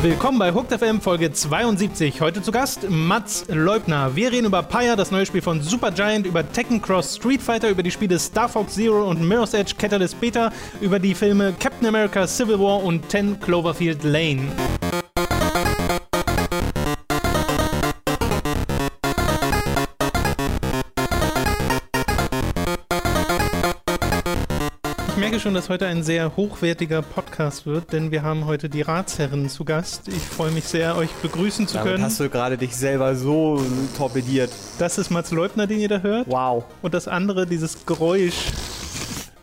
Willkommen bei Hooked FM Folge 72. Heute zu Gast Mats Leubner. Wir reden über Pyre, das neue Spiel von Supergiant, über Tekken Cross Street Fighter, über die Spiele Star Fox Zero und Mirror's Edge Catalyst Beta, über die Filme Captain America Civil War und 10 Cloverfield Lane. Ich merke schon, dass heute ein sehr hochwertiger Podcast wird, denn wir haben heute die Ratsherren zu Gast. Ich freue mich sehr, euch begrüßen zu Damit können. hast du gerade dich selber so torpediert. Das ist Mats Leubner, den ihr da hört. Wow. Und das andere, dieses Geräusch,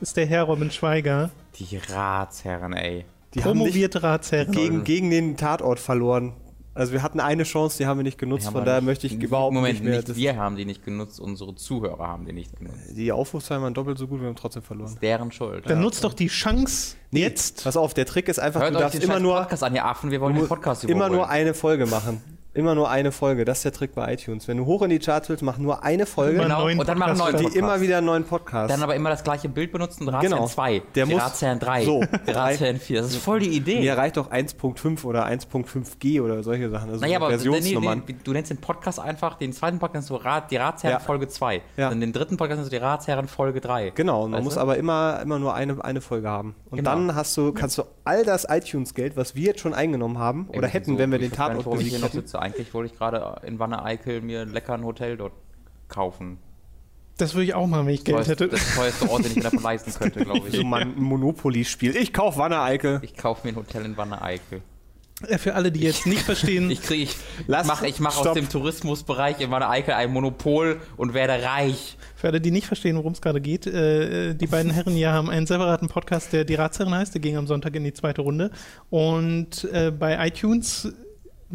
ist der Herr Robin Schweiger. Die Ratsherren, ey. Die Promovierte Ratsherren. gegen, gegen den Tatort verloren. Also wir hatten eine Chance, die haben wir nicht genutzt, von daher nicht- möchte ich überhaupt Moment, nicht mehr. das, wir haben die nicht genutzt, unsere Zuhörer haben die nicht genutzt. die Aufrufzahlen waren doppelt so gut, wir haben trotzdem verloren. Deren Schuld. Dann nutzt doch die Chance jetzt. Pass auf, der Trick ist einfach, Hört du darfst immer nur, Podcast an, ihr Affen, wir wollen den Podcast immer nur eine Folge machen. Immer nur eine Folge. Das ist der Trick bei iTunes. Wenn du hoch in die Charts willst, mach nur eine Folge Genau, und dann machen neuen Podcast die Podcast. immer wieder einen neuen Podcast. Dann aber immer das gleiche Bild benutzen, Ratsherren Genau. 2, Der muss- Ratsherren 3, so. die Ratsherren 4. Das ist voll die Idee. Mir reicht doch 1.5 oder 1.5G oder solche Sachen. Also naja, aber nee, Versionsnummern. nee, du nennst den Podcast einfach, den zweiten Podcast nennst du Rat, die Ratsherren Ja. Folge 2. Ja. Dann den dritten Podcast nennst du die Ratsherren Folge 3. Genau, und man Weißt muss du? aber immer, immer nur eine, eine Folge haben. Und Genau. dann hast du, kannst du all das iTunes-Geld, was wir jetzt schon eingenommen haben, oder Irgendwie hätten, so. wenn wir den Tatort besiegt hätten. Eigentlich wollte ich gerade in Wanne-Eickel mir lecker ein Hotel dort kaufen. Das würde ich auch machen, wenn ich Geld hätte. Das teuerste Ort, den ich mir davon leisten könnte, glaube So ich. mal ein Monopoly-Spiel. Ich kauf Wanne Eickel. Ich kaufe mir ein Hotel in Wanne-Eickel. Für alle, die jetzt nicht verstehen, Ich kriege, ich Lass- mache ich mach aus dem Tourismusbereich in Wanne-Eickel ein Monopol und werde reich. für alle, die nicht verstehen, worum es gerade geht, äh, die beiden Herren hier haben einen separaten Podcast, der die Ratsherren heißt. Der ging am Sonntag in die zweite Runde. Und äh, bei iTunes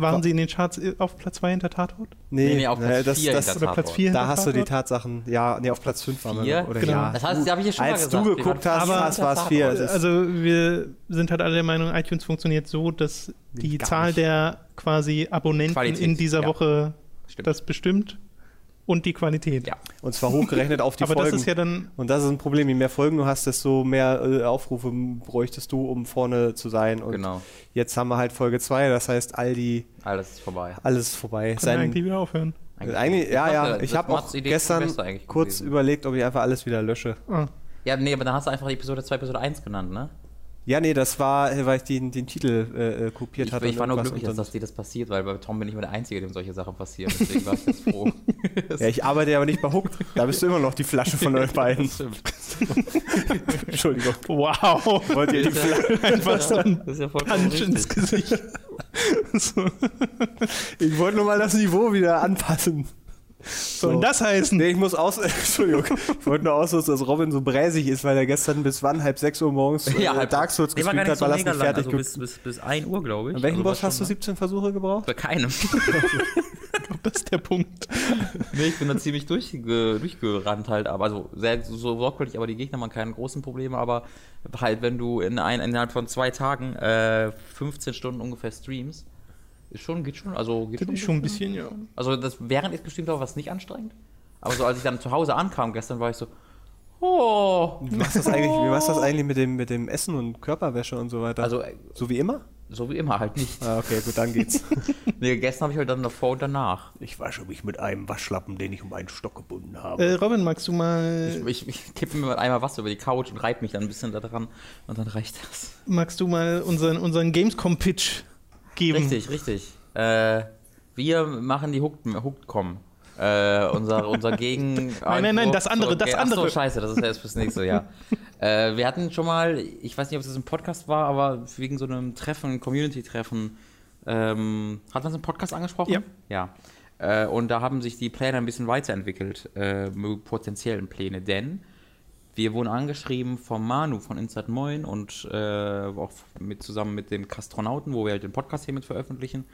waren sie in den Charts äh, auf Platz 2 hinter Tatort? Nee, nee, auf Platz naja, das, vier das, hinter Oder Platz Tatort. 4 Da hinter hast du die Tatort? Tatsachen. Ja, nee, auf Platz 5 waren wir. Oder Genau. ja. Das heißt, habe ich ja schon mal Als gesagt. du geguckt hast, Aber- war es- war es 4. Es ist- Also wir sind halt alle der Meinung, iTunes funktioniert so, dass die Zahl nicht. der quasi Abonnenten Qualität, in dieser ja. Woche Stimmt. das bestimmt und die Qualität. Ja. Und zwar hochgerechnet auf die Aber Folgen. das ist ja dann, und das ist ein Problem. Je mehr Folgen du hast, desto mehr äh, Aufrufe bräuchtest du, um vorne zu sein. Und Genau. jetzt haben wir halt Folge 2. Das heißt, all die, Alles ist vorbei. alles ist vorbei. können wir eigentlich wieder aufhören. Eigentlich, ja, Ich ja. dachte, Ich habe auch gestern eigentlich kurz gewesen. überlegt, ob ich einfach alles wieder lösche. Ah. Ja, nee, aber dann hast du einfach Episode 2, Episode 1 genannt, ne? Ja, nee, das war, weil ich den, den Titel äh, äh, kopiert Ich, hatte. ich war nur glücklich, dass, dass dir das passiert, weil bei Tom bin ich immer der Einzige, dem solche Sachen passieren. Deswegen war ich jetzt froh. Ja, ich arbeite ja aber nicht bei Hooked. Da bist du immer noch die Flasche von euch beiden. Entschuldigung. Wow. Wollt ihr die Das ist Flasche? ja- Einfach so ein Das ist ja vollkommen Punch ins. Gesicht. so. Ich wollte nur mal das Niveau wieder anpassen. Soll denn das heißen? Nee, ich muss aus. Entschuldigung. Ich wollte nur ausnutzen, dass Robin so bräsig ist, weil er gestern bis wann? Halb sechs Uhr morgens äh, Ja. Dark Souls gespielt hat, so weil er nicht fertig also bis, bis, bis 1 Uhr, glaube ich. An welchem also Boss hast du schon- 17 Versuche gebraucht? Bei keinem. Das ist der Punkt. nee, ich bin da ziemlich durchge durchgerannt halt, aber also sehr so sorgfältig, aber die Gegner waren keine großen Probleme, aber halt, wenn du in ein, innerhalb von zwei Tagen äh, 15 Stunden ungefähr streamst, ist schon, geht schon, also geht Das ist schon ein bisschen, ja. Also das während ich gestreamt habe, war es nicht anstrengend. Aber so als ich dann zu Hause ankam gestern, war ich so, oh. Wie machst du das eigentlich, wie machst du das eigentlich mit dem, mit dem Essen und Körperwäsche und so weiter? Also äh, so wie immer? so wie immer halt nicht. Ah, okay, gut, dann geht's. Nee, gestern habe ich halt dann davor und danach. ich wasche mich mit einem Waschlappen, den ich um einen Stock gebunden habe. Äh, Robin, magst du mal, Ich, ich, ich kippe mir einmal Wasser über die Couch und reibe mich dann ein bisschen da dran und dann reicht das. magst du mal unseren, unseren Gamescom-Pitch geben? Richtig, richtig. Äh, wir machen die Hooked, Hookedcom. Äh, unser, unser Gegen. Nein, nein, nein, das andere, das andere. so, scheiße, das ist ja erst fürs nächste Jahr. äh, wir hatten schon mal, ich weiß nicht, ob es ein Podcast war, aber wegen so einem Treffen, Community-Treffen, ähm, hat man es im Podcast angesprochen? Ja. Ja. Äh, und da haben sich die Pläne ein bisschen weiterentwickelt, äh, potenziellen Pläne, denn wir wurden angeschrieben vom Manu von Inside Moin und äh, auch mit, zusammen mit dem Kastronauten, wo wir halt den Podcast hier mit veröffentlichen,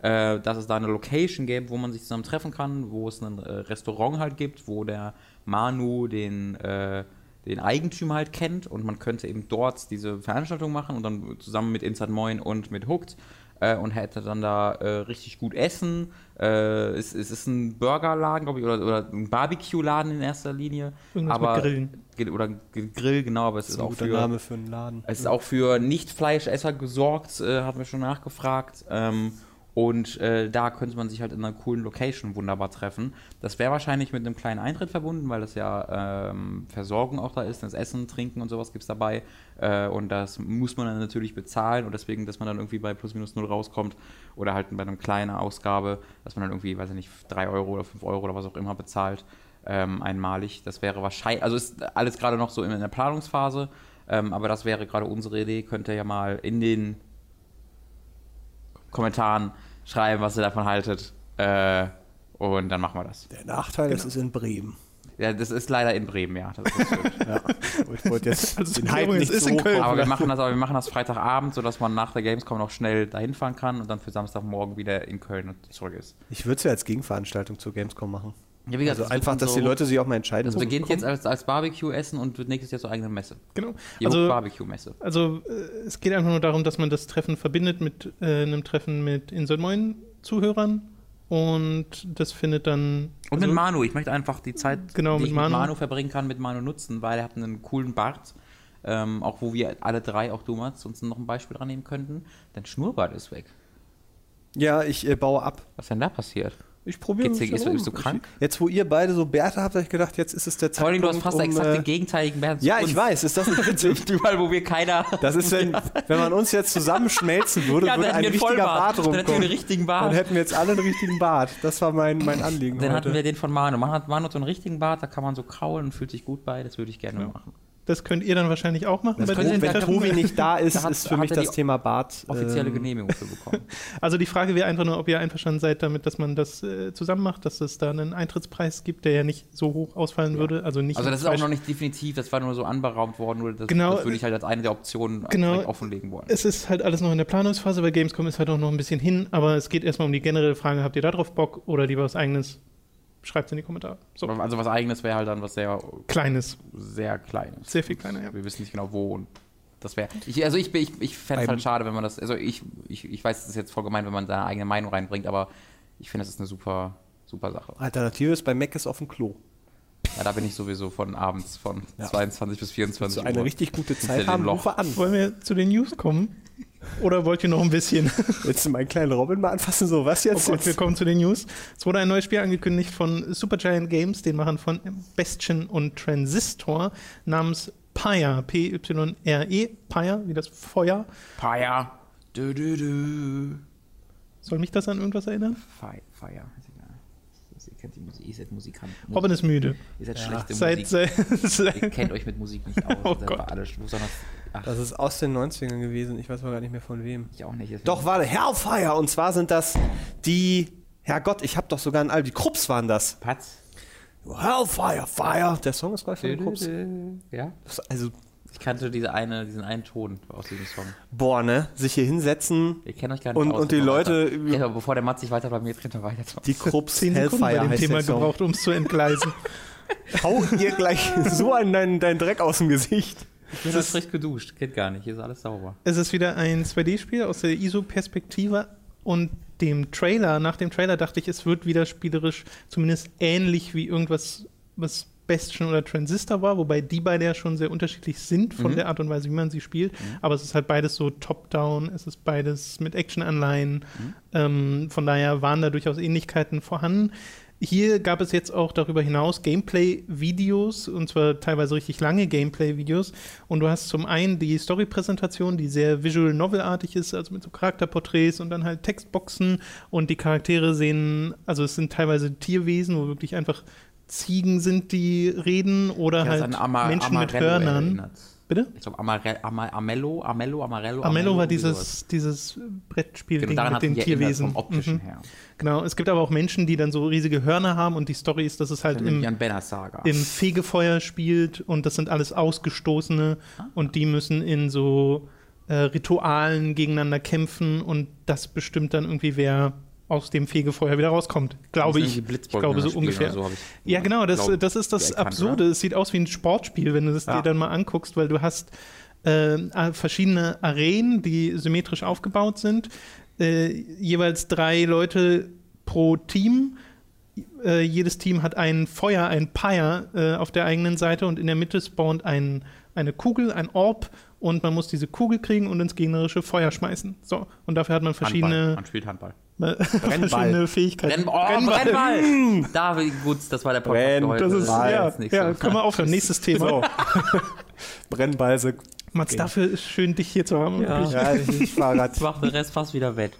äh, dass es da eine Location gibt, wo man sich zusammen treffen kann, wo es ein äh, Restaurant halt gibt, wo der Manu den, äh, den Eigentümer halt kennt und man könnte eben dort diese Veranstaltung machen und dann zusammen mit Inside Moin und mit Hooked äh, und hätte dann da äh, richtig gut Essen. Äh, es, es ist ein Burgerladen, glaube ich, oder, oder ein Barbecue-Laden in erster Linie. Irgendwas aber, mit Grillen. Oder Grill, genau, aber es Das ist ist ein auch guter für. Name für einen Laden. Es ist auch für Nicht-Fleischesser gesorgt, äh, hatten wir schon nachgefragt. Ähm, und äh, da könnte man sich halt in einer coolen Location wunderbar treffen. Das wäre wahrscheinlich mit einem kleinen Eintritt verbunden, weil das ja ähm, Versorgung auch da ist. Das Essen, Trinken und sowas gibt es dabei. Äh, und das muss man dann natürlich bezahlen. Und deswegen, dass man dann irgendwie bei plus minus null rauskommt. Oder halt bei einer kleinen Ausgabe, dass man dann irgendwie, weiß ich nicht, 3 Euro oder 5 Euro oder was auch immer bezahlt. Ähm, einmalig. Das wäre wahrscheinlich, also ist alles gerade noch so in der Planungsphase. Ähm, aber das wäre gerade unsere Idee. Könnt ihr ja mal in den Kommentaren schreiben, was ihr davon haltet. Äh, und dann machen wir das. Der Nachteil, es ist in Bremen. Ja, das ist leider in Bremen, ja. Ist. Ja. ich wollte jetzt Also den Hype nicht es ist so in Köln. aber wir machen das, aber wir machen das Freitagabend, sodass man nach der Gamescom noch schnell dahin fahren kann und dann für Samstagmorgen wieder in Köln und zurück ist. Ich würde es ja als Gegenveranstaltung zur Gamescom machen. Ja, wie gesagt, Also einfach, dass so, die Leute sich auch mal entscheiden. Das wo beginnt jetzt als, als Barbecue-Essen und wird nächstes Jahr zur eigenen Messe. Genau. Die Also, Barbecue-Messe. also äh, es geht einfach nur darum, dass man das Treffen verbindet mit äh, einem Treffen mit Insert Moin Zuhörern und das findet dann Und also, mit Manu. Ich möchte einfach die Zeit, Genau, die mit ich Manu. mit Manu verbringen kann, mit Manu nutzen, weil er hat einen coolen Bart. Ähm, auch wo wir alle drei, auch du Mats, uns noch ein Beispiel dran nehmen könnten. Dein Schnurrbart ist weg. Ja, ich äh, baue ab. Was ist denn da passiert? Ich probiere ist- bist du krank? Jetzt, wo ihr beide so Bärte habt, habe ich gedacht, jetzt ist es der Vor allem, Zeitpunkt, du hast fast um, exakt äh, den gegenteiligen Bart. zu Ja, ich weiß. Ist das nicht witzig? Überall, wo wir keiner. Das ist, wenn, wenn man uns jetzt zusammenschmelzen würde, ja, dann würde hätten ein richtiger Vollbart. Bart Dann hätten wir einen rumkommen. richtigen Dann Bart. hätten wir jetzt alle einen richtigen Bart. Das war mein, mein Anliegen Dann heute. hatten wir den von Manu. Man hat Manu hat so einen richtigen Bart, da kann man so kraulen und fühlt sich gut bei. Das würde ich gerne machen. Das könnt ihr dann wahrscheinlich auch machen. Das bei wenn da-. Tobi nicht da ist, Da hat- ist für mich das Thema Bart. Offizielle ähm, Genehmigung für bekommen. Also die Frage wäre einfach nur, ob ihr einverstanden seid damit, dass man das äh, zusammen macht, dass es da einen Eintrittspreis gibt, der ja nicht so hoch ausfallen würde. Also nicht Also das ist auch noch nicht definitiv, das war nur so anberaumt worden, nur das, Genau. das würde ich halt als eine der Optionen Genau. offenlegen wollen. Es ist halt alles noch in der Planungsphase, weil Gamescom ist halt auch noch ein bisschen hin, aber es geht erstmal um die generelle Frage, habt ihr da drauf Bock oder lieber was eigenes? Schreibt in die Kommentare. So, Also was eigenes wäre halt dann was sehr, kleines, sehr kleines. sehr viel kleiner, ja. Wir wissen nicht genau wo und das wäre. Ich, also ich, ich, ich fände es halt schade, wenn man das. Also ich, ich, ich weiß, das ist jetzt voll gemein, wenn man seine eigene Meinung reinbringt, aber ich finde, das ist eine super, super Sache. Alternative ist bei Mac ist auf dem Klo. Ja, da bin ich sowieso von abends von Ja. 22 bis 24 So eine Uhr. richtig gute Zeit haben, Loch. rufe an. Wollen wir zu den News kommen? Oder wollt ihr noch ein bisschen? Willst du meinen kleinen Robin mal anfassen? So, was Oh jetzt? Gott, wir kommen zu den News. Es wurde ein neues Spiel angekündigt von Supergiant Games, den Machern von Bastion und Transistor, namens Pyre. P-Y-R-E. Pyre, wie das Feuer. Fire. Du, du, du. Soll mich das an irgendwas erinnern? Fire. Ihr kennt die Musik. Ihr seid Musikant. Robin ist müde. Ihr seid Ja. schlechte Seit, Musik. seit, Ihr kennt euch mit Musik nicht aus. Oh seid Gott. bei alles, besonders, ach, Das ist aus den 90ern gewesen. Ich weiß aber gar nicht mehr von wem. ich auch nicht. Deswegen- Doch, warte, Hellfire. Und zwar sind das die. Herrgott, ich habe doch sogar ein Album. Die Krupps waren das. Patz. Hellfire, Fire. Der Song ist gleich von den Krupps. Ja. Das- Also, Ich kannte diese eine, diesen einen Ton aus diesem Song. boah, ne? Sich hier hinsetzen. Ihr kennt euch gar nicht Und- aus. und die mal Leute-. Geht aber bevor der Matz sich weiter bei mir dreht, dann weiter. Die Krupps zehn Sekunden bei Hellfire dem heißt Thema der Song. gebraucht, um es zu entgleisen. Hau dir gleich so an deinen, deinen Dreck aus dem Gesicht. Ich bin das recht geduscht. Geht gar nicht. Hier ist alles sauber. Es ist wieder ein 2D-Spiel aus der ISO-Perspektive und dem Trailer, nach dem Trailer dachte ich, es wird wieder spielerisch zumindest ähnlich wie irgendwas, was Bastion oder Transistor war, wobei die beide ja schon sehr unterschiedlich sind von Mhm. der Art und Weise, wie man sie spielt. Aber es ist halt beides so top-down, es ist beides mit Action-Anleihen. Ähm, von daher waren da durchaus Ähnlichkeiten vorhanden. Hier gab es jetzt auch darüber hinaus Gameplay-Videos, und zwar teilweise richtig lange Gameplay-Videos. Und du hast zum einen die Story-Präsentation, die sehr visual novel-artig ist, also mit so Charakterporträts und dann halt Textboxen. Und die Charaktere sehen, also es sind teilweise Tierwesen, wo wirklich einfach Ziegen sind, die reden oder Ich halt Menschen mit Amarello Hörnern. erinnert. Bitte? Ich glaube, Amare Ama Amello, Amello, Amarello. Amello war irgendwie sowas. dieses, dieses Brettspiel Genau, daran mit den Tierwesen. vom optischen Mhm. her. Genau, es gibt aber auch Menschen, die dann so riesige Hörner haben und die Story ist, dass es halt im, im Fegefeuer spielt und das sind alles Ausgestoßene Ah. und die müssen in so äh, Ritualen gegeneinander kämpfen und das bestimmt dann irgendwie, wer aus dem Fegefeuer wieder rauskommt. Glaube ich. Ich glaube so ungefähr. So Ja, genau, das, das ist das Absurde. Es sieht aus wie ein Sportspiel, wenn du es Ja. dir dann mal anguckst, weil du hast äh, verschiedene Arenen, die symmetrisch aufgebaut sind. äh, jeweils drei Leute pro Team. Äh, jedes Team hat ein Feuer, ein Pyre äh, auf der eigenen Seite und in der Mitte spawnt ein, eine Kugel, ein Orb und man muss diese Kugel kriegen und ins gegnerische Feuer schmeißen. So, und dafür hat man Handball. verschiedene, Man spielt Handball. verschiedene Fähigkeiten. Renn oh, Brennball! Da, gut, das war der Podcast Brenn- für heute. Das ist, ja, ja, können wir aufhören. Nächstes Thema. So. Brennball, so. Mats, dafür ist schön, dich hier zu haben. Ja. Ja, ich, fahr grad. Das macht den Rest fast wieder wett.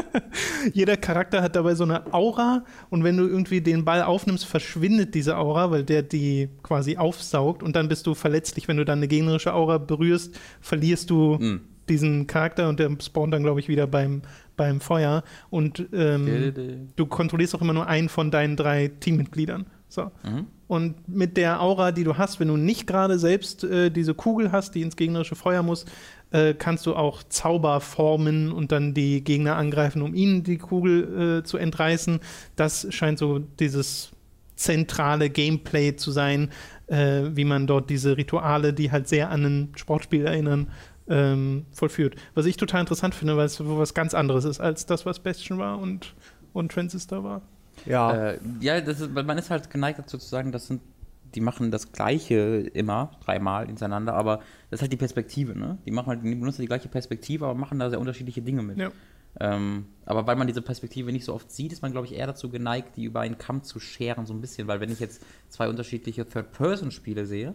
Jeder Charakter hat dabei so eine Aura und wenn du irgendwie den Ball aufnimmst, verschwindet diese Aura, weil der die quasi aufsaugt und dann bist du verletzlich. Wenn du dann eine gegnerische Aura berührst, verlierst du Mhm. diesen Charakter und der spawnt dann, glaube ich, wieder beim, beim Feuer. Und ähm, du kontrollierst auch immer nur einen von deinen drei Teammitgliedern. So. Mhm. Und mit der Aura, die du hast, wenn du nicht gerade selbst äh, diese Kugel hast, die ins gegnerische Feuer muss, äh, kannst du auch Zauber formen und dann die Gegner angreifen, um ihnen die Kugel äh, zu entreißen. Das scheint so dieses zentrale Gameplay zu sein, äh, wie man dort diese Rituale, die halt sehr an ein Sportspiel erinnern, ähm, vollführt. Was ich total interessant finde, weil es so was ganz anderes ist als das, was Bastion war und, und Transistor war. Ja. Äh, ja, das ist, weil man ist halt geneigt dazu zu sagen, das sind, die machen das Gleiche immer, dreimal hintereinander, aber das ist halt die Perspektive, ne? Die machen halt, die benutzen die gleiche Perspektive, aber machen da sehr unterschiedliche Dinge mit. Ja. Ähm, aber weil man diese Perspektive nicht so oft sieht, ist man, glaube ich, eher dazu geneigt, die über einen Kamm zu scheren, so ein bisschen. Weil wenn ich jetzt zwei unterschiedliche Third-Person-Spiele sehe,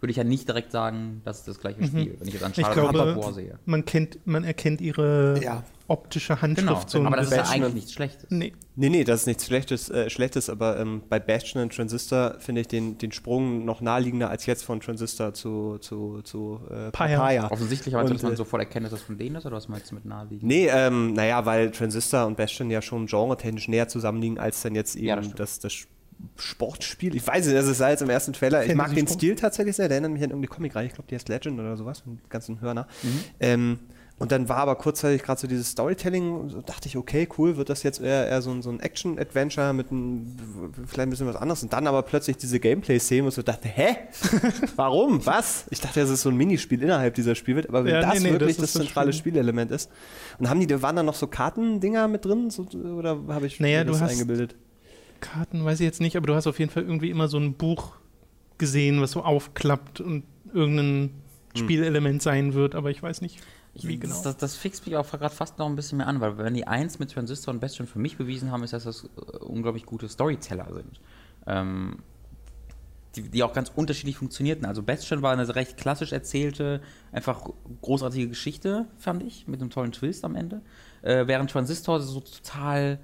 würde ich ja nicht direkt sagen, das ist das gleiche Spiel. Wenn ich jetzt an Ich Charlotte glaube, War sehe. man kennt, man erkennt ihre Ja. optische Handschrift Genau, so aber das ist ja Bastion- eigentlich nichts Schlechtes. Nee. Nee, nee, das ist nichts Schlechtes, äh, Schlechtes aber ähm, bei Bastion und Transistor finde ich den, den Sprung noch naheliegender als jetzt von Transistor zu, zu, zu äh, Papaya. Papaya. Offensichtlich, aber dass man äh, sofort erkennt, dass das von denen ist, oder was meinst du mit naheliegend? Nee, ähm, naja, weil Transistor und Bastion ja schon genre-technisch näher zusammenliegen als dann jetzt eben Ja, das das, das Sportspiel. Ich weiß nicht, das ist jetzt im ersten Trailer. Ich mag den Fantasy-Sport. Stil tatsächlich sehr. Der erinnert mich an irgendeine Comic-Reihe. Ich glaube, die heißt Legend oder sowas. Mit ganzen Hörner. Mhm. Ähm, und dann war aber kurzzeitig gerade so dieses Storytelling, so dachte ich, okay, cool, wird das jetzt eher, eher so ein, so ein Action-Adventure mit ein, vielleicht ein bisschen was anderes. Und dann aber plötzlich diese Gameplay-Szene, wo ich so dachte, hä? Warum? Was? Ich dachte, das ist so ein Minispiel innerhalb dieser Spielwelt, aber wenn Ja, das nee, nee, wirklich das das, das zentrale Spiel. Spielelement ist. Und haben die, waren da noch so Kartendinger mit drin? So, oder habe ich Naja, mir du das hast- eingebildet? Karten weiß ich jetzt nicht, aber du hast auf jeden Fall irgendwie immer so ein Buch gesehen, was so aufklappt und irgendein Spielelement sein wird, aber ich weiß nicht, Ich, wie genau. das, das, das fixt mich auch gerade fast noch ein bisschen mehr an, weil wenn die eins mit Transistor und Bastion für mich bewiesen haben, ist, dass das äh, unglaublich gute Storyteller sind. Ähm, die, die auch ganz unterschiedlich funktionierten. Also Bastion war eine recht klassisch erzählte, einfach großartige Geschichte, fand ich, mit einem tollen Twist am Ende. Äh, während Transistor so total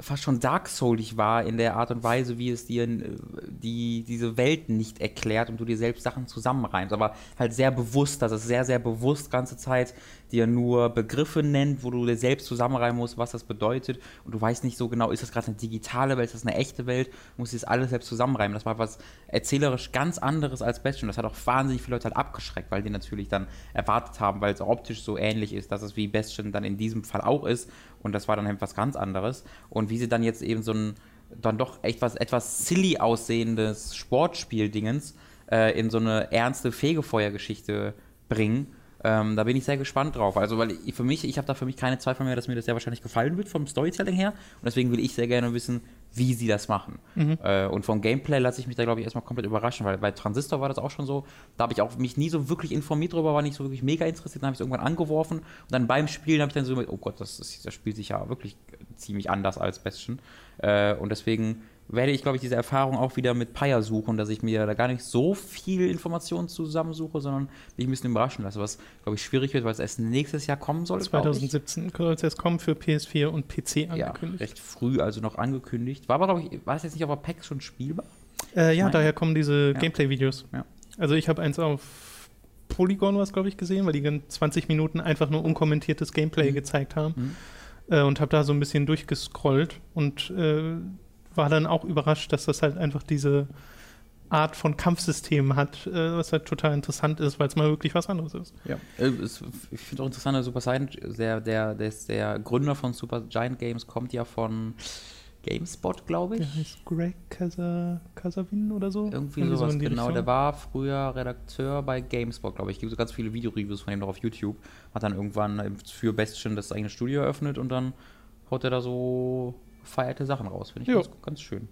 fast schon Dark Soulig war in der Art und Weise, wie es dir die, diese Welt nicht erklärt und du dir selbst Sachen zusammenreimst. Aber halt sehr bewusst, dass es sehr, sehr bewusst ganze Zeit dir nur Begriffe nennt, wo du dir selbst zusammenreimen musst, was das bedeutet. Und du weißt nicht so genau, ist das gerade eine digitale Welt, ist das eine echte Welt, du musst dir das alles selbst zusammenreimen. Das war was erzählerisch ganz anderes als Bastion. Das hat auch wahnsinnig viele Leute halt abgeschreckt, weil die natürlich dann erwartet haben, weil es optisch so ähnlich ist, dass es wie Bastion dann in diesem Fall auch ist. Und das war dann halt was ganz anderes. Und wie sie dann jetzt eben so ein dann doch etwas, etwas silly aussehendes Sportspiel-Dingens äh, in so eine ernste Fegefeuergeschichte bringen. Ähm, da bin ich sehr gespannt drauf. Also, weil ich, für mich, ich habe da für mich keine Zweifel mehr, dass mir das sehr wahrscheinlich gefallen wird vom Storytelling her. Und deswegen will ich sehr gerne wissen, wie sie das machen. Äh, und vom Gameplay lasse ich mich da, glaube ich, erstmal komplett überraschen, weil bei Transistor war das auch schon so. Da habe ich auch mich nie so wirklich informiert drüber, war nicht so wirklich mega interessiert. Dann habe ich es irgendwann angeworfen. Und dann beim Spielen habe ich dann so oh Gott, das, ist, das spielt sich ja wirklich ziemlich anders als Bastion. Äh, und deswegen werde ich, glaube ich, diese Erfahrung auch wieder mit Paya suchen, dass ich mir da gar nicht so viel Informationen zusammensuche, sondern mich ein bisschen überraschen lasse, was, glaube ich, schwierig wird, weil es erst nächstes Jahr kommen soll. glaub ich. 2017 soll es jetzt kommen für PS4 und PC Ja, angekündigt. recht früh, also noch angekündigt. War aber, glaube ich, war es jetzt nicht auf der PAX schon spielbar? äh, ja, meine- daher kommen diese Ja. Gameplay-Videos. Ja. Also ich habe eins auf Polygon was, glaube ich, gesehen, weil die gan- 20 Minuten einfach nur unkommentiertes Gameplay Mhm. gezeigt haben. Mhm. Äh, und habe da so ein bisschen durchgescrollt und äh, war dann auch überrascht, dass das halt einfach diese Art von Kampfsystem hat, äh, was halt total interessant ist, weil es mal wirklich was anderes ist. Ja. Äh, ich finde auch interessant, der Super Saiyan, der, der, der, der Gründer von Super Giant Games kommt ja von GameSpot, glaube Der ich. heißt Greg Casa, Casavin oder so. Irgendwie sowas, in die genau. Richtung. Der war früher Redakteur bei GameSpot, glaube ich. Es gibt so ganz viele Videoreviews von ihm noch auf YouTube. Hat dann irgendwann für Bestien das eigene Studio eröffnet und dann haut er da so feierte Sachen raus. Finde ich ganz, ganz schön.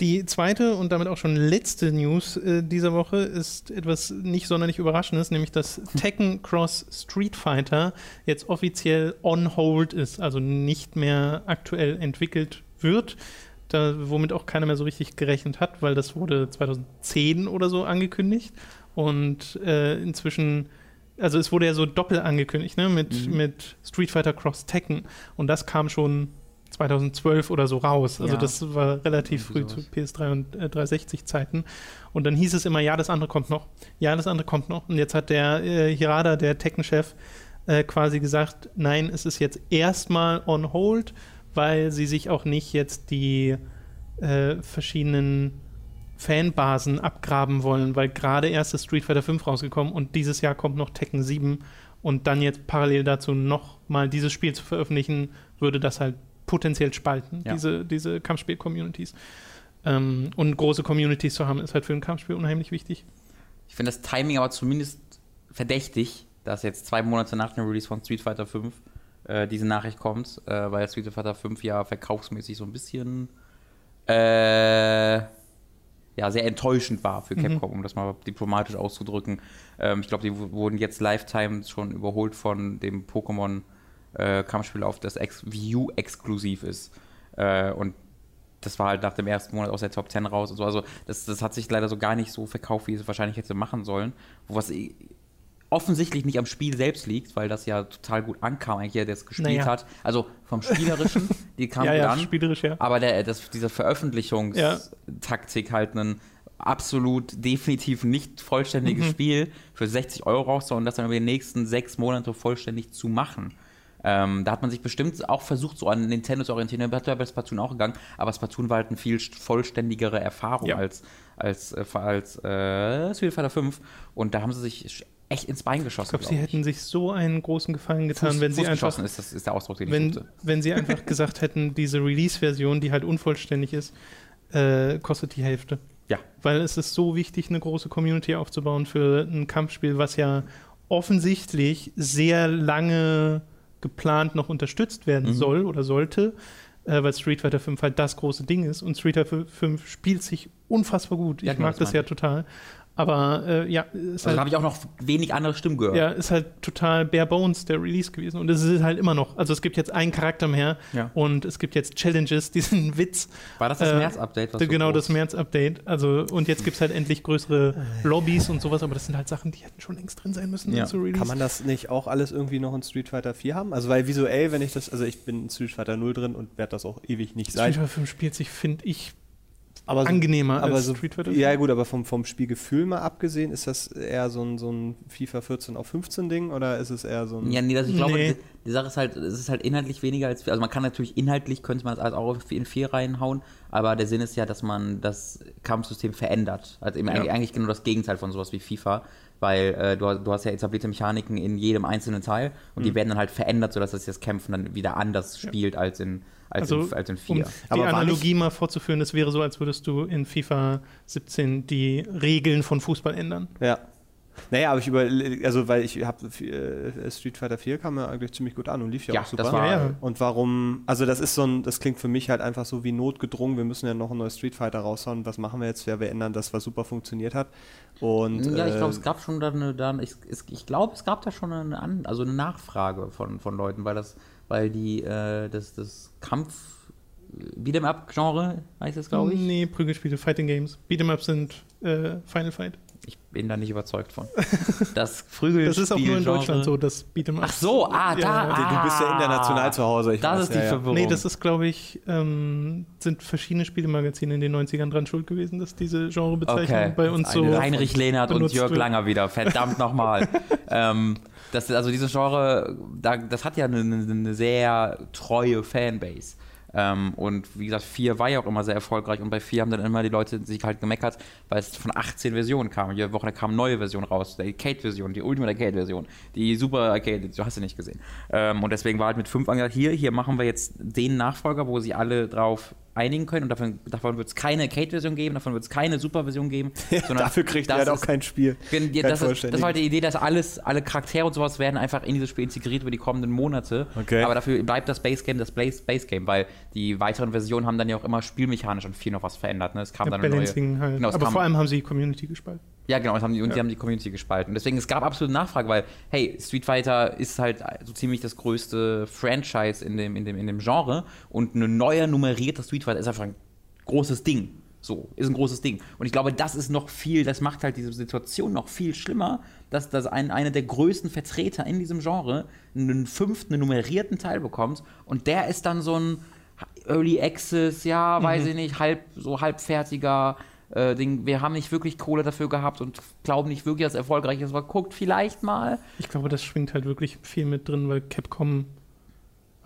Die zweite und damit auch schon letzte News äh, dieser Woche ist etwas nicht sonderlich Überraschendes, nämlich dass Tekken Cross Street Fighter jetzt offiziell on hold ist, also nicht mehr aktuell entwickelt wird, da, womit auch keiner mehr so richtig gerechnet hat, weil das wurde 2010 oder so angekündigt und äh, inzwischen, also es wurde ja so doppelt angekündigt, ne, mit, Mhm. mit Street Fighter Cross Tekken und das kam schon 2012 oder so raus. Also Ja. das war relativ früh Irgendwie zu sowas. PS3 und äh, 360 Zeiten. Und dann hieß es immer, ja, das andere kommt noch. Ja, das andere kommt noch. Und jetzt hat der äh, Hirada, der Tekken-Chef, äh, quasi gesagt, nein, es ist jetzt erstmal on hold, weil sie sich auch nicht jetzt die äh, verschiedenen Fanbasen abgraben wollen, weil gerade erst ist Street Fighter 5 rausgekommen und dieses Jahr kommt noch Tekken 7 und dann jetzt parallel dazu noch mal dieses Spiel zu veröffentlichen, würde das halt potenziell spalten, Ja. diese, diese Kampfspiel-Communities. Ähm, und große Communities zu haben, ist halt für ein Kampfspiel unheimlich wichtig. Ich finde das Timing aber zumindest verdächtig, dass jetzt zwei Monate nach dem Release von Street Fighter 5 äh, diese Nachricht kommt, äh, weil Street Fighter 5 ja verkaufsmäßig so ein bisschen äh, ja, sehr enttäuschend war für Mhm. Capcom, um das mal diplomatisch auszudrücken. Ähm, ich glaube, die wurden jetzt Lifetime schon überholt von dem Pokémon äh, Kampfspiel, auf das Ex View exklusiv ist. Äh, und das war halt nach dem ersten Monat aus der Top 10 raus und so. Also das, das hat sich leider so gar nicht so verkauft, wie es wahrscheinlich hätte machen sollen. Wo was i- offensichtlich nicht am Spiel selbst liegt, weil das ja total gut ankam, eigentlich jeder, der es gespielt Naja. hat. Also vom Spielerischen, die kam ja, ja, an. spielerisch, ja. Aber der, das, diese Veröffentlichungstaktik halt einen absolut definitiv nicht vollständiges Mhm. Spiel für 60 Euro raus und das dann über die nächsten sechs Monate vollständig zu machen. Ähm, da hat man sich bestimmt auch versucht, so an Nintendo zu orientieren. Da bei Splatoon auch gegangen, aber Splatoon war halt eine viel st- vollständigere Erfahrung Ja. als, als, äh, als äh, Street Fighter 5. Und da haben sie sich echt ins Bein geschossen. Ich glaube, sie hätten sich so einen großen Gefallen getan, Fuß, wenn sie Fuß einfach geschossen ist, das ist der Ausdruck, den ich wenn, suchte. wenn sie einfach gesagt hätten, diese Release-Version, die halt unvollständig ist, äh, kostet die Hälfte. Ja. Weil es ist so wichtig, eine große Community aufzubauen für ein Kampfspiel, was ja offensichtlich sehr lange geplant noch unterstützt werden Mhm. soll oder sollte, äh, weil Street Fighter 5 halt das große Ding ist. Und Street Fighter 5 spielt sich unfassbar gut. Ich Ja, genau, mag das das ja total. Aber äh, ja, ist Also halt da habe ich auch noch wenig andere Stimmen gehört. ja, ist halt total bare bones der Release gewesen. Und es ist halt immer noch. Also es gibt jetzt einen Charakter mehr Ja. und es gibt jetzt Challenges, diesen Witz. War das das Äh, März-Update? was so genau, groß- das März-Update. Also, und jetzt gibt es halt endlich größere Lobbys und sowas, aber das sind halt Sachen, die hätten schon längst drin sein müssen Ja. zu Release. Kann man das nicht auch alles irgendwie noch in Street Fighter 4 haben? Also weil visuell, wenn ich das, also ich bin in Street Fighter 0 drin und werde das auch ewig nicht Street sein. Fighter 5 spielt sich, finde ich, Aber so, angenehmer aber als so, Street Fighter ja gut, aber vom, vom Spielgefühl mal abgesehen, ist das eher so ein, so ein FIFA 14 auf 15 Ding oder ist es eher so ein... Ja, nee, das, ich glaube, Nee. die, die Sache ist halt, es ist halt inhaltlich weniger als, also man kann natürlich inhaltlich, könnte man es alles auch in vier reinhauen, aber der Sinn ist ja, dass man das Kampfsystem verändert. Also eben Ja. eigentlich, eigentlich genau das Gegenteil von sowas wie FIFA, weil äh, du, du hast ja etablierte Mechaniken in jedem einzelnen Teil und Mhm. die werden dann halt verändert, sodass das, das Kämpfen dann wieder anders spielt als in, als Also, in, als in um 4. die Aber war Analogie mal vorzuführen, das wäre so, als würdest du in FIFA 17 die Regeln von Fußball ändern. Ja. Naja, aber ich über, also weil ich habe äh, Street Fighter 4 kam ja eigentlich ziemlich gut an und lief ja, Ja, auch super. das war, Ja. Und warum, also das ist so ein, das klingt für mich halt einfach so wie notgedrungen, wir müssen ja noch ein neues Street Fighter raushauen, was machen wir jetzt? Ja, wir ändern das, was super funktioniert hat. Und ja, ich äh, glaube, es gab schon dann, eine- dann ich, ich glaube, es gab da schon eine, An also eine Nachfrage von, von Leuten, weil das, weil die, äh, das, das Kampf Beat'em Up Genre heißt es, glaube ich. Nee, Prügelspiele, Fighting Games. Beat'em Up sind äh, Final Fight. Ich bin da nicht überzeugt von. Das Prügelspiel Das ist auch nur in Deutschland so, das Beat'em Up. Ach so, ah, da. Ja, du, du bist ja ah. international zu Hause. Ich Das weiß, ist die ja. Verwirrung. Nee, das ist, glaube ich, ähm, sind verschiedene Spielemagazine in den 90ern dran schuld gewesen, dass diese Genrebezeichnung Okay. bei uns Das so. Heinrich Lehnert und Jörg wird. Langer wieder. Verdammt nochmal. ähm, das, also dieses Genre, da, das hat ja eine, eine, sehr treue Fanbase. Ähm, und wie gesagt, 4 war ja auch immer sehr erfolgreich und bei 4 haben dann immer die Leute sich halt gemeckert, weil es von 18 Versionen kam. Jede Woche kam neue Version raus, die Arcade-Version, die Ultimate Arcade-Version, die Super Arcade, du hast sie nicht gesehen. Ähm, und deswegen war halt mit 5 angesagt, hier, hier machen wir jetzt den Nachfolger, wo sie alle drauf einigen können und davon, davon wird es keine Arcade-Version geben, davon wird es keine Super-Version geben. sondern Dafür kriegt das er halt auch kein Spiel. Wenn, ja, Kein das, ist, das war halt die Idee, dass alles, alle Charaktere und sowas werden einfach in dieses Spiel integriert über die kommenden Monate. Okay. Aber dafür bleibt das Base Game das Base Base Game, weil die weiteren Versionen haben dann ja auch immer spielmechanisch und viel noch was verändert. Ne? Es kam Ja, dann eine neue. Balancing halt. Genau, es Aber kam- vor allem haben sie die Community gespalten. Ja, genau, das haben die, und Ja. sie haben die Community gespalten. Deswegen, es gab absolute Nachfrage, weil, hey, Street Fighter ist halt so ziemlich das größte Franchise in dem, in dem, in dem Genre und ein neuer nummerierter Street Fighter ist einfach ein großes Ding. So, ist ein großes Ding. Und ich glaube, das ist noch viel, das macht halt diese Situation noch viel schlimmer, dass, dass ein, einer der größten Vertreter in diesem Genre einen fünften, einen nummerierten Teil bekommt und der ist dann so ein Early Access, ja, weiß ich nicht, halb, so halbfertiger äh, Ding. Wir haben nicht wirklich Kohle dafür gehabt und glauben nicht wirklich, dass es erfolgreich ist, aber guckt vielleicht mal. Ich glaube, das schwingt halt wirklich viel mit drin, weil Capcom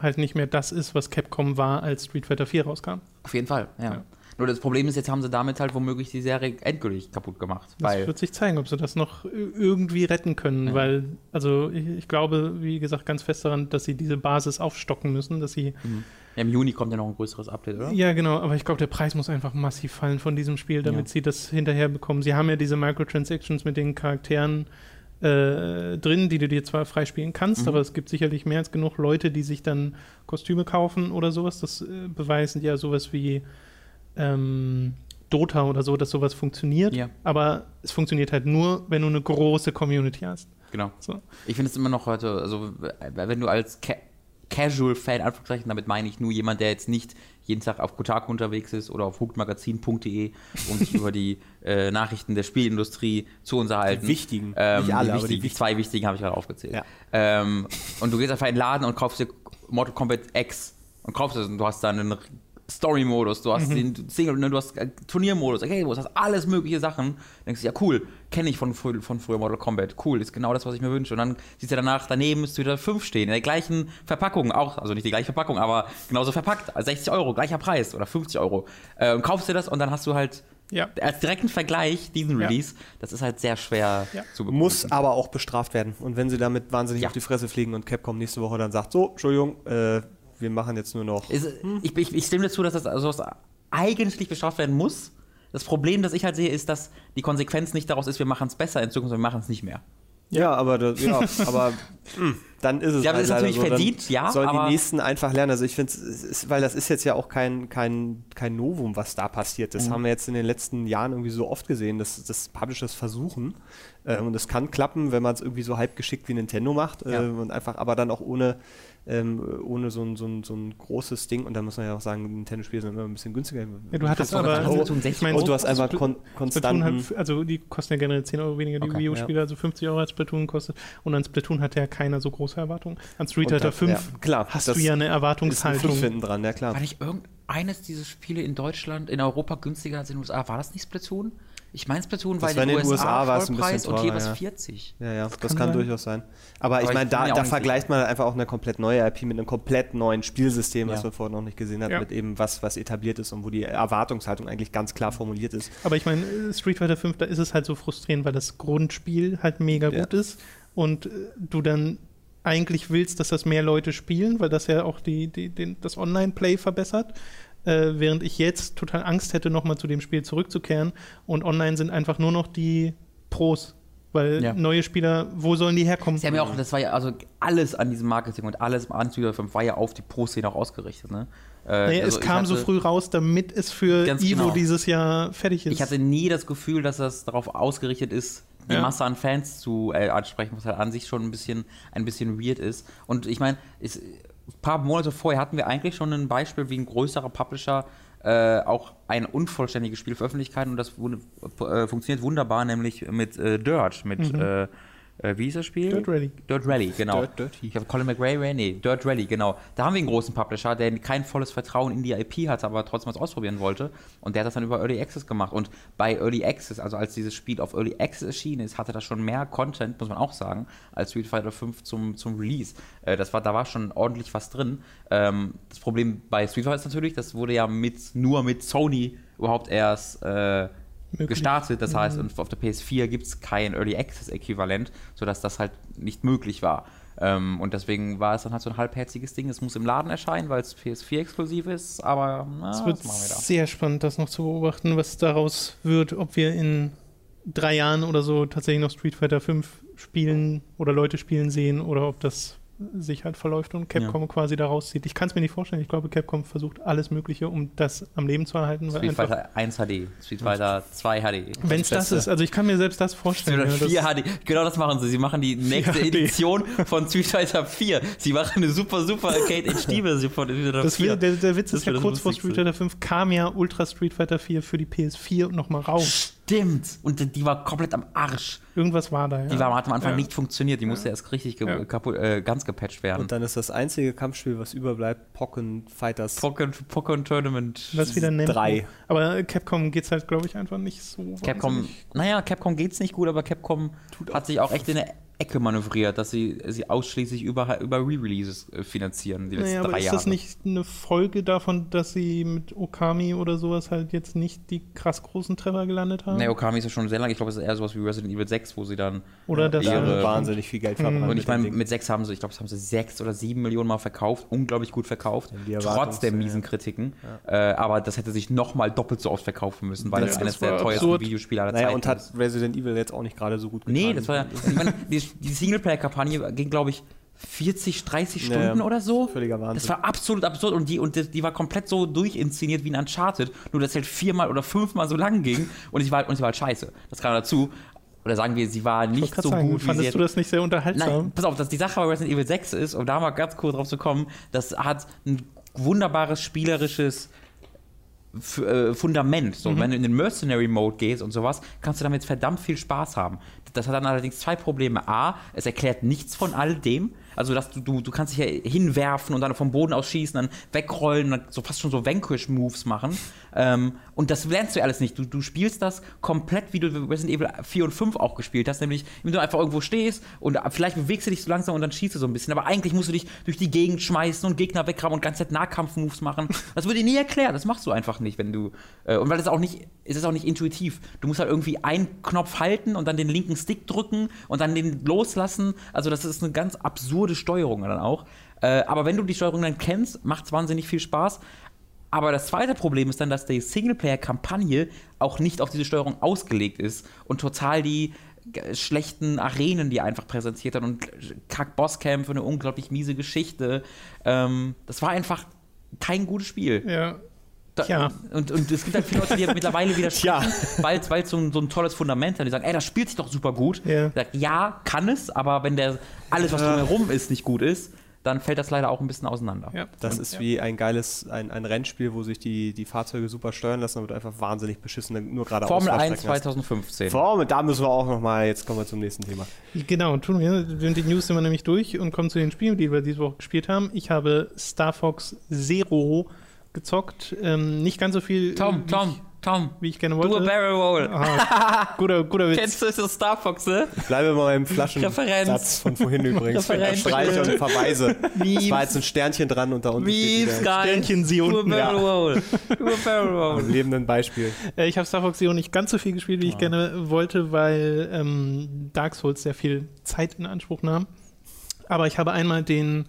halt nicht mehr das ist, was Capcom war, als Street Fighter 4 rauskam. Auf jeden Fall, ja. Ja. Nur das Problem ist, jetzt haben sie damit halt womöglich die Serie endgültig kaputt gemacht. Das wird sich zeigen, ob sie das noch irgendwie retten können, Ja. weil, also ich, ich glaube, wie gesagt, ganz fest daran, dass sie diese Basis aufstocken müssen, dass sie, ja, im Juni kommt ja noch ein größeres Update, oder? ja genau, aber ich glaube, der Preis muss einfach massiv fallen von diesem Spiel, damit Ja. sie das hinterher bekommen. Sie haben ja diese Microtransactions mit den Charakteren äh, drin, die du dir zwar freispielen kannst, Mhm. aber es gibt sicherlich mehr als genug Leute, die sich dann Kostüme kaufen oder sowas. Das äh, beweisen ja sowas wie ähm, Dota oder so, dass sowas funktioniert. Ja. Aber es funktioniert halt nur, wenn du eine große Community hast. Genau. So. Ich finde es immer noch heute, also wenn du als Ca Casual-Fan, Anführungszeichen, damit meine ich nur jemand, der jetzt nicht jeden Tag auf Kotaku unterwegs ist oder auf hookmagazin.de, um sich über die äh, Nachrichten der Spielindustrie zu unterhalten. Die wichtigen. Ähm, Nicht alle, die, aber die wichtigen, die zwei wichtigen habe ich gerade aufgezählt. Ja. Ähm, und du gehst einfach in den Laden und kaufst dir Mortal Kombat X und kaufst es und du hast dann einen Story-Modus, du hast den Single, ne, du hast äh, Turniermodus, okay, du hast alles mögliche Sachen. Denkst du, ja cool, kenne ich von, frü- von früher Mortal Kombat, cool, ist genau das, was ich mir wünsche. Und dann siehst du danach, daneben müsste wieder 5 stehen, in der gleichen Verpackung, auch, also nicht die gleiche Verpackung, aber genauso verpackt, also 60 Euro, gleicher Preis oder 50 Euro. Äh, und kaufst dir das und dann hast du halt Ja. als direkten Vergleich diesen Ja. Release, das ist halt sehr schwer Ja. zu bekommen. Muss aber auch bestraft werden. Und wenn sie damit wahnsinnig Ja. auf die Fresse fliegen und Capcom nächste Woche dann sagt, so, Entschuldigung, äh, wir machen jetzt nur noch. Ist, ich, ich, ich stimme dazu, dass das also was eigentlich bestraft werden muss. Das Problem, das ich halt sehe, ist, dass die Konsequenz nicht daraus ist, wir machen es besser in Zukunft, sondern wir machen es nicht mehr. Ja, aber, das, ja, aber mh, dann ist es Ja, aber halt das ist natürlich so. Dann verdient, ja, Sollen aber- die nächsten einfach lernen. Also ich finde es, weil das ist jetzt ja auch kein, kein, kein Novum, was da passiert. Mhm. Das haben wir jetzt in den letzten Jahren irgendwie so oft gesehen, dass, dass Publishers versuchen. Äh, und es kann klappen, wenn man es irgendwie so halb geschickt wie Nintendo macht. Äh, Ja. und einfach, aber dann auch ohne, ähm, ohne so ein, so, ein, so ein großes Ding. Und dann muss man ja auch sagen, Nintendo-Spiele sind immer ein bisschen günstiger. Ja, du hattest aber, gesagt, Splatoon 60 ich meine, und du hast einfach kon Splatoon konstanten. hat, also die kosten ja generell 10 Euro weniger, die Okay, Wii U-Spiele, also 50 Euro als Splatoon kostet. Und an Splatoon hat ja keiner so große Erwartungen. An Street Fighter da- 5 ja, klar, hast du ja eine ist ein Erwartungshaltung. Hinten dran, ja klar. War nicht irgendeines dieser Spiele in Deutschland, in Europa günstiger als in den USA? War das nicht Splatoon? Ich meine, Splatoon war war in den USA, USA war es ein bisschen und hier teurer, war ja. es 40. Ja, ja, das kann kann, sein. durchaus sein. Aber, ich Aber meine, ich da, da vergleicht man halt einfach auch eine komplett neue IP mit einem komplett neuen Spielsystem, was Ja. man vorher noch nicht gesehen hat, Ja. mit eben was, was etabliert ist und wo die Erwartungshaltung eigentlich ganz klar formuliert ist. Aber ich meine, Street Fighter 5, da ist es halt so frustrierend, weil das Grundspiel halt mega Ja. gut ist und äh, du dann eigentlich willst, dass das mehr Leute spielen, weil das ja auch die, die, den, das Online-Play verbessert. Äh, während ich jetzt total Angst hätte, nochmal zu dem Spiel zurückzukehren. Und online sind einfach nur noch die Pros. Weil Ja. neue Spieler, wo sollen die herkommen? Sie haben ja auch, das war ja, also alles an diesem Marketing und alles an Fighter 5 war ja auf die Pro-Szene auch ausgerichtet, ne? Äh, Naja, also es kam so früh raus, damit es für Evo genau. dieses Jahr fertig ist. Ich hatte nie das Gefühl, dass das darauf ausgerichtet ist, die Ja. Masse an Fans zu äh, ansprechen, was halt an sich schon ein bisschen, ein bisschen weird ist. Und ich meine, es- ein paar Monate vorher hatten wir eigentlich schon ein Beispiel, wie ein größerer Publisher äh, auch ein unvollständiges Spiel veröffentlicht hat. Und das wurde, äh, funktioniert wunderbar, nämlich mit äh, Dirt, mit äh, äh, wie hieß das Spiel? Dirt Rally. Dirt Rally, genau. Dirt Dirty. Ich habe Colin McRae, nee, Dirt Rally, genau. Da haben wir einen großen Publisher, der kein volles Vertrauen in die IP hatte, aber trotzdem was ausprobieren wollte. Und der hat das dann über Early Access gemacht. Und bei Early Access, also als dieses Spiel auf Early Access erschienen ist, hatte das schon mehr Content, muss man auch sagen, als Street Fighter 5 zum, zum Release. Äh, das war, da war schon ordentlich was drin. Ähm, das Problem bei Street Fighter ist natürlich, das wurde ja mit, nur mit Sony überhaupt erst äh, Möglich. gestartet. Das heißt, und auf der PS4 gibt es kein Early Access-Äquivalent, sodass das halt nicht möglich war. Ähm, und deswegen war es dann halt so ein halbherziges Ding. Es muss im Laden erscheinen, weil es PS4-exklusiv ist, aber na, Es wird sehr spannend, das noch zu beobachten, was daraus wird, ob wir in drei Jahren oder so tatsächlich noch Street Fighter 5 spielen oder Leute spielen sehen oder ob das sich halt verläuft und Capcom quasi da rauszieht. Ich kann es mir nicht vorstellen. Ich glaube, Capcom versucht alles Mögliche, um das am Leben zu erhalten. Street Fighter 1 HD, Street Fighter 2 HD. Wenn es das ist, also ich kann mir selbst das vorstellen. Oder ja, das- 4 HD. Genau das machen sie. Sie machen die nächste 4 HD. Edition von Street Fighter 4. Sie machen eine super, super Arcade HD-Version von Street Fighter Das 4. will, der, der Witz Das ist ja kurz vor. Street Fighter 5 kam ja Ultra Street Fighter 4 für die PS4 nochmal raus. Stimmt. Und die war komplett am Arsch. Irgendwas war da, ja. Die war, hat am Anfang Ja. nicht funktioniert. Die musste erst richtig ge Ja. kaputt, äh, ganz gepatcht werden. Und dann ist das einzige Kampfspiel, was überbleibt, Pokken Fighters Pokémon, Pokémon Tournament. was wieder nennt. drei. Aber Capcom geht es halt, glaube ich, einfach nicht so. Capcom, naja, Capcom geht's nicht gut, aber Capcom hat sich auch echt in eine Ecke manövriert, dass sie, sie ausschließlich über, über Re-Releases äh, finanzieren, die letzten Naja, aber drei ist Jahre. das nicht eine Folge davon, dass sie mit Okami oder sowas halt jetzt nicht die krass großen Treffer gelandet haben? Nee, Okami ist ja schon sehr lange. Ich glaube, es ist eher sowas wie Resident Evil 6, wo sie dann. Oder das ihre- wahnsinnig viel Geld verbrannt. Und ich meine, mit 6 haben sie, ich glaube, das haben sie 6 oder 7 Millionen Mal verkauft. Unglaublich gut verkauft. Trotz der miesen Kritiken. Äh, aber das hätte sich nochmal doppelt so oft verkaufen müssen, weil Ja, das das eines der teuersten. Videospiele aller Naja, Zeiten und hat ist. Resident Evil jetzt auch nicht gerade so gut getan. Nee, das war ja. Ich meine, die, Singleplayer-Kampagne ging, glaube ich, 40, 30 Ja, ja. Stunden oder so. Völliger Wahnsinn. Das war absolut absurd und die, und die, die war komplett so durchinszeniert wie ein Uncharted, nur dass es halt viermal oder fünfmal so lang ging und ich war halt, und sie war halt scheiße. Das kam dazu. Oder sagen wir, sie war Ich nicht so sagen, gut, wie fandest sie du das nicht sehr unterhaltsam? Nein, pass auf, dass die Sache bei Resident Evil 6 ist, um da mal ganz kurz drauf zu kommen, das hat ein wunderbares spielerisches F äh, Fundament. So, wenn du in den Mercenary Mode gehst und sowas, kannst du damit verdammt viel Spaß haben. Das hat dann allerdings zwei Probleme. A, es erklärt nichts von all dem. Also, dass du, du, du kannst dich ja hinwerfen und dann vom Boden aus schießen, dann wegrollen, dann so fast schon so Vanquish-Moves machen. Ähm, und das lernst du ja alles nicht. Du, du spielst das komplett, wie du Resident Evil 4 und 5 auch gespielt hast, nämlich, wenn du einfach irgendwo stehst und vielleicht bewegst du dich so langsam und dann schießt du so ein bisschen. Aber eigentlich musst du dich durch die Gegend schmeißen und Gegner wegrammen und ganz Zeit Nahkampf-Moves machen. Das wird dir nie erklärt. Das machst du einfach nicht, wenn du. Äh, und weil das auch nicht, es ist auch nicht intuitiv. Du musst halt irgendwie einen Knopf halten und dann den linken Stick drücken und dann den loslassen. Also, das ist eine ganz absurde Steuerung dann auch. Äh, aber wenn du die Steuerung dann kennst, macht es wahnsinnig viel Spaß. Aber das zweite Problem ist dann, dass die Singleplayer-Kampagne auch nicht auf diese Steuerung ausgelegt ist und total die schlechten Arenen, die einfach präsentiert hat und Kack-Bosskämpfe, eine unglaublich miese Geschichte. Ähm, das war einfach kein gutes Spiel. ja. Da, Tja. Und, und es gibt halt viele Leute, die mittlerweile wieder Tja. weil es so, ein- so ein tolles Fundament hat. Die sagen, ey, das spielt sich doch super gut. Ja. Sag, ja, kann es, aber wenn der alles, was drumherum ist, nicht gut ist, dann fällt das leider auch ein bisschen auseinander. ja. Das ist wie ein geiles, ein, ein Rennspiel, wo sich die, die Fahrzeuge super steuern lassen, aber wird einfach wahnsinnig beschissen, nur gerade Formel 1 Ausfahrstrecken hast. 2015. Formel, da müssen wir auch nochmal, jetzt kommen wir zum nächsten Thema. Genau, tun wir. Die News sind wir nämlich durch und kommen zu den Spielen, die wir diese Woche gespielt haben. Ich habe Star Fox Zero gezockt. Ähm, nicht ganz so viel, Tom, wie, Tom, Ich, Tom, wie ich gerne du a wollte. barrel roll. Aha, guter, guter Witz. Kennst du das Star Fox, ne? Bleibe bei meinem Referenz. Flaschensatz von vorhin übrigens. Referenz. Streiche und Verweise. Memes. Es war jetzt ein Sternchen dran und da unten Wie steht. Sternchen sie Du a barrel ja. roll. Du a barrel ein roll. lebenden Beispiel. Äh, ich habe Star Fox Zero nicht ganz so viel gespielt, wie ich gerne wollte, weil ähm, Dark Souls sehr viel Zeit in Anspruch nahm. Aber ich habe einmal den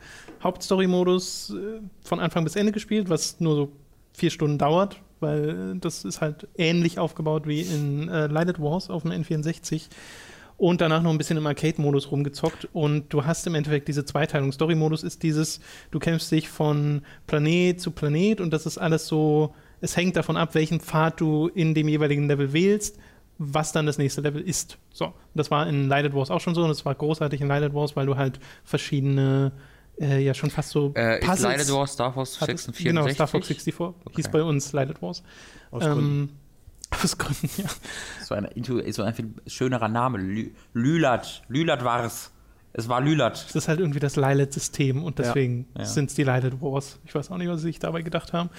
Hauptstory-Modus äh, von Anfang bis Ende gespielt, was nur so vier Stunden dauert, weil äh, das ist halt ähnlich aufgebaut wie in äh, Lighted Wars auf dem N64. Und danach noch ein bisschen im Arcade-Modus rumgezockt. Und du hast im Endeffekt diese Zweiteilung. Story-Modus ist dieses, du kämpfst dich von Planet zu Planet und das ist alles so, es hängt davon ab, welchen Pfad du in dem jeweiligen Level wählst, was dann das nächste Level ist. So, das war in Lighted Wars auch schon so und es war großartig in Lighted Wars, weil du halt verschiedene, äh, ja schon fast so Äh, ist Puzzles Lighted Wars Star Fox hattest. 64? Genau, Star Fox 64 hieß bei uns Lighted Wars. Aus Gründen. Ähm, aus Gründen, ja. So ein, so ein viel schönerer Name. Lü Lülat. Lülat war's. Es war Lülat. Das ist halt irgendwie das Lilet-System und deswegen Ja. sind es die Lilet Wars. Ich weiß auch nicht, was sie sich dabei gedacht haben.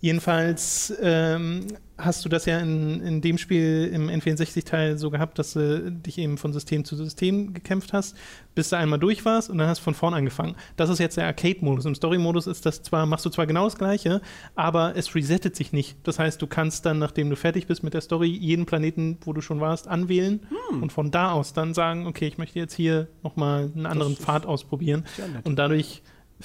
Jedenfalls ähm, hast du das ja in, in dem Spiel im N64-Teil so gehabt, dass du dich eben von System zu System gekämpft hast, bis du einmal durch warst und dann hast du von vorn angefangen. Das ist jetzt der Arcade-Modus. Im Story-Modus ist das zwar, machst du zwar genau das Gleiche, aber es resettet sich nicht. Das heißt, du kannst dann, nachdem du fertig bist mit der Story, jeden Planeten, wo du schon warst, anwählen hm. und von da aus dann sagen, okay, ich möchte jetzt hier nochmal einen anderen Pfad ausprobieren. Und dadurch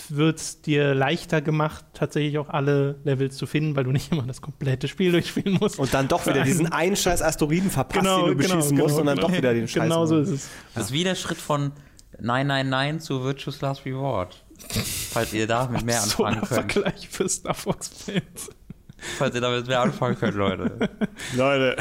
wird es dir leichter gemacht, tatsächlich auch alle Levels zu finden, weil du nicht immer das komplette Spiel durchspielen musst. Und dann doch wieder diesen einen scheiß Asteroiden verpasst, genau, den du genau, beschießen genau, musst und dann genau. doch wieder den Scheiß. Genau so ist es. Das ist wie der Schritt von 999 zu Virtuous Last Reward. Falls ihr damit mehr anfangen ein könnt. Vergleich für Star Fox-Fans. Falls ihr damit mehr anfangen könnt, Leute. Leute.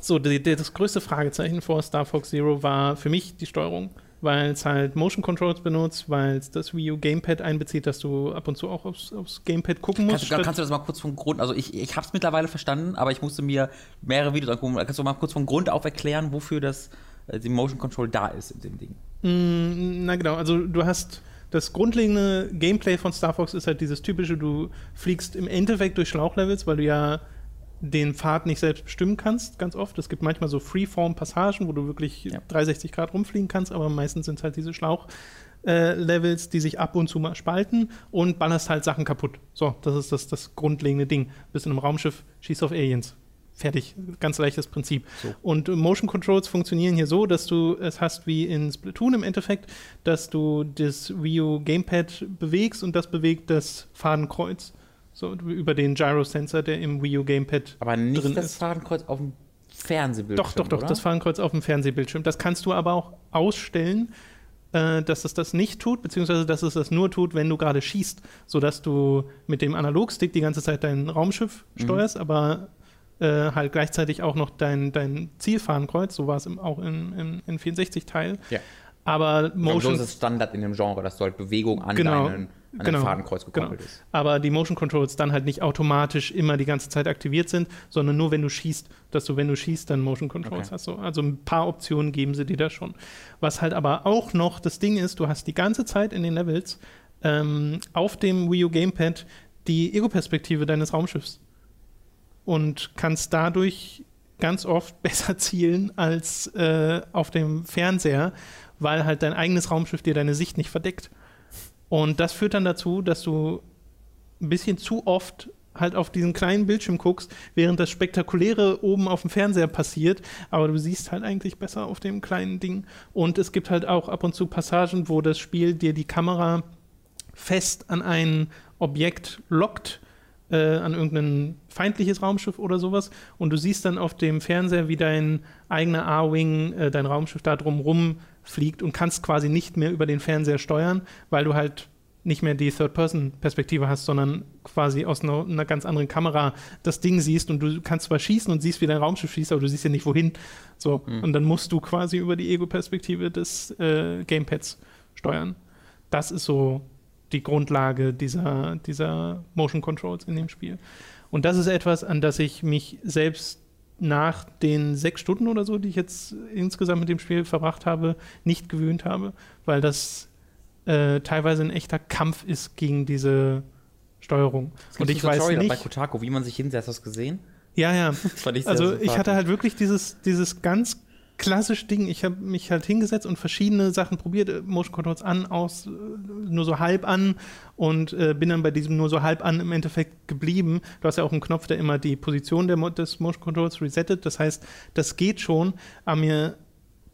So, die, die, das größte Fragezeichen vor Star Fox Zero war für mich die Steuerung, weil es halt Motion Controls benutzt, weil es das Wii U Gamepad einbezieht, dass du ab und zu auch aufs, aufs Gamepad gucken musst. Kannst, kannst du das mal kurz vom Grund, also ich, ich habe es mittlerweile verstanden, aber ich musste mir mehrere Videos angucken. Kannst du mal kurz vom Grund auf erklären, wofür das äh, die Motion Control da ist in dem Ding? Mm, Na genau, also du hast das grundlegende Gameplay von Star Fox ist halt dieses typische, du fliegst im Endeffekt durch Schlauchlevels, weil du ja den Pfad nicht selbst bestimmen kannst, ganz oft. Es gibt manchmal so Freeform-Passagen, wo du wirklich Ja. 360 Grad rumfliegen kannst, aber meistens sind es halt diese Schlauch-Levels, die sich ab und zu mal spalten und ballerst halt Sachen kaputt. So, das ist das, das grundlegende Ding. Bist in einem Raumschiff, schießt auf Aliens. Fertig. Ganz leichtes Prinzip. So. Und äh, Motion Controls funktionieren hier so, dass du es hast wie in Splatoon im Endeffekt, dass du das Wii U Gamepad bewegst und das bewegt das Fadenkreuz. So über den Gyro-Sensor, der im Wii U Gamepad Aber nicht drin das ist. Fadenkreuz auf dem Fernsehbildschirm. Doch, doch, doch, oder? das Fadenkreuz auf dem Fernsehbildschirm. Das kannst du aber auch ausstellen, äh, dass es das nicht tut, beziehungsweise dass es das nur tut, wenn du gerade schießt, sodass du mit dem Analogstick die ganze Zeit dein Raumschiff Mhm. steuerst, aber äh, halt gleichzeitig auch noch dein, dein Zielfadenkreuz, so war es im, auch im, im N64-Teil. Ja. Aber Motion Motion das ist Standard in dem Genre, dass du halt Bewegung an Genau, deinen an genau, Fadenkreuz gekoppelt ist. aber die Motion Controls dann halt nicht automatisch immer die ganze Zeit aktiviert sind, sondern nur wenn du schießt, dass du, wenn du schießt, dann Motion Controls Okay. hast. So. Also ein paar Optionen geben sie dir da schon. Was halt aber auch noch das Ding ist, du hast die ganze Zeit in den Levels ähm, auf dem Wii U Gamepad die Ego-Perspektive deines Raumschiffs und kannst dadurch ganz oft besser zielen als äh, auf dem Fernseher, weil halt dein eigenes Raumschiff dir deine Sicht nicht verdeckt. Und das führt dann dazu, dass du ein bisschen zu oft halt auf diesen kleinen Bildschirm guckst, während das Spektakuläre oben auf dem Fernseher passiert, aber du siehst halt eigentlich besser auf dem kleinen Ding. Und es gibt halt auch ab und zu Passagen, wo das Spiel dir die Kamera fest an ein Objekt lockt, äh, an irgendein feindliches Raumschiff oder sowas. Und du siehst dann auf dem Fernseher, wie dein eigener A-Wing, äh, dein Raumschiff da drumrum fliegt und kannst quasi nicht mehr über den Fernseher steuern, weil du halt nicht mehr die Third-Person-Perspektive hast, sondern quasi aus einer, einer ganz anderen Kamera das Ding siehst und du kannst zwar schießen und siehst, wie dein Raumschiff schießt, aber du siehst ja nicht wohin. So, und dann musst du quasi über die Ego-Perspektive des äh, Gamepads steuern. Das ist so die Grundlage dieser, dieser Motion Controls in dem Spiel. Und das ist etwas, an das ich mich selbst nach den sechs Stunden oder so, die ich jetzt insgesamt mit dem Spiel verbracht habe, nicht gewöhnt habe, weil das äh, teilweise ein echter Kampf ist gegen diese Steuerung. Und ich weiß nicht. bei Kotaku, wie man sich hinsetzt, hast du das gesehen? Ja, ja. Also ich hatte halt wirklich dieses, dieses ganz klassische Ding. Ich habe mich halt hingesetzt und verschiedene Sachen probiert, äh, Motion Controls an, aus, äh, nur so halb an und äh, bin dann bei diesem nur so halb an im Endeffekt geblieben. Du hast ja auch einen Knopf, der immer die Position der, des Motion Controls resettet. Das heißt, das geht schon, aber mir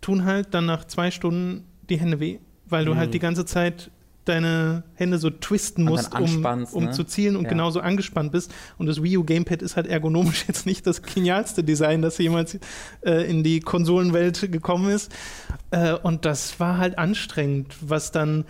tun halt dann nach zwei Stunden die Hände weh, weil du Mhm. halt die ganze Zeit deine Hände so twisten musst, um, um ne? zu zielen und Ja. genauso angespannt bist. Und das Wii U Gamepad ist halt ergonomisch jetzt nicht das genialste Design, das jemals äh, in die Konsolenwelt gekommen ist. Äh, und das war halt anstrengend, was dann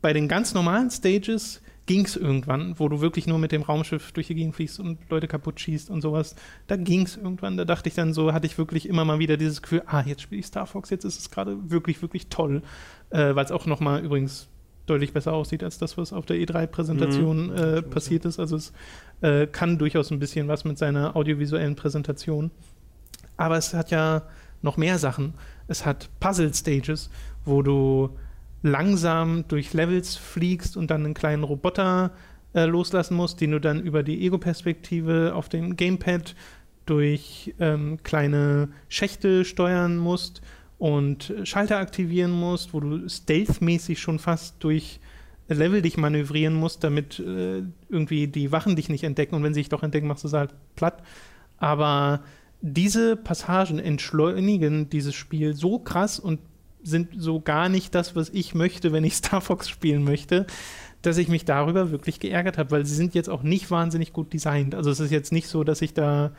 bei den ganz normalen Stages ging es irgendwann, wo du wirklich nur mit dem Raumschiff durch die Gegend fliegst und Leute kaputt schießt und sowas. Da ging es irgendwann. Da dachte ich dann so, hatte ich wirklich immer mal wieder dieses Gefühl, ah, jetzt spiele ich Star Fox, jetzt ist es gerade wirklich, wirklich toll. Äh, Weil es auch nochmal übrigens deutlich besser aussieht als das, was auf der E3-Präsentation äh, passiert ist. Also es äh, kann durchaus ein bisschen was mit seiner audiovisuellen Präsentation. Aber es hat ja noch mehr Sachen. Es hat Puzzle-Stages, wo du langsam durch Levels fliegst und dann einen kleinen Roboter äh, loslassen musst, den du dann über die Ego-Perspektive auf dem Gamepad durch ähm, kleine Schächte steuern musst und Schalter aktivieren musst, wo du stealth-mäßig schon fast durch Level dich manövrieren musst, damit äh, irgendwie die Wachen dich nicht entdecken und wenn sie dich doch entdecken, machst du sie halt platt. Aber diese Passagen entschleunigen dieses Spiel so krass und sind so gar nicht das, was ich möchte, wenn ich Star Fox spielen möchte, dass ich mich darüber wirklich geärgert habe, weil sie sind jetzt auch nicht wahnsinnig gut designt. Also es ist jetzt nicht so, dass ich da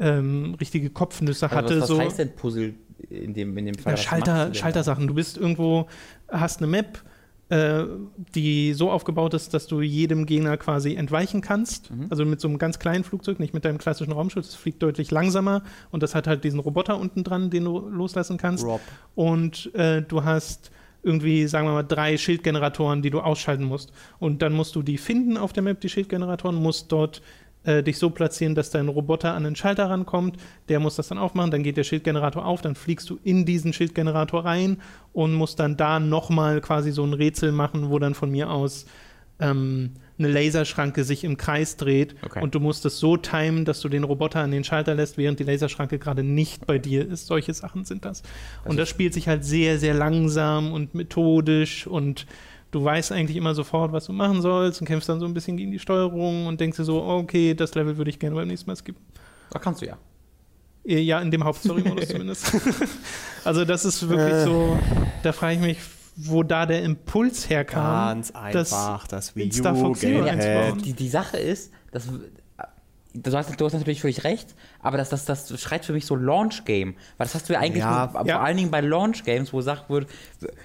ähm, richtige Kopfnüsse hatte. Also was, was so, heißt denn Puzzle in dem, in dem Fall? ja, Was Schalter? Schaltersachen. Du bist irgendwo, hast eine Map, äh, die so aufgebaut ist, dass du jedem Gegner quasi entweichen kannst. Mhm. Also mit so einem ganz kleinen Flugzeug, nicht mit deinem klassischen Raumschiff. Das fliegt deutlich langsamer und das hat halt diesen Roboter unten dran, den du loslassen kannst. Rob. Und äh, du hast irgendwie, sagen wir mal, drei Schildgeneratoren, die du ausschalten musst. Und dann musst du die finden auf der Map, die Schildgeneratoren, musst dort äh, dich so platzieren, dass dein Roboter an den Schalter rankommt. Der muss das dann aufmachen, dann geht der Schildgenerator auf, dann fliegst du in diesen Schildgenerator rein und musst dann da nochmal quasi so ein Rätsel machen, wo dann von mir aus ähm, eine Laserschranke sich im Kreis dreht Okay. und du musst es so timen, dass du den Roboter an den Schalter lässt, während die Laserschranke gerade nicht bei dir ist. Solche Sachen sind das. Und Also das spielt sich halt sehr, sehr langsam und methodisch und du weißt eigentlich immer sofort, was du machen sollst und kämpfst dann so ein bisschen gegen die Steuerung und denkst dir so, okay, das Level würde ich gerne beim nächsten Mal skippen. Da kannst du ja. Äh, Ja, in dem Hauptstory-Modus zumindest. also das ist wirklich Äh. so, da frage ich mich, wo da der Impuls herkam. Ganz das einfach, das, Wii in Star U. Die, die Sache ist, dass. Du hast, du hast natürlich völlig recht, aber das, das, das schreit für mich so Launch-Game. Weil das hast du ja eigentlich Ja, nur, ja. vor allen Dingen bei Launch-Games, wo gesagt wird,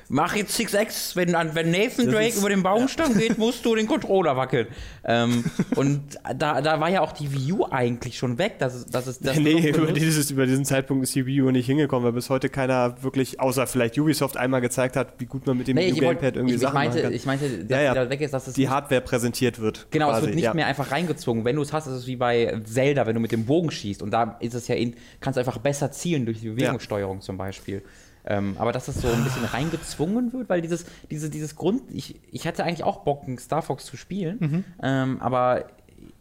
mach jetzt 6X, wenn, wenn Nathan Drake ist- über den Baumstamm geht, musst du den Controller wackeln. Ähm, und da, da war ja auch die Wii U eigentlich schon weg. Dass, es- dass es, dass nee, über, dieses, über diesen Zeitpunkt ist die Wii U nicht hingekommen, weil bis heute keiner wirklich, außer vielleicht Ubisoft einmal gezeigt hat, wie gut man mit dem Nee, Wii U ich, wollt- Gamepad irgendwie ich, Sachen meinte, machen kann. ich meinte, dass Ja, ja. weg ist, dass es die Hardware präsentiert wird. Genau, es quasi, wird nicht ja. mehr einfach reingezogen. Wenn du es hast, ist es wie bei Zelda, wenn du mit dem Bogen schießt. Und da ist es ja, in, kannst du einfach besser zielen durch die Bewegungssteuerung zum Beispiel. Ähm, aber dass das so ein bisschen reingezwungen wird, weil dieses, diese, dieses Grund, ich, ich hatte eigentlich auch Bock, Star Fox zu spielen, Mhm. ähm, aber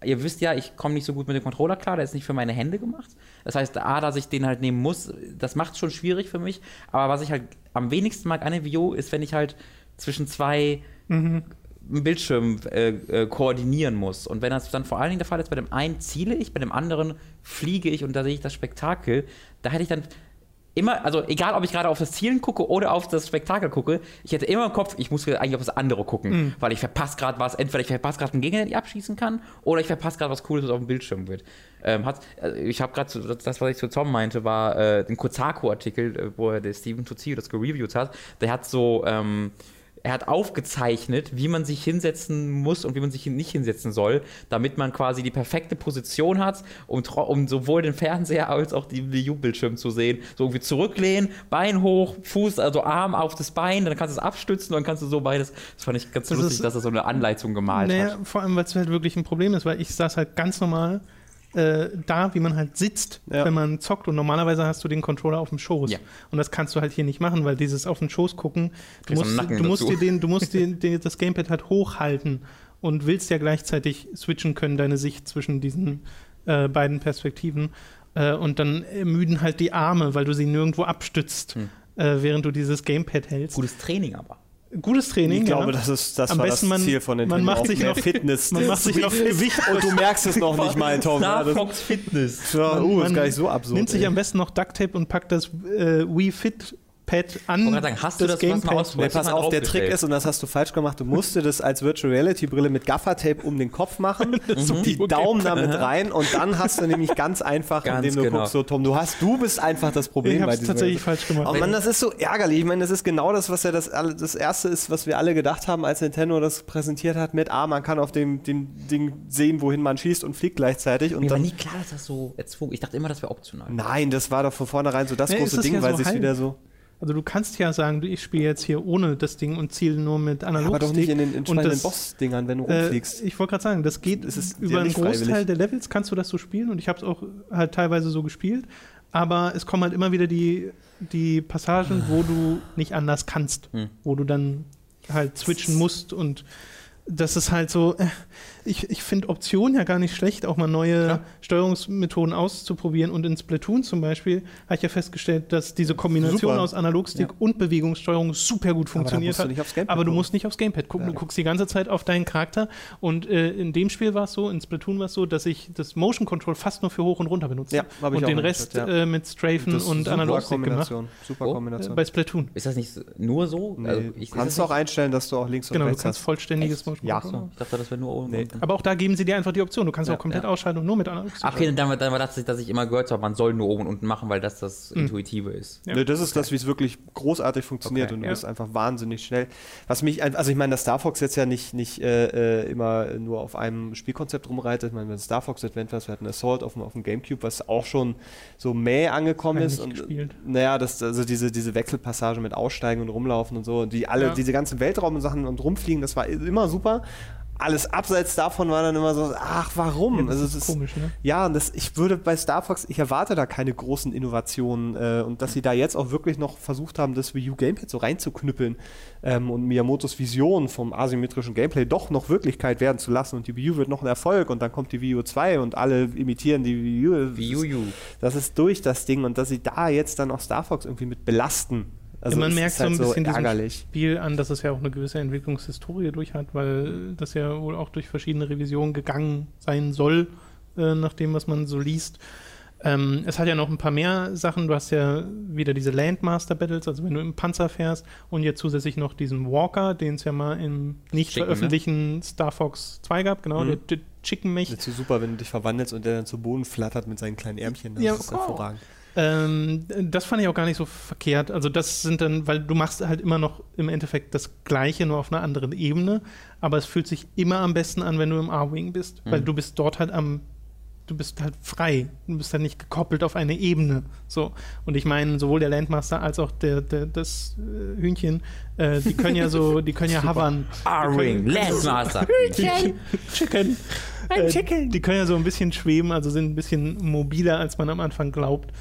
ihr wisst ja, ich komme nicht so gut mit dem Controller klar, der ist nicht für meine Hände gemacht. Das heißt, A, dass ich den halt nehmen muss, das macht es schon schwierig für mich. Aber was ich halt am wenigsten mag an Wii U, ist, wenn ich halt zwischen zwei einen Bildschirm äh, äh, koordinieren muss. Und wenn das dann vor allen Dingen der Fall ist, bei dem einen ziele ich, bei dem anderen fliege ich und da sehe ich das Spektakel, da hätte ich dann immer, also egal ob ich gerade auf das Zielen gucke oder auf das Spektakel gucke, ich hätte immer im Kopf, ich muss eigentlich auf das andere gucken, weil ich verpasse gerade was, entweder ich verpasse gerade einen Gegner, den ich abschießen kann, oder ich verpasse gerade was Cooles, was auf dem Bildschirm wird. Ähm, hat, also ich habe gerade, das, was ich zu Tom meinte, war äh, ein Kotaku-Artikel, äh, wo er der Steven Tuzzi das gereviewt hat, der hat so, ähm, er hat aufgezeichnet, wie man sich hinsetzen muss und wie man sich nicht hinsetzen soll, damit man quasi die perfekte Position hat, um, um sowohl den Fernseher als auch die Wii U-Bildschirm zu sehen. So irgendwie zurücklehnen, Bein hoch, Fuß, also Arm auf das Bein, dann kannst du es abstützen, dann kannst du so beides. Das fand ich ganz Das lustig, ist- dass er so eine Anleitung gemalt Naja, hat. vor allem, weil es halt wirklich ein Problem ist, weil ich saß halt ganz normal äh, da, wie man halt sitzt, Ja. wenn man zockt. Und normalerweise hast du den Controller auf dem Schoß. Ja. Und das kannst du halt hier nicht machen, weil dieses auf den Schoß gucken, du musst, du musst dir, den, du musst dir den, das Gamepad halt hochhalten und willst ja gleichzeitig switchen können, deine Sicht zwischen diesen äh, beiden Perspektiven. Äh, und dann ermüden halt die Arme, weil du sie nirgendwo abstützt, Hm. äh, während du dieses Gamepad hältst. Gutes Training aber. Gutes Training. Ich glaube, ja. das ist das Am war besten das man- Ziel von den man macht sich noch- Fitness. man macht sich noch Gewicht und du merkst es noch nicht mal, Tom. Ja, Star das, Fox Fitness. ja, Man- uh, ist man gar nicht so absurd. Nimmt sich ey. am besten noch Ducktape und packt das äh, Wii Fit Pad an. Ich sagen, hast du das, was mal Gamepad. ausprobiert? Nee, pass Mal auf, der Trick ist, und das hast du falsch gemacht, du musst dir das als Virtual Reality Brille mit Gaffertape um den Kopf machen, die Daumen damit rein und dann hast du nämlich ganz einfach, Ganz indem du genau. guckst, so Tom, du hast, du bist einfach das Problem Ich bei habe es diesem tatsächlich falsch gemacht. Oh Mann, das ist so ärgerlich. Ich meine, das ist genau das, was ja das, das erste ist, was wir alle gedacht haben, als Nintendo das präsentiert hat mit, ah, man kann auf dem, dem Ding sehen, wohin man schießt und fliegt gleichzeitig. Und Mir war nie klar, dass das so erzwungen Ich dachte immer, das wäre optional. nein, das war doch von vornherein so das Nee, große das Ding, ja weil so sich wieder so. Also du kannst ja sagen, du, ich spiele jetzt hier ohne das Ding und ziele nur mit Aber Analogstick. doch nicht in den entscheidenden Boss-Dingern, wenn du äh, rumfliegst. Ich wollte gerade sagen, das geht Es ist über einen Großteil freiwillig. der Levels kannst du das so spielen und ich habe es auch halt teilweise so gespielt. Aber es kommen halt immer wieder die, die Passagen, wo du nicht anders kannst, Hm. wo du dann halt switchen musst und das ist halt so, äh, ich, ich finde Optionen ja gar nicht schlecht, auch mal neue Klar. Steuerungsmethoden auszuprobieren. Und in Splatoon zum Beispiel habe ich ja festgestellt, dass diese Kombination Super. aus Analogstick Ja. und Bewegungssteuerung super gut Aber funktioniert du hat. Aber du gucken. musst nicht aufs Gamepad gucken. Ja. Du guckst die ganze Zeit auf deinen Charakter. Und äh, in dem Spiel war es so, in Splatoon war es so, dass ich das Motion Control fast nur für hoch und runter benutze. Ja, hab ich und den Rest ja. äh, mit Strafen Das und super Analogstick gemacht. Kombination. Super Oh, Äh, Kombination. bei Splatoon. Ist das nicht nur so? Nee, Also, du ich, ist kannst auch einstellen, dass du auch links und Genau, du rechts kannst hast. vollständiges Motion Ja. Control. so? Ich dachte, das wäre nur oben. Nee. Aber auch da geben sie dir einfach die Option. Du kannst Ja, auch komplett ja. ausschalten und nur mit Analogstick. Ach, okay, dann, dann war das, dass ich immer gehört habe, man soll nur oben und unten machen, weil das das Intuitive ist. Ja. Ne, das ist das, wie es wirklich großartig funktioniert Okay, und du ja. bist einfach wahnsinnig schnell. Was mich, also ich meine, dass Star Fox jetzt ja nicht, nicht äh, äh, immer nur auf einem Spielkonzept rumreitet. Ich meine, wenn Star Fox Adventures, wir hatten Assault auf dem, auf dem Gamecube, was auch schon so mäh angekommen ist. Und gespielt. naja, das, also diese, diese Wechselpassage mit Aussteigen und rumlaufen und so, und die alle, Ja. diese ganzen Weltraumsachen und rumfliegen, das war immer super. Alles abseits davon war dann immer so, ach, warum? Ja, das also ist komisch, ne? ja, und das, ich würde bei Star Fox, ich erwarte da keine großen Innovationen äh, und dass sie da jetzt auch wirklich noch versucht haben, das Wii U Gamepad so reinzuknüppeln ähm, und Miyamotos Vision vom asymmetrischen Gameplay doch noch Wirklichkeit werden zu lassen und die Wii U wird noch ein Erfolg und dann kommt die Wii U 2 und alle imitieren die Wii U. Wie Juju. Das ist durch das Ding und dass sie da jetzt dann auch Star Fox irgendwie mit belasten. Also ja, man merkt ist so ein halt bisschen diesem ärgerlich. Spiel an, dass es ja auch eine gewisse Entwicklungshistorie durch hat, weil das ja wohl auch durch verschiedene Revisionen gegangen sein soll, äh, nach dem, was man so liest. Ähm, es hat ja noch ein paar mehr Sachen. Du hast ja wieder diese Landmaster Battles, also wenn du im Panzer fährst und jetzt zusätzlich noch diesen Walker, den es ja mal im nicht Chicken, ne? veröffentlichten Star Fox 2 gab, genau, Mhm. der, der Chicken Mech. Das ist so super, wenn du dich verwandelst und der dann zu Boden flattert mit seinen kleinen Ärmchen. Das Ja, ist oh. hervorragend. Ähm, das fand ich auch gar nicht so verkehrt. Also das sind dann, weil du machst halt immer noch im Endeffekt das Gleiche, nur auf einer anderen Ebene. Aber es fühlt sich immer am besten an, wenn du im A-Wing bist, weil Mhm. du bist dort halt am, du bist halt frei. Du bist halt nicht gekoppelt auf eine Ebene. So. Und ich meine, sowohl der Landmaster als auch der, der das äh, Hühnchen, äh, die können ja so, die können ja hovern. R-Wing, Landmaster. Chicken. Äh, Die können ja so ein bisschen schweben, also sind ein bisschen mobiler, als man am Anfang glaubt.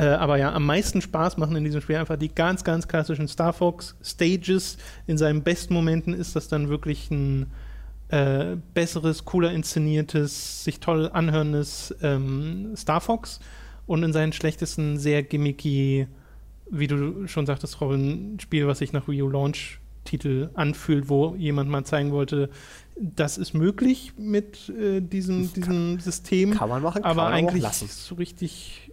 Äh, aber ja, am meisten Spaß machen in diesem Spiel einfach die ganz, ganz klassischen Star Fox Stages. In seinen besten Momenten ist das dann wirklich ein äh, besseres, cooler inszeniertes, sich toll anhörendes ähm, Star Fox. Und in seinen schlechtesten sehr gimmicky, wie du schon sagtest, Robin, Spiel, was sich nach Wii U Launch Titel anfühlt, wo jemand mal zeigen wollte, das ist möglich mit äh, diesem, diesem System. Kann man machen, kann aber man aber auch eigentlich lassen. so richtig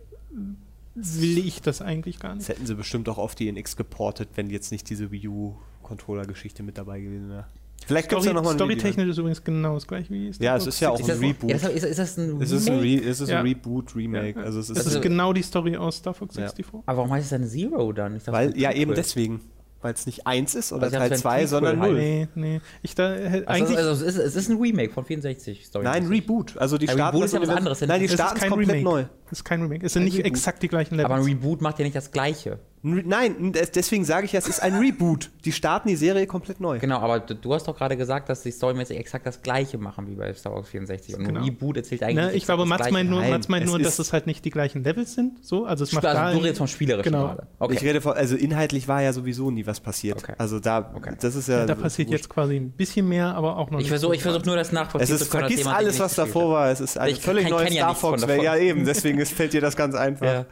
will ich das eigentlich gar Das nicht. hätten sie bestimmt auch auf die NX geportet, wenn jetzt nicht diese Wii U-Controller-Geschichte mit dabei gewesen wäre. Vielleicht gibt es ja nochmal ein Video. Storytechnisch ist übrigens genau das gleiche wie Star Ja, es ist ja auch Ist ein das, Reboot. ja, das, ist, ist das ein Es ist ein? Re es ist Ja. ein Reboot, Remake. Ja, Also es ist, Es ist Also- genau die Story aus Star Fox Ja. 64. Aber warum heißt es dann Zero dann? Ich dachte, weil, das ja, eben cool. deswegen. Weil es nicht 1 ist oder Also Teil so ein 2, Prequel sondern halt. 0. Nee, nee. Ich da, äh, Also, eigentlich, also, es, ist, es ist ein Remake von 64 Story. Nein, Reboot. Also die Ja, starten Reboot ist ja was anderes. Nein, die starten kein komplett Remake. neu. das ist kein Remake. Es sind Ein nicht Reboot. exakt die gleichen Levels. Aber ein Reboot macht ja nicht das Gleiche. Nein, des- deswegen sage ich ja, es ist ein Reboot. Die starten die Serie komplett neu. Genau, aber du, hast doch gerade gesagt, dass die storymäßig exakt das Gleiche machen wie bei Star Wars 64. Und Genau. ein Reboot erzählt eigentlich Ne, nicht ich glaube, das Mats meint nur, Mats meint es nur ist- dass es halt nicht die gleichen Levels sind. So, also es macht Also da du redest vom Spielerischen Genau. gerade. Okay. Ich rede von, also inhaltlich war ja sowieso nie was passiert. Okay. Also da, Okay. das ist ja. da passiert jetzt quasi ein bisschen mehr, aber auch noch Ich nicht. versuche ich versuch nur das Es nachvollziehen ist, zu vergiss alles, was davor war. Es ist eine Ich völlig neue Star nichts von Fox. davon. Ja, eben. Deswegen fällt dir das ganz einfach. Ja.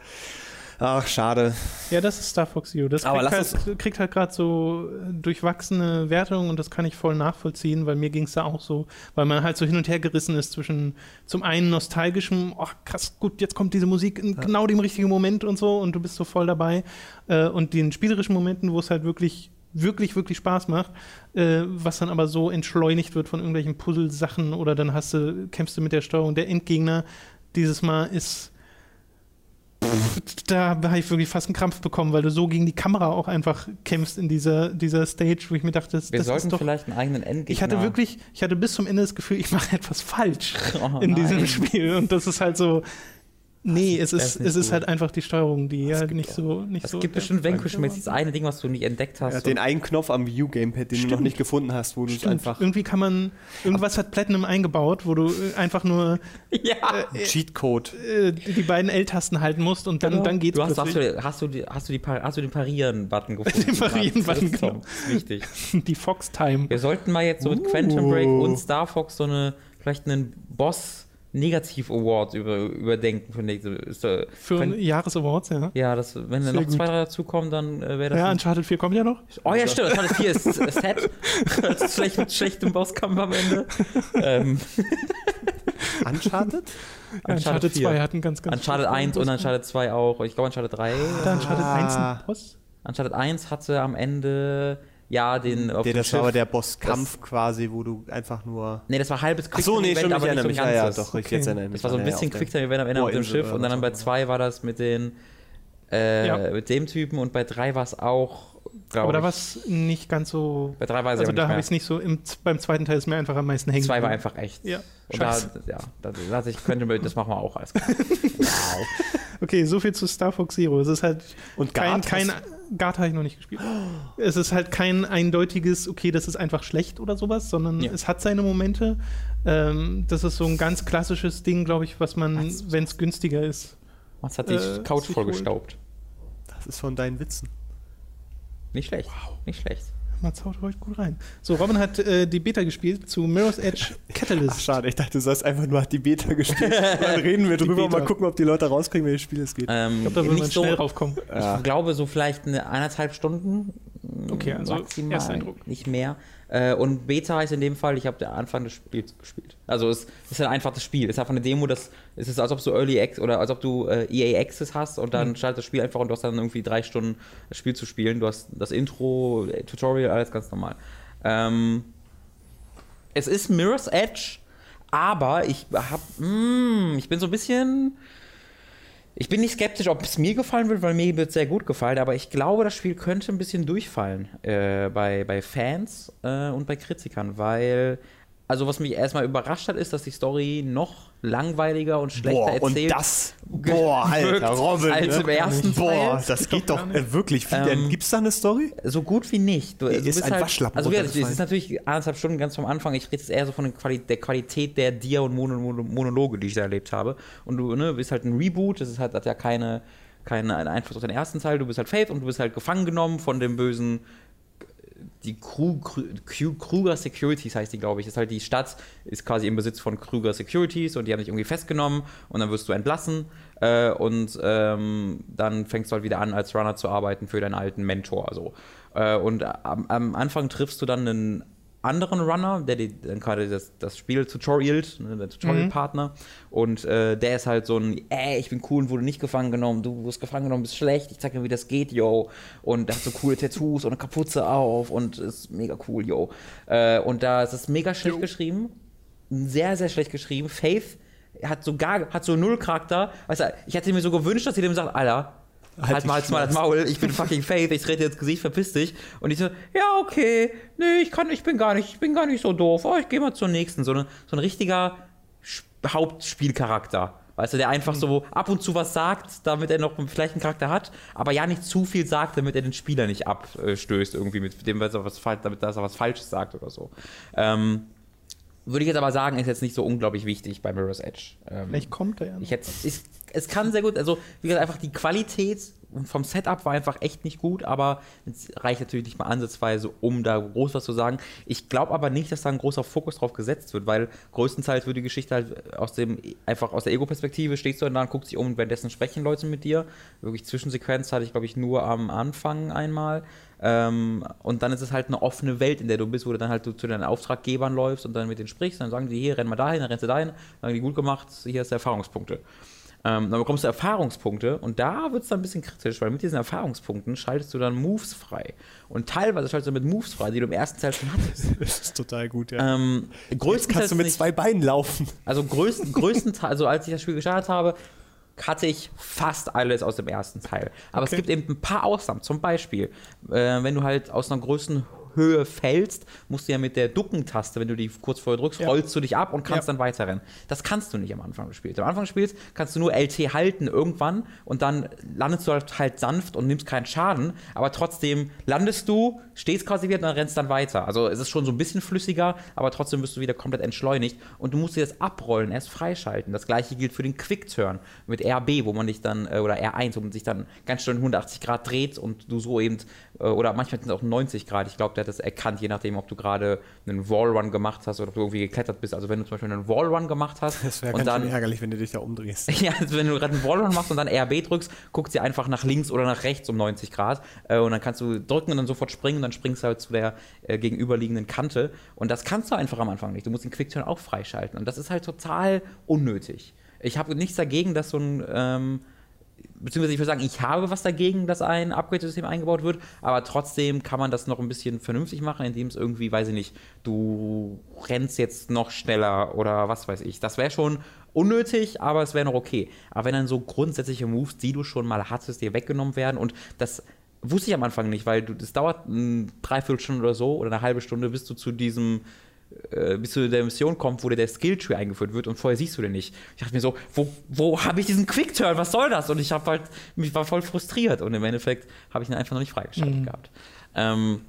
Ach, schade. Ja, das ist Star Fox Zero. Das Aber kriegt halt, kriegt halt gerade so äh, durchwachsene Wertungen und das kann ich voll nachvollziehen, weil mir ging es da auch so, weil man halt so hin und her gerissen ist zwischen zum einen nostalgischem, ach krass, gut, jetzt kommt diese Musik in genau dem richtigen Moment und so und du bist so voll dabei äh, und den spielerischen Momenten, wo es halt wirklich wirklich, wirklich Spaß macht, äh, was dann aber so entschleunigt wird von irgendwelchen Puzzle-Sachen oder dann hast du, kämpfst du mit der Steuerung. Der Endgegner dieses Mal ist da habe ich wirklich fast einen Krampf bekommen, weil du so gegen die Kamera auch einfach kämpfst in dieser, dieser Stage, wo ich mir dachte, das, Wir das sollten ist doch. vielleicht einen eigenen Endgegner... Ich hatte wirklich, ich hatte bis zum Ende das Gefühl, ich mache etwas falsch Oh in diesem Spiel. Und das ist halt so, Nee, es ist, es ist halt einfach die Steuerung, die ja gibt nicht so. Nicht Es so gibt bestimmt Freude Vanquish mit war. das eine Ding, was du nicht entdeckt hast. Ja, den einen Knopf am Wii U-Gamepad, den du noch Stimmt. nicht gefunden hast, wo du es Stimmt. einfach. Irgendwie kann man. Irgendwas hat Platinum eingebaut, wo du äh, einfach nur ja. Cheatcode. äh, die beiden L-Tasten halten musst und dann, Genau. dann geht's du hast, hast, du, hast, du, die- hast, du die, hast du den Parieren-Button gefunden? Den Parieren-Button, genau. Wichtig. Die Fox-Time. Wir sollten mal jetzt so mit Quantum Break und Star Fox so eine, vielleicht einen Boss-Negativ-Award über, überdenken, Ist, äh, Für Quan- Jahresawards, ja. ja, das, wenn da noch gut. zwei, drei dazukommen, dann äh, wäre das. Ja, Uncharted 4 kommt ja noch. oh ja, stimmt, das hier ist ist Set. Das ist schlecht mit schlechtem Bosskampf am Ende. ähm, Uncharted? Ja, Uncharted 4. 2 hat einen ganz, ganz Uncharted 1 und Uncharted 2 auch. Ich glaube, Uncharted 3. Hat Uncharted Ah. 1 einen Boss? Uncharted 1 hatte am Ende, ja, den auf Der, das war aber Schiff. der Bosskampf quasi, wo du einfach nur. Nee, das war halbes Ach so, nee, Quick-Time-Event, stimmt, ich aber nicht so ein Ja, ja, ganzes. doch, ich Okay. jetzt erinnere mich. Das war so ein ja, bisschen auf der Quicktime-Event am Ende auf dem Schiff und dann bei zwei war das mit den äh, Ja. mit dem Typen und bei drei war es auch, glaube Aber da war es nicht ganz so. bei drei war es Also da habe ich es nicht so. Im, beim zweiten Teil ist mir einfach am meisten hängen. Zwei war einfach echt. Ja. Und da, Scheiße. ja, da, ich, könnte man, das machen wir auch alles klar. wow. Okay, so viel zu Star Fox Zero. Es ist halt Und kein, Guard kein hast- Guard habe ich noch nicht gespielt. Es ist halt kein eindeutiges, okay, das ist einfach schlecht oder sowas, sondern Ja. es hat seine Momente. Ähm, das ist so ein ganz klassisches Ding, glaube ich, was man, wenn es günstiger ist. Was hat die Äh, Couch vollgestaubt? Das ist von deinen Witzen. Nicht schlecht. Nicht schlecht. Mats haut heute gut rein. So, Robin hat äh, die Beta gespielt zu Mirror's Edge Ach, Catalyst. schade, ich dachte, du sollst einfach nur die Beta gespielt. Dann reden wir drüber und Beta. mal gucken, ob die Leute rauskriegen, welches Spiel es geht. Ähm, ich glaube, da würde man nicht so, schnell raufkommen. Ja. Ich glaube, so vielleicht eine eineinhalb Stunden. Okay, also maximal, Ersteindruck. nicht mehr. Äh, und Beta heißt in dem Fall, ich habe den Anfang des Spiels gespielt. Also es ist ein einfaches Spiel. Es ist einfach eine Demo, das es ist, als ob du Early Access oder als ob du äh, EA Access hast und dann Mhm. startet das Spiel einfach und du hast dann irgendwie drei Stunden das Spiel zu spielen. Du hast das Intro, äh, Tutorial, alles ganz normal. Ähm, es ist Mirror's Edge, aber ich hab, mm, ich bin so ein bisschen, ich bin nicht skeptisch, ob es mir gefallen wird, weil mir wird es sehr gut gefallen, aber ich glaube, das Spiel könnte ein bisschen durchfallen äh, bei, bei Fans äh, und bei Kritikern, weil, also was mich erstmal überrascht hat, ist, dass die Story noch langweiliger und schlechter Boah, und erzählt das. Boah, Alter, Robin. als ne? im ersten Boah, Teil. das Geht doch äh, wirklich. Wie Ähm, denn? Gibt's da eine Story? So gut wie nicht. Du, du ist bist ein halt, Waschlappen Also es ist natürlich anderthalb Stunden ganz vom Anfang. Ich rede jetzt eher so von der, Quali der Qualität der Dia- und Mono Monologe, die ich da erlebt habe. Und du ne, bist halt ein Reboot, das ist halt, hat ja keine, keinen Einfluss auf den ersten Teil. Du bist halt Faith und du bist halt gefangen genommen von dem bösen die Kruger Securities heißt die, glaube ich. Das ist halt die Stadt, ist quasi im Besitz von Krüger Securities und die haben dich irgendwie festgenommen und dann wirst du entlassen äh, und ähm, dann fängst du halt wieder an, als Runner zu arbeiten für deinen alten Mentor. So. Äh, und am, am Anfang triffst du dann einen anderen Runner, der dir dann gerade das, das Spiel tutorialt, ne, der Tutorial-Partner. Und äh, der ist halt so ein, ey, ich bin cool und wurde nicht gefangen genommen, du wirst gefangen genommen, bist schlecht, ich zeig dir, wie das geht, yo. Und der hat so coole Tattoos und eine Kapuze auf und ist mega cool, yo. Äh, und da ist es mega schlecht geschrieben, sehr, sehr schlecht geschrieben. Faith hat so gar, hat so null Charakter. Weißt du, ich hätte mir so gewünscht, dass sie dem sagt, Alter, halt, die mal, halt's mal das Maul, ich bin fucking Faith, ich trete ins Gesicht, verpiss dich. Und ich so, ja, okay, nee, ich kann, ich bin gar nicht, ich bin gar nicht so doof, oh, ich gehe mal zur nächsten. So, eine, so ein richtiger Sp- Hauptspielcharakter. Weißt du, der einfach so ab und zu was sagt, damit er noch vielleicht einen Charakter hat, aber ja nicht zu viel sagt, damit er den Spieler nicht abstößt, irgendwie mit dem, was er was, damit er was Falsches sagt oder so. Ähm, würde ich jetzt aber sagen, ist jetzt nicht so unglaublich wichtig bei Mirror's Edge. Ähm, Vielleicht kommt er ja noch. ich hätte, ich, es kann sehr gut, also wie gesagt, einfach die Qualität vom Setup war einfach echt nicht gut, aber es reicht natürlich nicht mal ansatzweise, um da groß was zu sagen. Ich glaube aber nicht, dass da ein großer Fokus drauf gesetzt wird, weil größtenteils wird die Geschichte halt aus dem, einfach aus der Ego-Perspektive, stehst du dann da guckst dich um und währenddessen sprechen Leute mit dir. Wirklich Zwischensequenz hatte ich, glaube ich, nur am Anfang einmal. Ähm, und dann ist es halt eine offene Welt, in der du bist, wo du dann halt du zu deinen Auftraggebern läufst und dann mit denen sprichst. Dann sagen die, hier, renn mal dahin, dann rennst du dahin, dann sagen die, gut gemacht, hier ist der Erfahrungspunkte. Ähm, dann bekommst du Erfahrungspunkte und da wird es dann ein bisschen kritisch, weil mit diesen Erfahrungspunkten schaltest du dann Moves frei. Und teilweise schaltest du mit Moves frei, die du im ersten Teil schon hattest. Das ist total gut, ja. Ähm, Jetzt größtenteils kannst du mit nicht- zwei Beinen laufen. also größten, größtenteils, also als ich das Spiel gestartet habe, hatte ich fast alles aus dem ersten Teil. Aber Okay. es gibt eben ein paar Ausnahmen. Zum Beispiel, äh, wenn du halt aus einer größten Höhe fällst, musst du ja mit der Ducken-Taste, wenn du die kurz vorher drückst, Ja. rollst du dich ab und kannst Ja. dann weiterrennen. Das kannst du nicht am Anfang des Spiels. Am Anfang des Spiels kannst du nur LT halten irgendwann und dann landest du halt, halt sanft und nimmst keinen Schaden, aber trotzdem landest du, stehst quasi wieder und dann rennst dann weiter. Also es ist schon so ein bisschen flüssiger, aber trotzdem wirst du wieder komplett entschleunigt und du musst dir das Abrollen erst freischalten. Das gleiche gilt für den Quick-Turn mit RB, wo man dich dann, äh, oder R1, wo man sich dann ganz schnell 180 Grad dreht und du so eben, äh, oder manchmal sind es auch 90 Grad. Ich glaube, der hat das erkannt, je nachdem, ob du gerade einen Wallrun gemacht hast oder ob du irgendwie geklettert bist. Also wenn du zum Beispiel einen Wallrun gemacht hast Das wäre ganz dann ärgerlich, wenn du dich da umdrehst. ja, also wenn du gerade einen Wallrun machst und dann RB drückst, guckt sie einfach nach links oder nach rechts um 90 Grad äh, und dann kannst du drücken und dann sofort springen und dann springst du halt zu der äh, gegenüberliegenden Kante und das kannst du einfach am Anfang nicht. Du musst den Quickturn auch freischalten und das ist halt total unnötig. Ich habe nichts dagegen, dass so ein ähm, beziehungsweise ich würde sagen, ich habe was dagegen, dass ein Upgrade-System eingebaut wird, aber trotzdem kann man das noch ein bisschen vernünftig machen, indem es irgendwie, weiß ich nicht, du rennst jetzt noch schneller oder was weiß ich. Das wäre schon unnötig, aber es wäre noch okay. Aber wenn dann so grundsätzliche Moves, die du schon mal hattest, dir weggenommen werden und das wusste ich am Anfang nicht, weil du, das dauert eine Dreiviertelstunde oder so oder eine halbe Stunde, bis du zu diesem äh, bis zu der Mission kommt, wo der Skilltree eingeführt wird und vorher siehst du den nicht. Ich dachte mir so, wo, wo habe ich diesen Quick-Turn? Was soll das? Und ich habe halt, mich war voll frustriert und im Endeffekt habe ich ihn einfach noch nicht freigeschaltet gehabt. Ähm,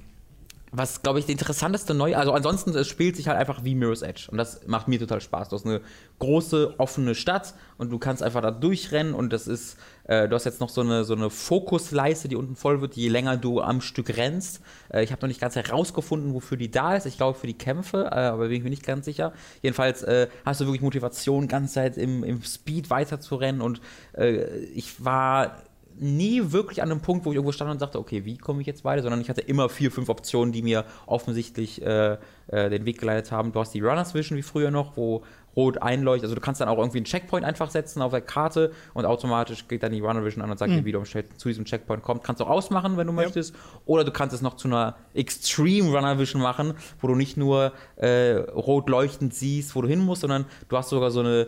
was, glaube ich, die interessanteste neue, also ansonsten, es spielt sich halt einfach wie Mirror's Edge und das macht mir total Spaß. Du hast eine große, offene Stadt und du kannst einfach da durchrennen und das ist, äh, du hast jetzt noch so eine, so eine Fokusleiste, die unten voll wird, je länger du am Stück rennst. Äh, ich habe noch nicht ganz herausgefunden, wofür die da ist. Ich glaube, für die Kämpfe, äh, aber bin ich mir nicht ganz sicher. Jedenfalls äh, hast du wirklich Motivation, ganze Zeit im, im Speed weiter zu rennen und äh, ich war nie wirklich an einem Punkt, wo ich irgendwo stand und sagte, okay, wie komme ich jetzt weiter, sondern ich hatte immer vier, fünf Optionen, die mir offensichtlich äh, äh, den Weg geleitet haben. Du hast die Runners Vision wie früher noch, wo rot einleuchtet. Also du kannst dann auch irgendwie einen Checkpoint einfach setzen auf der Karte und automatisch geht dann die Runner Vision an und sagt dir, wie du zu diesem Checkpoint kommst. Kannst du auch ausmachen, wenn du möchtest. Oder du kannst es noch zu einer Extreme Runner Vision machen, wo du nicht nur äh, rot leuchtend siehst, wo du hin musst, sondern du hast sogar so eine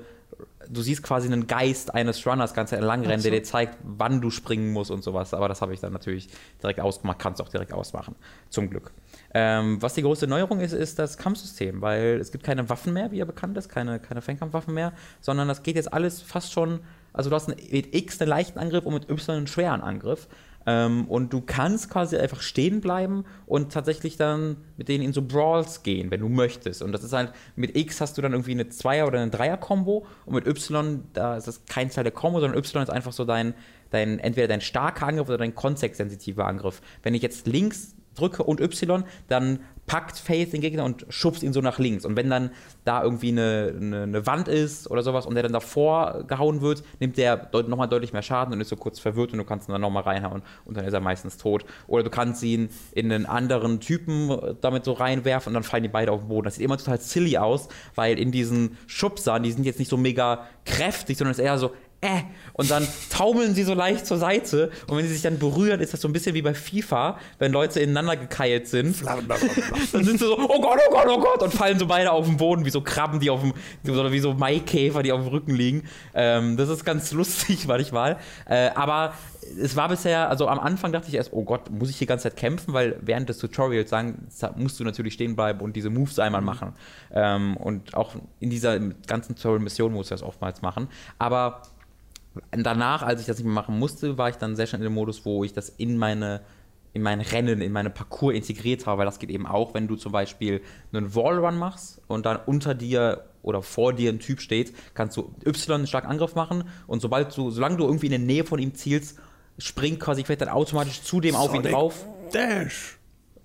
du siehst quasi einen Geist eines Runners ganz entlang rennen, der dir zeigt, wann du springen musst und sowas. Aber das habe ich dann natürlich direkt ausgemacht, kannst auch direkt ausmachen. Zum Glück. Ähm, was die große Neuerung ist, ist das Kampfsystem, weil es gibt keine Waffen mehr, wie ja bekannt ist, keine, keine Fernkampfwaffen mehr, sondern das geht jetzt alles fast schon, also du hast mit X einen leichten Angriff und mit Y einen schweren Angriff. Ähm, und du kannst quasi einfach stehen bleiben und tatsächlich dann mit denen in so Brawls gehen, wenn du möchtest. Und das ist halt, mit X hast du dann irgendwie eine Zweier- oder eine Dreier-Kombo und mit Y, da ist das kein Teil der Kombo, sondern Y ist einfach so dein, dein entweder dein starker Angriff oder dein kontextsensitiver Angriff. Wenn ich jetzt links drücke und Y, dann packt Faith den Gegner und schubst ihn so nach links. Und wenn dann da irgendwie eine, eine, eine Wand ist oder sowas und der dann davor gehauen wird, nimmt der deut nochmal deutlich mehr Schaden und ist so kurz verwirrt und du kannst ihn dann nochmal reinhauen und dann ist er meistens tot. Oder du kannst ihn in einen anderen Typen damit so reinwerfen und dann fallen die beide auf den Boden. Das sieht immer total silly aus, weil in diesen Schubsern, die sind jetzt nicht so mega kräftig, sondern es ist eher so, äh, und dann taumeln sie so leicht zur Seite und wenn sie sich dann berühren, ist das so ein bisschen wie bei FIFA, wenn Leute ineinander gekeilt sind. dann sind sie so, oh Gott, oh Gott, oh Gott, und fallen so beide auf den Boden, wie so Krabben, die auf dem, oder wie so Maikäfer, die auf dem Rücken liegen. Ähm, das ist ganz lustig manchmal. Äh, aber es war bisher, also am Anfang dachte ich erst, oh Gott, muss ich die ganze Zeit kämpfen, weil während des Tutorials sagen, musst du natürlich stehen bleiben und diese Moves einmal machen. Ähm, und auch in dieser ganzen Tutorial-Mission musst du das oftmals machen. Aber danach, als ich das nicht mehr machen musste, war ich dann sehr schnell in dem Modus, wo ich das in meine in mein Rennen, in meine Parcours integriert habe, weil das geht eben auch, wenn du zum Beispiel einen Wallrun machst und dann unter dir oder vor dir ein Typ steht, kannst du Y einen starken Angriff machen und sobald du, solange du irgendwie in der Nähe von ihm zielst, springt quasi vielleicht dann automatisch zu dem auf ihn Sonic drauf Dash.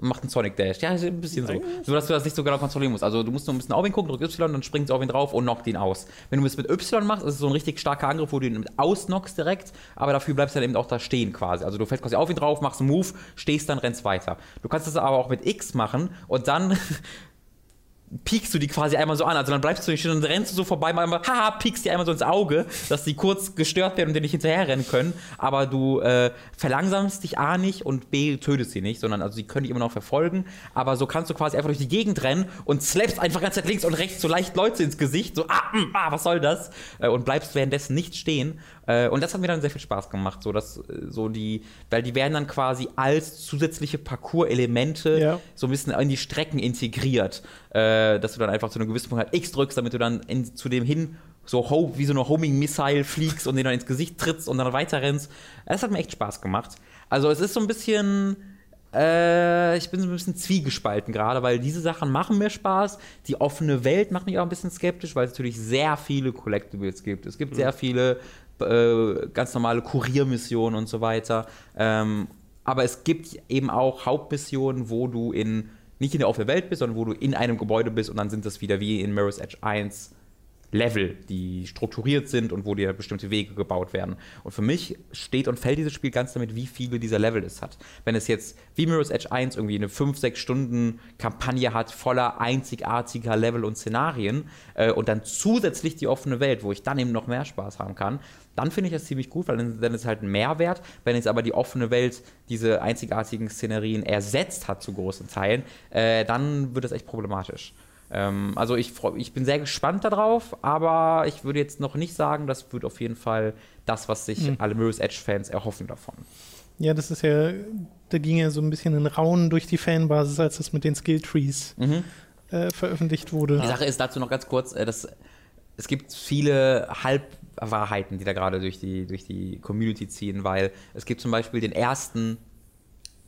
Macht einen Sonic Dash. Ja, ein bisschen so. So, dass du das nicht so genau kontrollieren musst. Also, du musst nur ein bisschen auf ihn gucken, drückst Y, dann springt es auf ihn drauf und knockt ihn aus. Wenn du es mit Y machst, ist es so ein richtig starker Angriff, wo du ihn ausknockst direkt, aber dafür bleibst du dann eben auch da stehen quasi. Also, du fällst quasi auf ihn drauf, machst einen Move, stehst dann, rennst weiter. Du kannst das aber auch mit X machen und dann piekst du die quasi einmal so an. Also dann bleibst du nicht stehen und rennst du so vorbei, mal einmal, haha, piekst die einmal so ins Auge, dass die kurz gestört werden und dir nicht hinterherrennen können. Aber du äh, verlangsamst dich A nicht und B tötest sie nicht, sondern also sie können dich immer noch verfolgen. Aber so kannst du quasi einfach durch die Gegend rennen und slappst einfach ganz links und rechts so leicht Leute ins Gesicht, so, ah, mm, ah was soll das? Äh, und bleibst währenddessen nicht stehen. Äh, und das hat mir dann sehr viel Spaß gemacht, so dass äh, so die, weil die werden dann quasi als zusätzliche Parcours-Elemente Ja. so ein bisschen in die Strecken integriert, äh, dass du dann einfach zu einem gewissen Punkt halt X drückst, damit du dann in, zu dem hin so wie so eine Homing-Missile fliegst und den dann ins Gesicht trittst und dann weiter rennst. Das hat mir echt Spaß gemacht. Also es ist so ein bisschen, äh, ich bin so ein bisschen zwiegespalten gerade, weil diese Sachen machen mir Spaß. Die offene Welt macht mich auch ein bisschen skeptisch, weil es natürlich sehr viele Collectibles gibt. Es gibt sehr viele äh, ganz normale Kuriermissionen und so weiter. Ähm, aber es gibt eben auch Hauptmissionen, wo du in nicht in der offenen Welt bist, sondern wo du in einem Gebäude bist und dann sind das wieder wie in Mirror's Edge 1 Level, die strukturiert sind und wo dir bestimmte Wege gebaut werden. Und für mich steht und fällt dieses Spiel ganz damit, wie viele dieser Level es hat. Wenn es jetzt wie Mirror's Edge 1 irgendwie eine 5-6 Stunden Kampagne hat, voller einzigartiger Level und Szenarien äh, und dann zusätzlich die offene Welt, wo ich dann eben noch mehr Spaß haben kann, dann finde ich das ziemlich gut, weil dann, dann ist halt ein Mehrwert. Wenn jetzt aber die offene Welt diese einzigartigen Szenerien ersetzt hat zu großen Teilen, äh, dann wird das echt problematisch. Ähm, also ich, freu, ich bin sehr gespannt darauf, aber ich würde jetzt noch nicht sagen, das wird auf jeden Fall das, was sich Mhm. alle Mirror's Edge-Fans erhoffen davon. Ja, das ist ja, da ging ja so ein bisschen ein Raunen durch die Fanbasis, als das mit den Skill-Trees Mhm. äh, veröffentlicht wurde. Die Sache ist dazu noch ganz kurz, äh, dass es gibt viele Halbwahrheiten, die da gerade durch die, durch die Community ziehen, weil es gibt zum Beispiel den ersten,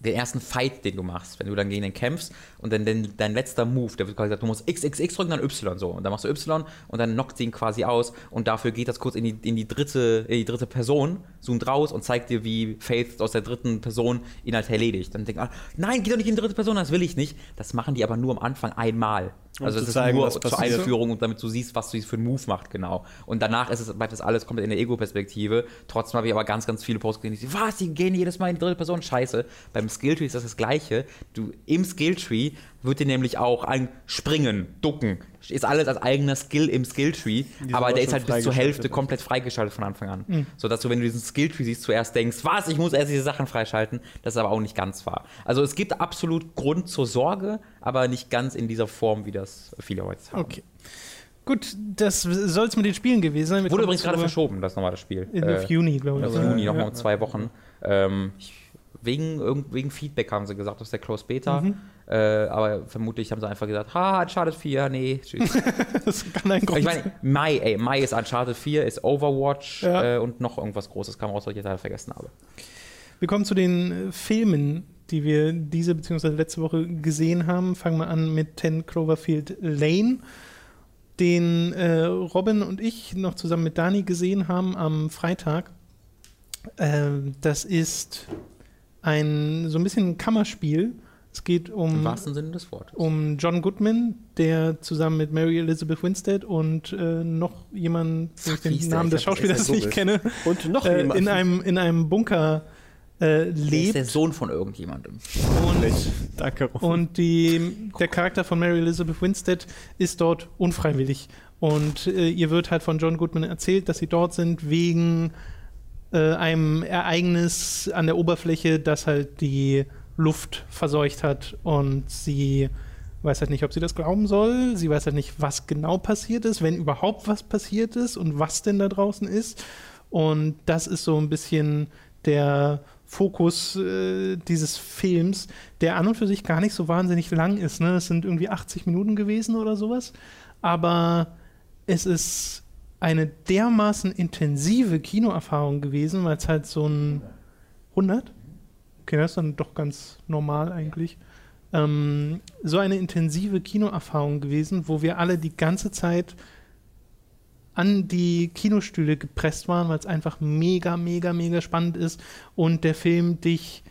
den ersten Fight, den du machst, wenn du dann gegen den kämpfst und dann den, dein letzter Move, der wird quasi gesagt, du musst XXX drücken, dann Y so und dann machst du Y und dann knockt ihn quasi aus und dafür geht das kurz in die, in die dritte, in die dritte Person, zoomt raus und zeigt dir, wie Faith aus der dritten Person ihn halt erledigt. Dann denkt man, nein, geh doch nicht in die dritte Person, das will ich nicht. Das machen die aber nur am Anfang einmal. Um Also das ist zeigen, nur zur. Einführung und damit du siehst, was du für einen Move macht, genau. Und danach ist es, bleibt das alles komplett in der Ego-Perspektive. Trotzdem habe ich aber ganz, ganz viele Posts gesehen, die sagen, was, die gehen jedes Mal in die dritte Person. Scheiße. Beim Skilltree ist das das Gleiche. Du, im Skilltree wird dir nämlich auch ein Springen, Ducken, ist alles als eigener Skill im Skilltree, aber der ist halt bis zur. Hälfte komplett freigeschaltet von Anfang an. Sodass du, wenn du diesen Skilltree siehst, zuerst denkst, was, ich muss erst diese Sachen freischalten. Das ist aber auch nicht ganz wahr. Also es gibt absolut Grund zur Sorge, aber nicht ganz in dieser Form, wie das viele heute haben. Okay. Gut, das soll es mit den Spielen gewesen sein. Wir Wurde übrigens gerade verschoben, das normale Spiel. In, Äh, auf Juni, glaube ich. auf Ja, Juni, ja. nochmal um zwei Wochen. Ähm, ich, wegen, wegen Feedback haben sie gesagt aus der Closed Beta. Mhm. Äh, aber vermutlich haben sie einfach gesagt, ha, Uncharted 4, nee, tschüss. Das kann ein Grund ich meine, Mai, ey, Mai ist Uncharted 4, ist Overwatch Ja. äh, und noch irgendwas Großes kam raus, was ich jetzt leider vergessen habe. Wir kommen zu den äh, Filmen, die wir diese bzw. letzte Woche gesehen haben. Fangen wir an mit 10 Cloverfield Lane, den äh, Robin und ich noch zusammen mit Dani gesehen haben am Freitag. Ähm, das ist ein so ein bisschen ein Kammerspiel. Es geht Im um, wahrsten Sinne des Wortes. um John Goodman, der zusammen mit Mary Elizabeth Winstead und äh, noch jemanden, hieß den der? Namen Ich des Schauspielers nicht kenne, Und noch äh, jemand. in, einem, in einem Bunker äh, Der ist lebt. der Sohn von irgendjemandem. Und, Danke. und die, der Charakter von Mary Elizabeth Winstead ist dort unfreiwillig. Und äh, ihr wird halt von John Goodman erzählt, dass sie dort sind wegen äh, einem Ereignis an der Oberfläche, das halt die Luft verseucht hat. Und sie weiß halt nicht, ob sie das glauben soll. Sie weiß halt nicht, was genau passiert ist, wenn überhaupt was passiert ist und was denn da draußen ist. Und das ist so ein bisschen der Fokus äh, dieses Films, der an und für sich gar nicht so wahnsinnig lang ist. Ne? Es sind irgendwie 80 Minuten gewesen oder sowas. Aber es ist eine dermaßen intensive Kinoerfahrung gewesen, weil es halt so ein 100? Okay, das ist dann doch ganz normal eigentlich. Ähm, so eine intensive Kinoerfahrung gewesen, wo wir alle die ganze Zeit an die Kinostühle gepresst waren, weil es einfach mega, mega, mega spannend ist und der Film dich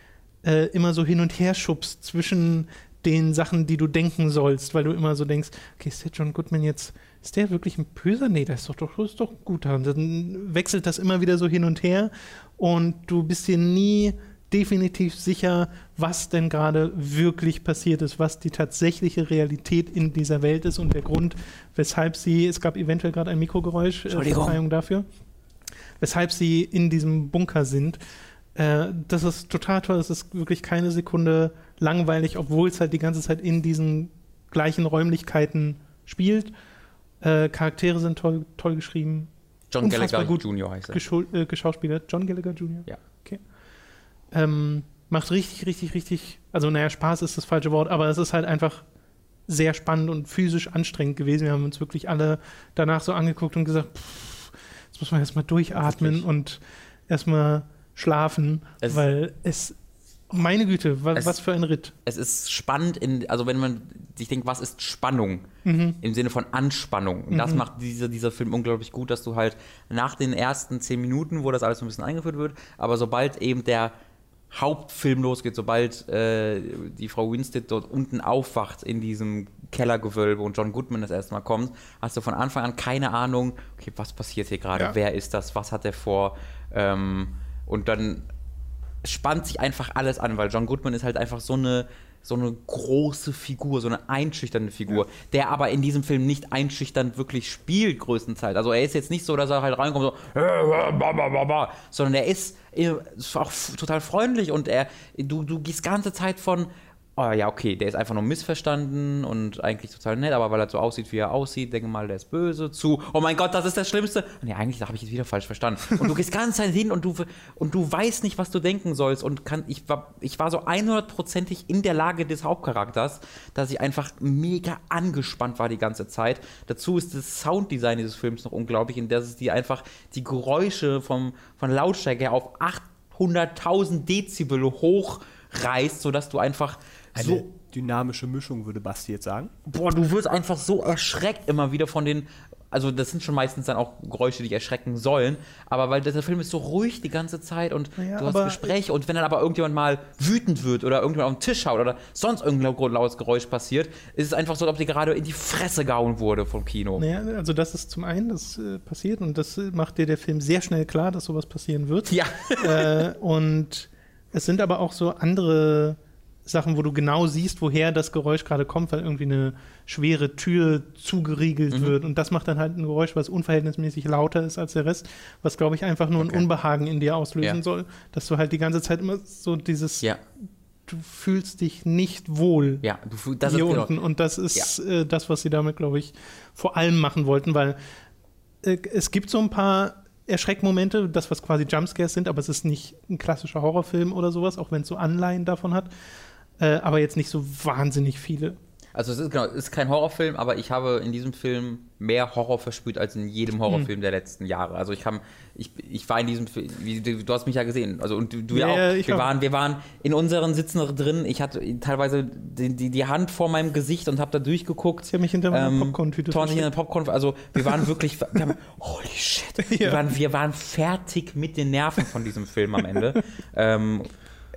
äh, immer so hin und her schubst zwischen den Sachen, die du denken sollst, weil du immer so denkst, okay, ist der John Goodman jetzt, ist der wirklich ein Böser? Nee, das ist doch, doch, ist doch guter. Und dann wechselt das immer wieder so hin und her und du bist dir nie definitiv sicher, was denn gerade wirklich passiert ist, was die tatsächliche Realität in dieser Welt ist und der Grund, weshalb sie, es gab eventuell gerade ein Mikrogeräusch, äh, Verzeihung dafür, weshalb sie in diesem Bunker sind. Äh, das ist total toll, es ist wirklich keine Sekunde langweilig, obwohl es halt die ganze Zeit in diesen gleichen Räumlichkeiten spielt. Äh, Charaktere sind toll, toll geschrieben. John Gallagher Jr. heißt er. Äh, geschauspielert. John Gallagher Jr. Ja. Okay. Ähm, macht richtig, richtig, richtig, also naja, Spaß ist das falsche Wort, aber es ist halt einfach sehr spannend und physisch anstrengend gewesen. Wir haben uns wirklich alle danach so angeguckt und gesagt, pff, jetzt muss man erstmal durchatmen Wirklich. und erstmal schlafen, Es- weil es, meine Güte, was, Es- was für ein Ritt. es ist spannend, in, also wenn man sich denkt, was ist Spannung? Mhm. Im Sinne von Anspannung. Und das macht diese, dieser Film unglaublich gut, dass du halt nach den ersten zehn Minuten, wo das alles so ein bisschen eingeführt wird, aber sobald eben der Hauptfilm losgeht, sobald äh, die Frau Winstead dort unten aufwacht in diesem Kellergewölbe und John Goodman das erste Mal kommt, hast du von Anfang an keine Ahnung, okay, was passiert hier gerade, Ja. wer ist das, was hat er vor? Ähm, und dann spannt sich einfach alles an, weil John Goodman ist halt einfach so eine, so eine große Figur, so eine einschüchternde Figur, der aber in diesem Film nicht einschüchternd wirklich spielt, größtenteils. Also er ist jetzt nicht so, dass er halt reinkommt, so, äh, ba, sondern er äh, ist auch total freundlich und er, du, du gehst ganze Zeit von, oh ja, okay, der ist einfach nur missverstanden und eigentlich total nett, aber weil er so aussieht, wie er aussieht, denke mal, der ist böse, zu, oh mein Gott, das ist das Schlimmste. Nee, eigentlich habe ich jetzt wieder falsch verstanden. Und du gehst ganz Zeit hin und du, und du weißt nicht, was du denken sollst und kann, ich war, ich war so 100%ig in der Lage des Hauptcharakters, dass ich einfach mega angespannt war die ganze Zeit. Dazu ist das Sounddesign dieses Films noch unglaublich, in der es die einfach die Geräusche vom, von Lautstärke auf 800.000 Dezibel hochreißt, sodass du einfach Eine so dynamische Mischung, würde Basti jetzt sagen. boah, du wirst einfach so erschreckt immer wieder von den. Also, das sind schon meistens dann auch Geräusche, die dich erschrecken sollen. Aber weil der Film ist so ruhig die ganze Zeit und Naja, du hast Gespräche. Und wenn dann aber irgendjemand mal wütend wird oder irgendjemand auf den Tisch haut oder sonst irgendein lautes Geräusch passiert, ist es einfach so, als ob dir gerade in die Fresse gehauen wurde vom Kino. Naja, also das ist zum einen, das äh, passiert und das äh, macht dir der Film sehr schnell klar, dass sowas passieren wird. Ja. äh, und es sind aber auch so andere Sachen, wo du genau siehst, woher das Geräusch gerade kommt, weil irgendwie eine schwere Tür zugeriegelt Mhm. wird. Und das macht dann halt ein Geräusch, was unverhältnismäßig lauter ist als der Rest, was, glaube ich, einfach nur Okay. ein Unbehagen in dir auslösen Ja. soll. Dass du halt die ganze Zeit immer so dieses, Ja, du fühlst dich nicht wohl ja. Du, das hier ist genau. unten. Und das ist äh, das, was sie damit, glaube ich, vor allem machen wollten, weil äh, es gibt so ein paar Erschreckmomente, das, was quasi Jumpscares sind, aber es ist nicht ein klassischer Horrorfilm oder sowas, auch wenn es so Anleihen davon hat. Äh, aber jetzt nicht so wahnsinnig viele. Also es ist genau, es ist kein Horrorfilm, aber ich habe in diesem Film mehr Horror verspürt als in jedem Horrorfilm der letzten Jahre. Also ich kann, ich, ich war in diesem Film, du, hast mich ja gesehen, also und du, du ja, Ja, auch. ich wir waren, wir waren in unseren Sitzen drin. Ich hatte teilweise die, die, die Hand vor meinem Gesicht und habe da durchgeguckt. Sie haben mich hinter meiner Popcorn-Tüte Torn sich in der. Popcorn. Also wir waren wirklich, wir haben, holy shit, wir, Ja. waren, wir waren fertig mit den Nerven von diesem Film am Ende. ähm,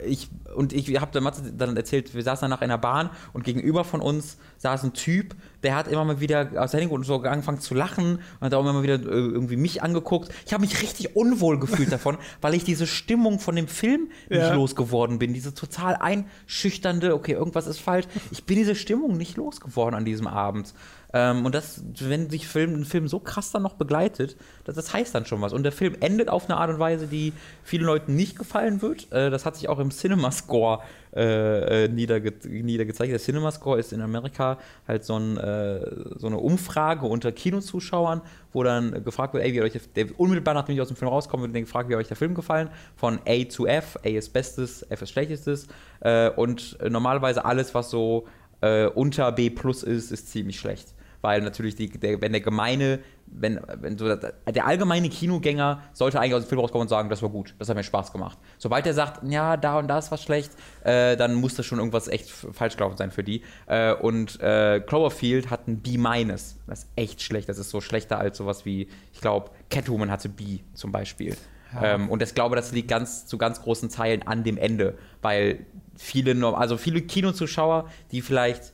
ich, und ich habe der Matze dann erzählt, wir saßen danach in der Bahn und gegenüber von uns saß ein Typ, der hat immer mal wieder aus der Handy und so angefangen zu lachen und hat auch immer mal wieder äh, irgendwie mich angeguckt. Ich habe mich richtig unwohl gefühlt davon, weil ich diese Stimmung von dem Film nicht Ja. losgeworden bin. Diese total einschüchternde, okay, irgendwas ist falsch. Ich bin diese Stimmung nicht losgeworden an diesem Abend. Ähm, und das, wenn sich Film, ein Film so krass dann noch begleitet, das, das heißt dann schon was. Und der Film endet auf eine Art und Weise, die vielen Leuten nicht gefallen wird. Äh, das hat sich auch im Cinema-Score äh, äh, niederge niedergezeigt. Der Cinema-Score ist in Amerika halt so, ein, äh, so eine Umfrage unter Kinozuschauern, wo dann gefragt wird, ey, wie euch der, der, unmittelbar nachdem ich aus dem Film rauskomme, wird dann gefragt, wie euch der Film gefallen? Von A zu F, A ist Bestes, F ist Schlechtestes. Äh, und normalerweise alles, was so äh, unter B plus ist, ist ziemlich schlecht. Weil natürlich, die, der, wenn der gemeine, wenn, wenn so der, der allgemeine Kinogänger sollte eigentlich aus dem Film rauskommen und sagen, das war gut, das hat mir Spaß gemacht. Sobald er sagt, ja, da und da ist was schlecht, äh, dann muss das schon irgendwas echt falsch gelaufen sein für die. Äh, und äh, Cloverfield hat ein B-. Das ist echt schlecht. Das ist so schlechter als sowas wie, ich glaube, Catwoman hatte B zum Beispiel. Ähm, und ich glaube, das liegt ganz zu ganz großen Teilen an dem Ende, weil viele, also viele Kinozuschauer, die vielleicht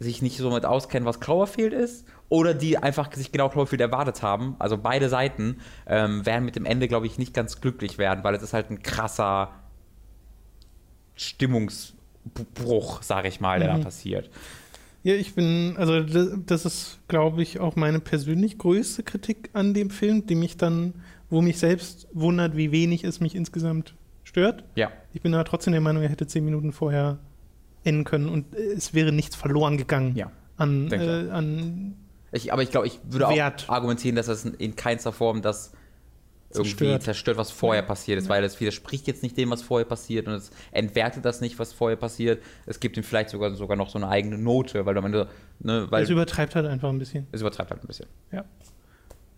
sich nicht so mit auskennen, was Cloverfield ist, oder die einfach sich genau Cloverfield erwartet haben, also beide Seiten, ähm, werden mit dem Ende, glaube ich, nicht ganz glücklich werden, weil es ist halt ein krasser Stimmungsbruch, sage ich mal, der Mhm. da passiert. Ja, ich bin, also das, das ist, glaube ich, auch meine persönlich größte Kritik an dem Film, die mich dann, wo mich selbst wundert, wie wenig es mich insgesamt stört. Ja. Ich bin aber trotzdem der Meinung, er hätte zehn Minuten vorher enden können und äh, es wäre nichts verloren gegangen Ja. an, äh, an Ich, aber ich glaube, ich würde Wert. auch argumentieren, dass das in, in keinster Form das irgendwie Zerstört. zerstört, was vorher passiert ist, weil das widerspricht jetzt nicht dem, was vorher passiert und es entwertet das nicht, was vorher passiert. Es gibt ihm vielleicht sogar, sogar noch so eine eigene Note, weil Ende, ne, weil es übertreibt halt einfach ein bisschen. es übertreibt halt ein bisschen. Ja.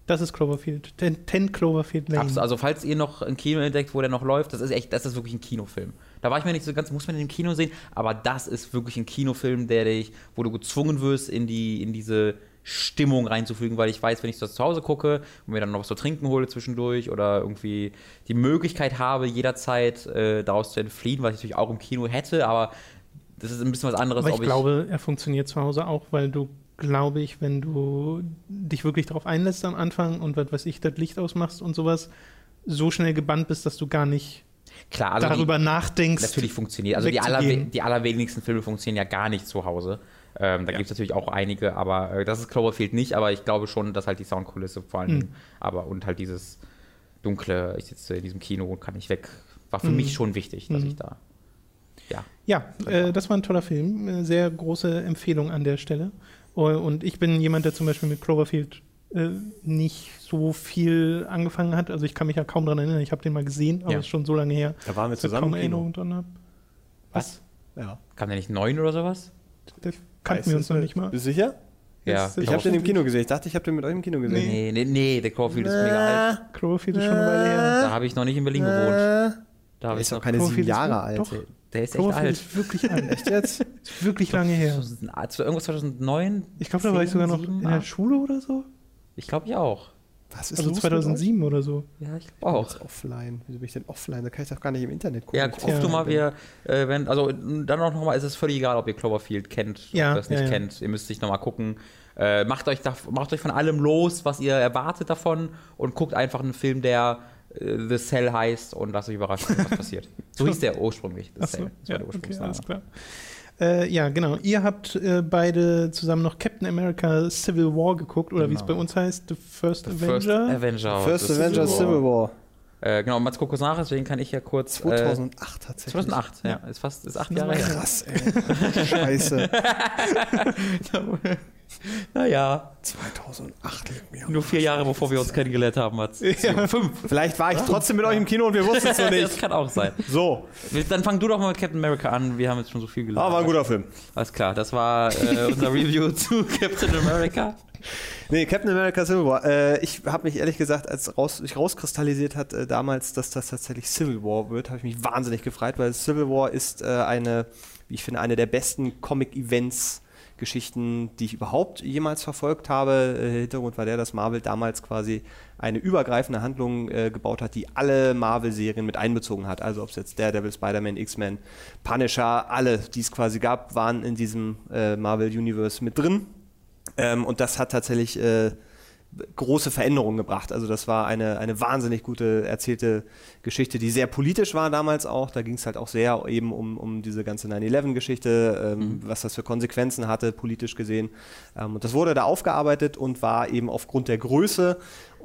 Das ist Cloverfield. Ten, Ten Cloverfield Lane. Also falls ihr noch ein Kino entdeckt, wo der noch läuft, das ist echt, das ist wirklich ein Kinofilm. Da war ich mir nicht so ganz, muss man den im Kino sehen, aber das ist wirklich ein Kinofilm, der dich, wo du gezwungen wirst, in die, in diese Stimmung reinzufügen, weil ich weiß, wenn ich das zu Hause gucke und mir dann noch was zu trinken hole zwischendurch oder irgendwie die Möglichkeit habe, jederzeit äh, daraus zu entfliehen, was ich natürlich auch im Kino hätte, aber das ist ein bisschen was anderes. Aber ich ob glaube, er funktioniert zu Hause auch, weil du, glaube ich, wenn du dich wirklich darauf einlässt am Anfang und was weiß ich, das Licht ausmachst und sowas, so schnell gebannt bist, dass du gar nicht klar, also die- darüber nachdenkst. natürlich funktioniert. Also die, allerwe die allerwenigsten Filme funktionieren ja gar nicht zu Hause. Ähm, da gibt es natürlich auch einige, aber äh, das ist Cloverfield nicht, aber ich glaube schon, dass halt die Soundkulisse vor allen Hm. Dingen, aber und halt dieses dunkle, ich sitze in diesem Kino und kann nicht weg, war für Hm. mich schon wichtig, dass Hm. ich da. Ja. Ja, äh, das war ein toller Film. Äh, Sehr große Empfehlung an der Stelle. Oh, Und ich bin jemand, der zum Beispiel mit Cloverfield äh, nicht so viel angefangen hat. Also ich kann mich ja kaum daran erinnern. Ich habe den mal gesehen, aber Ja. es ist schon so lange her, Da waren wir zusammen kaum im Kino. Erinnerung dran habe. Was? Ja. Kam der nicht neun oder sowas? Da kannten wir uns noch nicht mal. Bist du sicher? Ja. Ich habe den im Kino gesehen. Ich dachte, ich habe den mit euch im Kino gesehen. Nee, nee, nee, der Cloverfield ist mega alt. Cloverfield ist schon eine Weile her. Da habe ich noch nicht in Berlin gewohnt. Äh, Da habe der ich ist doch noch keine sieben Jahre alt. Doch. Der, der ist echt alt. ist wirklich alt. Echt jetzt? Ist wirklich lange her. 2008, Irgendwas 2009? Ich glaube, da war ich sogar noch 7, in der 8. Schule oder so. Ich glaube, ich auch. Was ist Also los mit euch? 2007 oder so. Ja, ich glaube auch. Jetzt offline. Wieso bin ich denn offline? Da kann ich doch gar nicht im Internet gucken. Ja, guck Ja. du mal, wir, äh, wenn, also dann auch nochmal, ist es völlig egal, ob ihr Cloverfield kennt Ja, oder es nicht ja, ja. kennt. Ihr müsst sich nochmal gucken. Äh, macht, euch da, macht euch von allem los, was ihr erwartet davon und guckt einfach einen Film, der äh, The Cell heißt und lasst euch überraschen, was passiert. So hieß der ursprünglich, The Achso, Cell. Das ja, war der okay, Ursprungsname. alles klar. Äh, ja, genau. Ihr habt äh, beide zusammen noch Captain America Civil War geguckt, oder wie es Genau. bei uns heißt, The First The Avenger. First Avenger. First Avenger Civil War. Äh, genau, Mats kurz nach, deswegen kann ich ja kurz. 2008 Äh, tatsächlich. 2008, ja. Ist fast ist acht Das Jahre her. Krass, ey. Scheiße. Naja, 2008 liegt mir. nur vier Jahre bevor wir uns kennengelernt haben, Mats. Ja. Fünf. Vielleicht war ich trotzdem mit euch im Kino und wir wussten es noch Das nicht. kann auch sein. So, Dann fang du doch mal mit Captain America an. Wir haben jetzt schon so viel gelernt. aber war ein guter Film. Alles klar, das war äh, unser Review zu Captain America. Nee, Captain America Civil War. Äh, ich habe mich ehrlich gesagt, als raus, sich rauskristallisiert hat äh, damals, dass das tatsächlich Civil War wird, habe ich mich wahnsinnig gefreut, weil Civil War ist äh, eine, wie ich finde, eine der besten Comic-Events. Geschichten, die ich überhaupt jemals verfolgt habe. Äh, Hintergrund war der, dass Marvel damals quasi eine übergreifende Handlung äh, gebaut hat, die alle Marvel-Serien mit einbezogen hat. Also ob es jetzt Daredevil, Spider-Man, X-Men, Punisher, alle, die es quasi gab, waren in diesem äh, Marvel-Universe mit drin. Ähm, und das hat tatsächlich äh, große Veränderungen gebracht. Also das war eine, eine wahnsinnig gute erzählte Geschichte, die sehr politisch war damals auch. Da ging es halt auch sehr eben um, um diese ganze 9-11-Geschichte, ähm, was das für Konsequenzen hatte, politisch gesehen. Ähm, und das wurde da aufgearbeitet und war eben aufgrund der Größe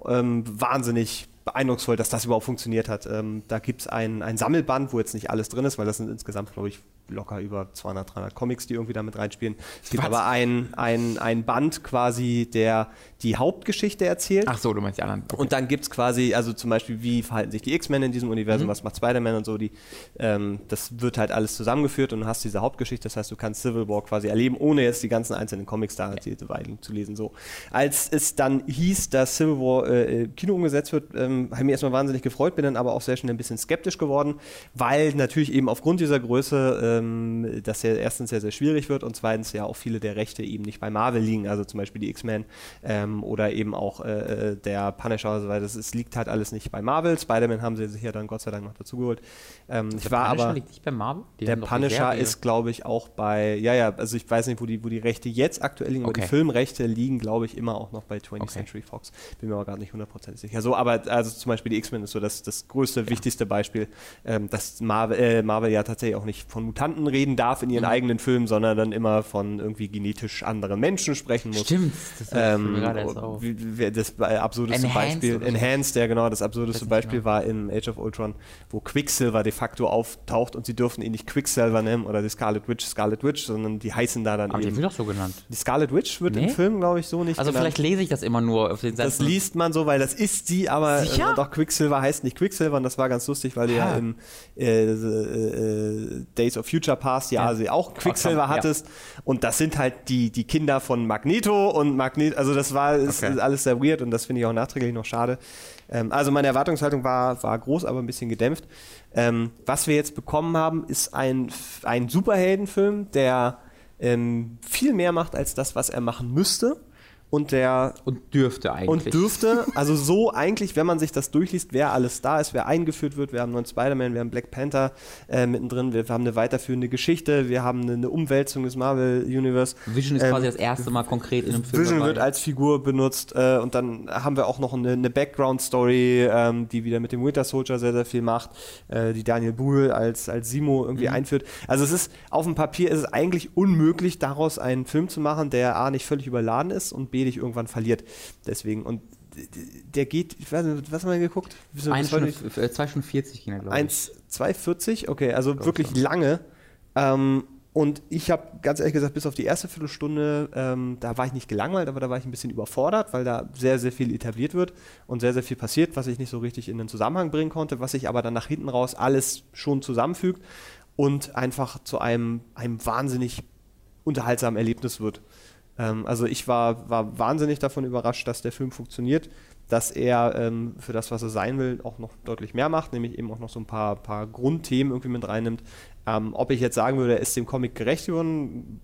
ähm, wahnsinnig beeindrucksvoll, dass das überhaupt funktioniert hat. Ähm, da gibt es ein, ein Sammelband, wo jetzt nicht alles drin ist, weil das sind insgesamt, glaube ich, locker über 200, 300 Comics, die irgendwie damit reinspielen. Es gibt Was? aber ein, ein, ein Band quasi, der die Hauptgeschichte erzählt. Ach so, du meinst die anderen. Okay. Und dann gibt es quasi, also zum Beispiel, wie verhalten sich die X-Men in diesem Universum, was macht Spider-Man und so, die, ähm, das wird halt alles zusammengeführt und du hast diese Hauptgeschichte, das heißt, du kannst Civil War quasi erleben, ohne jetzt die ganzen einzelnen Comics da Weiden zu lesen. So. Als es dann hieß, dass Civil War äh, im Kino umgesetzt wird, ähm, habe ich mich erstmal wahnsinnig gefreut, bin dann aber auch sehr schnell ein bisschen skeptisch geworden, weil natürlich eben aufgrund dieser Größe ähm, das ja erstens sehr, sehr schwierig wird und zweitens ja auch viele der Rechte eben nicht bei Marvel liegen, also zum Beispiel die X-Men ähm, ähm, oder eben auch äh, äh der Punisher, weil das, es liegt halt alles nicht bei Marvel. Spider-Man haben sie sich ja dann Gott sei Dank noch dazu geholt. Ähm, ich war Punisher aber, liegt nicht bei Marvel? Die der Punisher ist, glaube ich, auch bei, ja, ja, also ich weiß nicht, wo die, wo die Rechte jetzt aktuell liegen, okay. aber die Filmrechte liegen, glaube ich, immer auch noch bei 20th okay. Century Fox. Bin mir aber gar nicht hundertprozentig sicher. So, aber also zum Beispiel die X-Men ist so das, das größte, ja. wichtigste Beispiel, ähm, dass Marvel, äh, Marvel ja tatsächlich auch nicht von Mutanten reden darf in ihren mhm. eigenen Filmen, sondern dann immer von irgendwie genetisch anderen Menschen sprechen muss. Stimmt, das, ähm, das absurdeste Enhanced Beispiel, Enhanced, ja genau, das absurdeste Beispiel genau. war in Age of Ultron, wo Quicksilver de facto auftaucht und sie dürfen ihn nicht Quicksilver nennen oder die Scarlet Witch Scarlet Witch, sondern die heißen da dann Aber eben. die wird doch so genannt. Die Scarlet Witch wird nee? im Film, glaube ich, so nicht Also genannt. vielleicht lese ich das immer nur auf den Sätzen. Das liest man so, weil das ist sie, aber äh, doch Quicksilver heißt nicht Quicksilver und das war ganz lustig, weil du ja im äh, äh, Days of Future Past ja, ja. sie auch Quicksilver hattest ja. und das sind halt die, die Kinder von Magneto und Magneto, also das war ist, okay. ist alles sehr weird und das finde ich auch nachträglich noch schade. Ähm, also meine Erwartungshaltung war, war groß, aber ein bisschen gedämpft. Ähm, was wir jetzt bekommen haben, ist ein, ein Superheldenfilm, der ähm, viel mehr macht als das, was er machen müsste und der und dürfte eigentlich. Und dürfte also so eigentlich wenn man sich das durchliest wer alles da ist wer eingeführt wird. Wir haben einen Spider-Man wir haben Black Panther äh, mittendrin. Wir, wir, haben eine weiterführende Geschichte. Wir haben eine, eine Umwälzung des Marvel Universe. Vision ist ähm, quasi das erste Mal konkret in einem Film Vision dabei. wird als Figur benutzt äh, und dann haben wir auch noch eine, eine Background Story ähm, die wieder mit dem Winter Soldier sehr sehr viel macht äh, die Daniel Brühl als als Simo irgendwie mhm. einführt. Also es ist auf dem Papier ist es eigentlich unmöglich daraus einen Film zu machen der a nicht völlig überladen ist und b dich irgendwann verliert. Deswegen, und der geht, ich weiß nicht, was haben wir geguckt? Ein Stunde, 2 Stunden 40 ging er, glaube ich. 2,40? Okay, also wirklich schon. lange. Ähm, und ich habe ganz ehrlich gesagt, bis auf die erste Viertelstunde, ähm, da war ich nicht gelangweilt, aber da war ich ein bisschen überfordert, weil da sehr, sehr viel etabliert wird und sehr, sehr viel passiert, was ich nicht so richtig in den Zusammenhang bringen konnte, was sich aber dann nach hinten raus alles schon zusammenfügt und einfach zu einem, einem wahnsinnig unterhaltsamen Erlebnis wird. Ähm, also ich war, war wahnsinnig davon überrascht, dass der Film funktioniert, dass er ähm, für das, was er sein will, auch noch deutlich mehr macht, nämlich eben auch noch so ein paar, paar Grundthemen irgendwie mit reinnimmt. Ähm, ob ich jetzt sagen würde, er ist dem Comic gerecht geworden,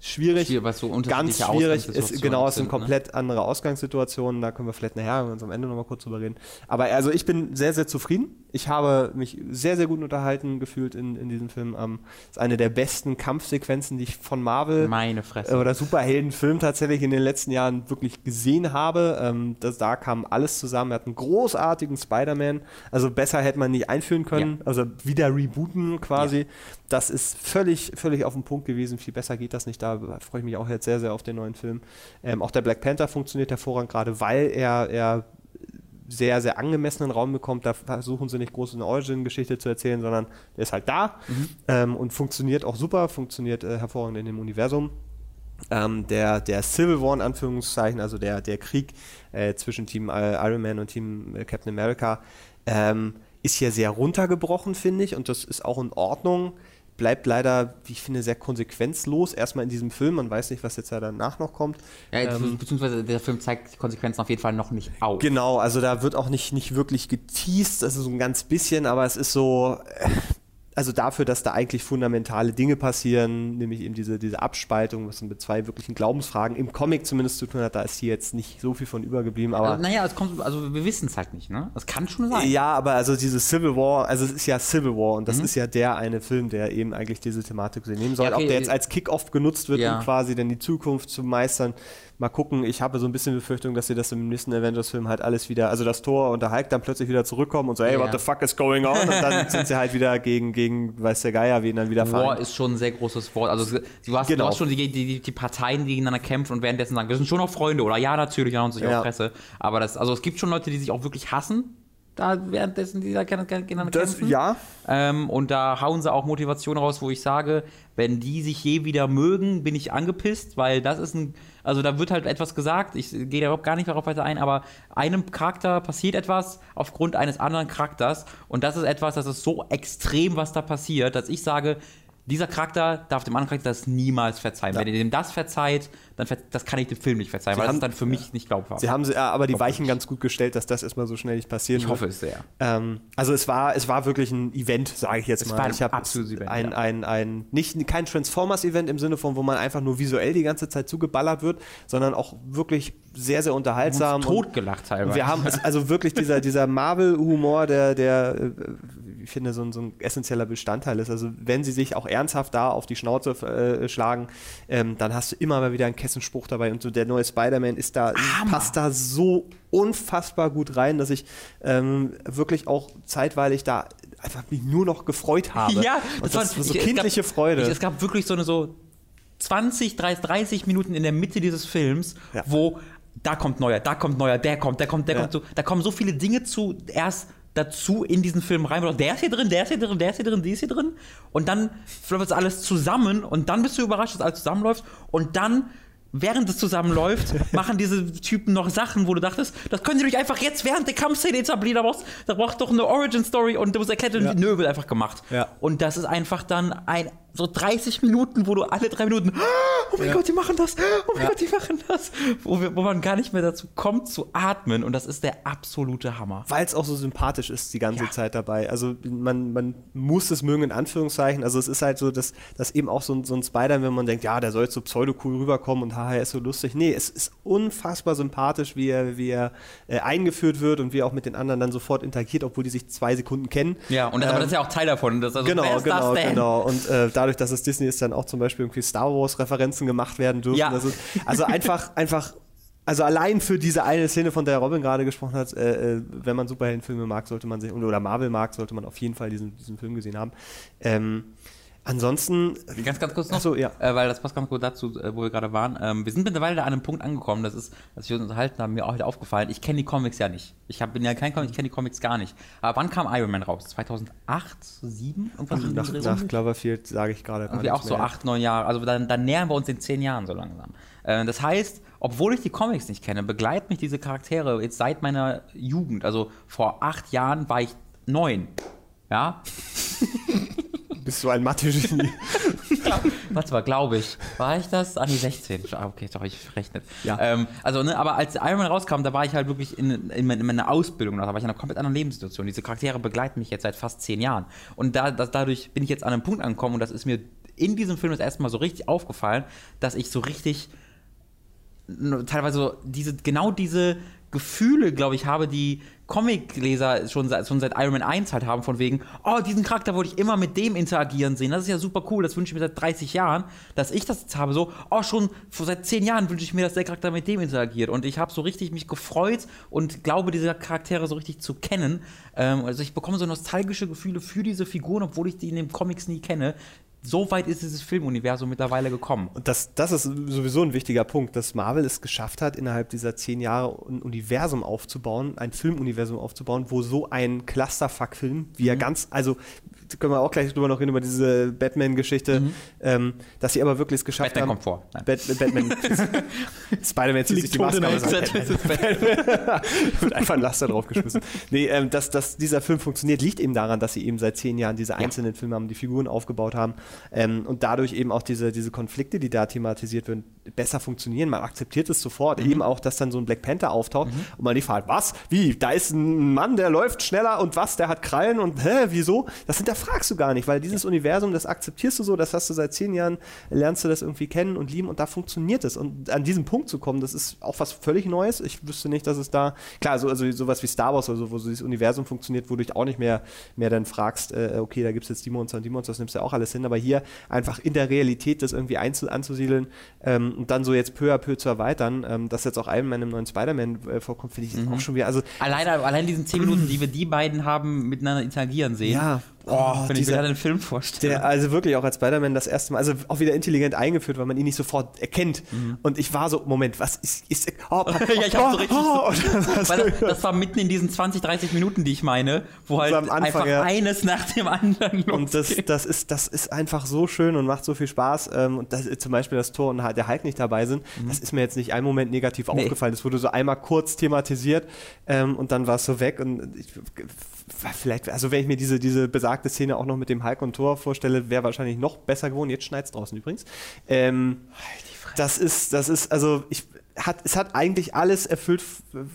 schwierig. Schwierig was so ganz schwierig. Ist, genau, es sind ne? komplett ne? andere Ausgangssituationen. Da können wir vielleicht nachher, uns am Ende nochmal kurz drüber reden. Aber also ich bin sehr, sehr zufrieden. Ich habe mich sehr, sehr gut unterhalten gefühlt in, in diesem Film. Ähm, ist eine der besten Kampfsequenzen, die ich von Marvel Meine Fresse. oder Superheldenfilm tatsächlich in den letzten Jahren wirklich gesehen habe. Ähm, das, da kam alles zusammen. Er hat einen großartigen Spider-Man. Also besser hätte man nicht einführen können. Ja. Also wieder rebooten quasi. Ja. Das ist völlig, völlig auf den Punkt gewesen. Viel besser geht das nicht. Da freue ich mich auch jetzt sehr, sehr auf den neuen Film. Ähm, auch der Black Panther funktioniert hervorragend, gerade weil er, er sehr, sehr angemessenen Raum bekommt. Da versuchen sie nicht groß eine Origin-Geschichte zu erzählen, sondern der ist halt da mhm. ähm, und funktioniert auch super, funktioniert äh, hervorragend in dem Universum. Ähm, der, der Civil War in Anführungszeichen, also der, der Krieg äh, zwischen Team äh, Iron Man und Team äh, Captain America, ähm, ist hier sehr runtergebrochen, finde ich, und das ist auch in Ordnung bleibt leider, wie ich finde, sehr konsequenzlos. Erstmal in diesem Film, man weiß nicht, was jetzt ja danach noch kommt. Ja, ähm, beziehungsweise der Film zeigt die Konsequenzen auf jeden Fall noch nicht auf. Genau, also da wird auch nicht, nicht wirklich geteased, also so ein ganz bisschen, aber es ist so, äh, also dafür, dass da eigentlich fundamentale Dinge passieren, nämlich eben diese, diese Abspaltung, was mit zwei wirklichen Glaubensfragen im Comic zumindest zu tun hat, da ist hier jetzt nicht so viel von übergeblieben. Aber also, naja, es kommt, also wir wissen es halt nicht, ne? Das kann schon sein. Ja, aber also diese Civil War, also es ist ja Civil War und das mhm. ist ja der eine Film, der eben eigentlich diese Thematik so nehmen soll, ja, okay. auch der jetzt als Kickoff genutzt wird, ja. um quasi dann die Zukunft zu meistern. Mal gucken, ich habe so ein bisschen Befürchtung, dass sie das im nächsten Avengers-Film halt alles wieder, also das Tor und der Hulk dann plötzlich wieder zurückkommen und so, hey, ja. what the fuck is going on? Und dann sind sie halt wieder gegen, gegen, weiß der Geier, wen dann wieder fahren. War ist schon ein sehr großes Wort. Also du hast, genau. du hast schon die, die, die, Parteien, die gegeneinander kämpfen und währenddessen sagen, wir sind schon noch Freunde oder ja, natürlich, ja, und sich ja. auf Fresse. Aber das, also es gibt schon Leute, die sich auch wirklich hassen, da währenddessen die da gegeneinander das, kämpfen. Ja. Ähm, und da hauen sie auch Motivation raus, wo ich sage, wenn die sich je wieder mögen, bin ich angepisst, weil das ist ein also da wird halt etwas gesagt, ich gehe da überhaupt gar nicht darauf weiter ein, aber einem Charakter passiert etwas aufgrund eines anderen Charakters und das ist etwas, das ist so extrem, was da passiert, dass ich sage, dieser Charakter darf dem anderen Charakter das niemals verzeihen. Ja. Wenn ihr dem das verzeiht, dann ver das kann ich dem Film nicht verzeihen, Sie weil haben- das ist dann für mich nicht glaubhaft. Sie haben sie, ja, aber die Weichen ich. ganz gut gestellt, dass das erstmal so schnell nicht passieren ich hoffe es sehr. Ähm, also es war, es war wirklich ein Event, sage ich jetzt Es mal. war ein ich hab absolutes Event, Ein, ja. ein, ein, nicht kein Transformers-Event im Sinne von, wo man einfach nur visuell die ganze Zeit zugeballert wird, sondern auch wirklich sehr, sehr unterhaltsam. und- Totgelacht teilweise. und wir haben also wirklich dieser, dieser Marvel-Humor, der, der, äh, ich finde, so ein, so ein essentieller Bestandteil ist. Also wenn sie sich auch ernsthaft da auf die Schnauze äh, schlagen, ähm, dann hast du immer mal wieder einen Kessenspruch dabei. Und so der neue Spider-Man ist da, passt da so unfassbar gut rein, dass ich ähm, wirklich auch zeitweilig da einfach mich nur noch gefreut habe. Ja, und das, war- so ich- es kindliche gab, Freude. Ich, es gab wirklich so eine so 20, 30, 30 Minuten in der Mitte dieses Films, Ja. wo da kommt neuer, da kommt neuer, der kommt, der kommt, der Ja. kommt so. Da kommen so viele Dinge zu erst dazu in diesen Film rein. Der ist hier drin, der ist hier drin, der ist hier drin, die ist hier drin. Und dann läuft das alles zusammen und dann bist du überrascht, dass alles zusammenläuft. Und dann, während es zusammenläuft, machen diese Typen noch Sachen, wo du dachtest, das können die doch einfach jetzt während der Kampfszene etablieren. Da brauchst da brauchst doch eine Origin-Story und du musst erklären, Ja. nö, wird einfach gemacht. Ja. Und das ist einfach dann ein so 30 Minuten, wo du alle drei Minuten, oh mein Ja. Gott, die machen das, oh mein Ja. Gott, die machen das, wo, wir, wo man gar nicht mehr dazu kommt zu atmen und das ist der absolute Hammer. weil es auch so sympathisch ist die ganze. Zeit dabei. Also man, man muss es mögen in Anführungszeichen. Also es ist halt so, dass, dass eben auch so, ein- so ein Spider, wenn man denkt, ja, der soll jetzt so pseudo-cool rüberkommen und haha, er ist so lustig. Nee, es ist unfassbar sympathisch, wie er, wie er äh, eingeführt wird und wie er auch mit den anderen dann sofort interagiert, obwohl die sich zwei Sekunden kennen. Ja, und das, aber das ist ja auch Teil davon. Das, also, Genau, genau, genau. Und äh, dadurch, dass es Disney ist, dann auch zum Beispiel irgendwie Star Wars-Referenzen gemacht werden dürfen. Ja. Ist, also einfach, einfach, also allein für diese eine Szene, von der Robin gerade gesprochen hat, äh, äh, wenn man Superheldenfilme mag, sollte man sich, oder Marvel mag, sollte man auf jeden Fall diesen, diesen Film gesehen haben. Ähm, ansonsten, Ganz, ganz kurz noch, Ach so, ja. äh, weil das passt ganz gut dazu, äh, wo wir gerade waren. Ähm, wir sind mittlerweile an einem Punkt angekommen, das ist, als wir uns unterhalten haben, mir auch heute aufgefallen. Ich kenne die Comics ja nicht. Ich hab, bin ja kein Comic, ich kenne die Comics gar nicht. Aber wann kam Iron Man raus? 2008, 2007? Irgendwas in nach, nach? Cloverfield sage ich gerade nichts auch so mehr. acht, neun Jahre. Also dann, dann nähern wir uns in zehn Jahren so langsam. Äh, das heißt, obwohl ich die Comics nicht kenne, begleiten mich diese Charaktere jetzt seit meiner Jugend. Also vor acht Jahren war ich neun. Ja, Bist du ein Mathe-Genie? warte mal, glaube ich. War ich das? Ah, nee, 16. Ah, okay, doch, ich verrechnet. Ja. Ähm, also, ne, aber als Iron Man rauskam, da war ich halt wirklich in, in, in meiner Ausbildung, noch. da war ich in einer komplett anderen Lebenssituation. Diese Charaktere begleiten mich jetzt seit fast zehn Jahren. Und da, das, dadurch bin ich jetzt an einem Punkt angekommen und das ist mir in diesem Film das erste Mal so richtig aufgefallen, dass ich so richtig teilweise diese, genau diese Gefühle, glaube ich, habe, die Comicleser schon, seit- schon seit Iron Man 1 halt haben, von wegen, oh, diesen Charakter wollte ich immer mit dem interagieren sehen. Das ist ja super cool, das wünsche ich mir seit 30 Jahren, dass ich das jetzt habe, so, oh, schon seit 10 Jahren wünsche ich mir, dass der Charakter mit dem interagiert. Und ich habe so richtig mich gefreut und glaube, diese Charaktere so richtig zu kennen. Ähm, also ich bekomme so nostalgische Gefühle für diese Figuren, obwohl ich die in den Comics nie kenne. So weit ist dieses Filmuniversum mittlerweile gekommen. Und das, das ist sowieso ein wichtiger Punkt, dass Marvel es geschafft hat, innerhalb dieser zehn Jahre ein Universum aufzubauen, ein Filmuniversum aufzubauen, wo so ein Clusterfuck-Film, wie Mhm. er ganz, also können wir auch gleich drüber noch reden, über diese Batman-Geschichte, ähm, dass sie aber wirklich es geschafft Mhm. Batman haben. kommt vor. Nein. Bat Batman. Spider-Man zieht sich die Maske aus. wird einfach ein Laster draufgeschmissen. Nee, ähm, dass, dass dieser Film funktioniert, liegt eben daran, dass sie eben seit zehn Jahren diese einzelnen Filme haben, die Figuren aufgebaut haben ähm, und dadurch eben auch diese, diese Konflikte, die da thematisiert werden, besser funktionieren. Man akzeptiert es sofort. Mhm. Eben auch, dass dann so ein Black Panther auftaucht und man die fragt, was? Wie? Da ist ein Mann, der läuft schneller und was? Der hat Krallen und hä? Wieso? Das hinterfragst du gar nicht, weil dieses Universum, das akzeptierst du so, das hast du seit zehn Jahren, lernst du das irgendwie kennen und lieben und da funktioniert es. Und an diesen Punkt zu kommen, das ist auch was völlig Neues. Ich wüsste nicht, dass es da, klar, so, also sowas wie Star Wars oder so, wo so dieses Universum funktioniert, wo du dich auch nicht mehr, mehr dann fragst, äh, okay, da gibt es jetzt die Monster und die Monster, das nimmst du ja auch alles hin, aber hier einfach in der Realität das irgendwie einzel anzusiedeln ähm, und dann so jetzt peu à peu zu erweitern, ähm, dass jetzt auch Iron Man im neuen Spider-Man äh, vorkommt, finde ich auch schon wieder, also Allein, allein diesen 10 Minuten, die wir die beiden haben, miteinander interagieren sehen. Ja. Oh, Oh, wenn ich mir dieser- den Film vorstelle. Der also wirklich auch als Spider-Man das erste Mal, also auch wieder intelligent eingeführt, weil man ihn nicht sofort erkennt. Und ich war so, Moment, was ist, ist oh, Mhm. ja, ich hab so richtig. oh, oh, Weil das, das war mitten in diesen 20, 30 Minuten, die ich meine, wo halt Anfang, einfach ja. eines nach dem anderen Und das, losgeht. das, ist, das ist einfach so schön und macht so viel Spaß. Ähm, und das, zum Beispiel das Tor und der Hulk nicht dabei sind, das ist mir jetzt nicht einen Moment negativ Nee. aufgefallen. Das wurde so einmal kurz thematisiert ähm, und dann war es so weg. Und ich vielleicht, also wenn ich mir diese, diese besagte Szene auch noch mit dem Hulk und Thor vorstelle, wäre wahrscheinlich noch besser geworden. Jetzt schneit es draußen übrigens. Ähm, das ist, das ist, also ich, hat, es hat eigentlich alles erfüllt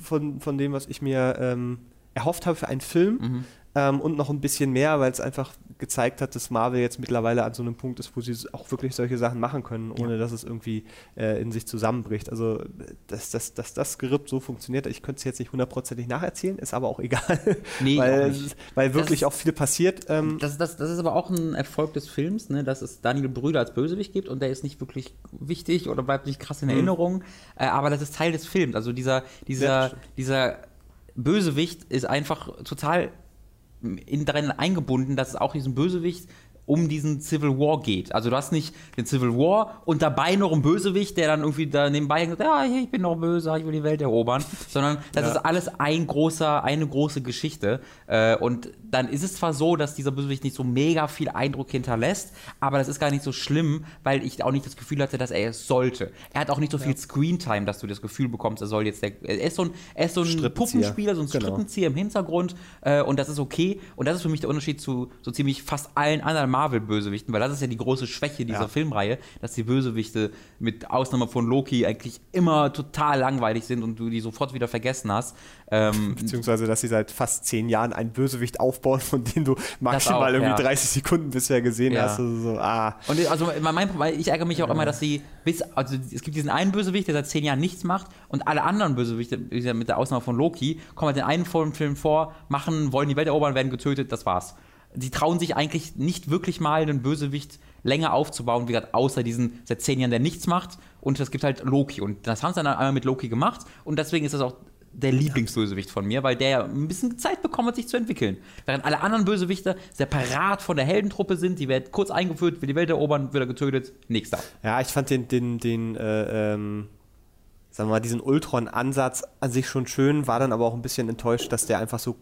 von, von dem, was ich mir ähm, erhofft habe für einen Film. Mhm. Ähm, und noch ein bisschen mehr, weil es einfach gezeigt hat, dass Marvel jetzt mittlerweile an so einem Punkt ist, wo sie auch wirklich solche Sachen machen können, ohne ja. dass es irgendwie äh, in sich zusammenbricht. Also, dass, dass, dass das Skript so funktioniert, ich könnte es jetzt nicht hundertprozentig nacherzählen, ist aber auch egal, nee, weil, weil wirklich das, auch viel passiert. Ähm das, das, das ist aber auch ein Erfolg des Films, ne, dass es Daniel Brüder als Bösewicht gibt und der ist nicht wirklich wichtig oder bleibt nicht krass in mhm. Erinnerung, äh, aber das ist Teil des Films. Also dieser, dieser, ja, dieser Bösewicht ist einfach total in darin eingebunden, dass es auch diesen Bösewicht um diesen Civil War geht. Also du hast nicht den Civil War und dabei noch einen Bösewicht, der dann irgendwie da nebenbei hängt, ja, ich bin noch böse, ich will die Welt erobern, sondern das ja. ist alles ein großer, eine große Geschichte. Äh, und dann ist es zwar so, dass dieser Bösewicht nicht so mega viel Eindruck hinterlässt, aber das ist gar nicht so schlimm, weil ich auch nicht das Gefühl hatte, dass er es sollte. Er hat auch nicht so viel ja. Screentime, dass du das Gefühl bekommst, er soll jetzt der, er ist so ein, er ist so ein Puppenspieler, so ein genau. Strippenzieher im Hintergrund äh, und das ist okay. Und das ist für mich der Unterschied zu so ziemlich fast allen anderen Marvel-Bösewichten, weil das ist ja die große Schwäche dieser ja. Filmreihe, dass die Bösewichte mit Ausnahme von Loki eigentlich immer total langweilig sind und du die sofort wieder vergessen hast. Ähm, Beziehungsweise, dass sie seit fast zehn Jahren einen Bösewicht aufbauen, von dem du maximal auch, irgendwie ja. 30 Sekunden bisher gesehen ja. hast. Also so, ah. Und also mein, ich ärgere mich auch immer, dass sie bis, also es gibt diesen einen Bösewicht, der seit zehn Jahren nichts macht und alle anderen Bösewichte, mit der Ausnahme von Loki, kommen halt in einem Film vor, machen, wollen die Welt erobern, werden getötet, das war's die trauen sich eigentlich nicht wirklich mal einen Bösewicht länger aufzubauen, wie gesagt, außer diesen seit zehn Jahren, der nichts macht. Und es gibt halt Loki. Und das haben sie dann einmal mit Loki gemacht. Und deswegen ist das auch der Lieblingsbösewicht von mir, weil der ja ein bisschen Zeit bekommen hat, sich zu entwickeln. Während alle anderen Bösewichte separat von der Heldentruppe sind, die werden kurz eingeführt, will die Welt erobern, wird er getötet, nächster. Ja, ich fand den, den, den, äh, ähm, sagen wir mal, diesen Ultron-Ansatz an sich schon schön, war dann aber auch ein bisschen enttäuscht, dass der einfach so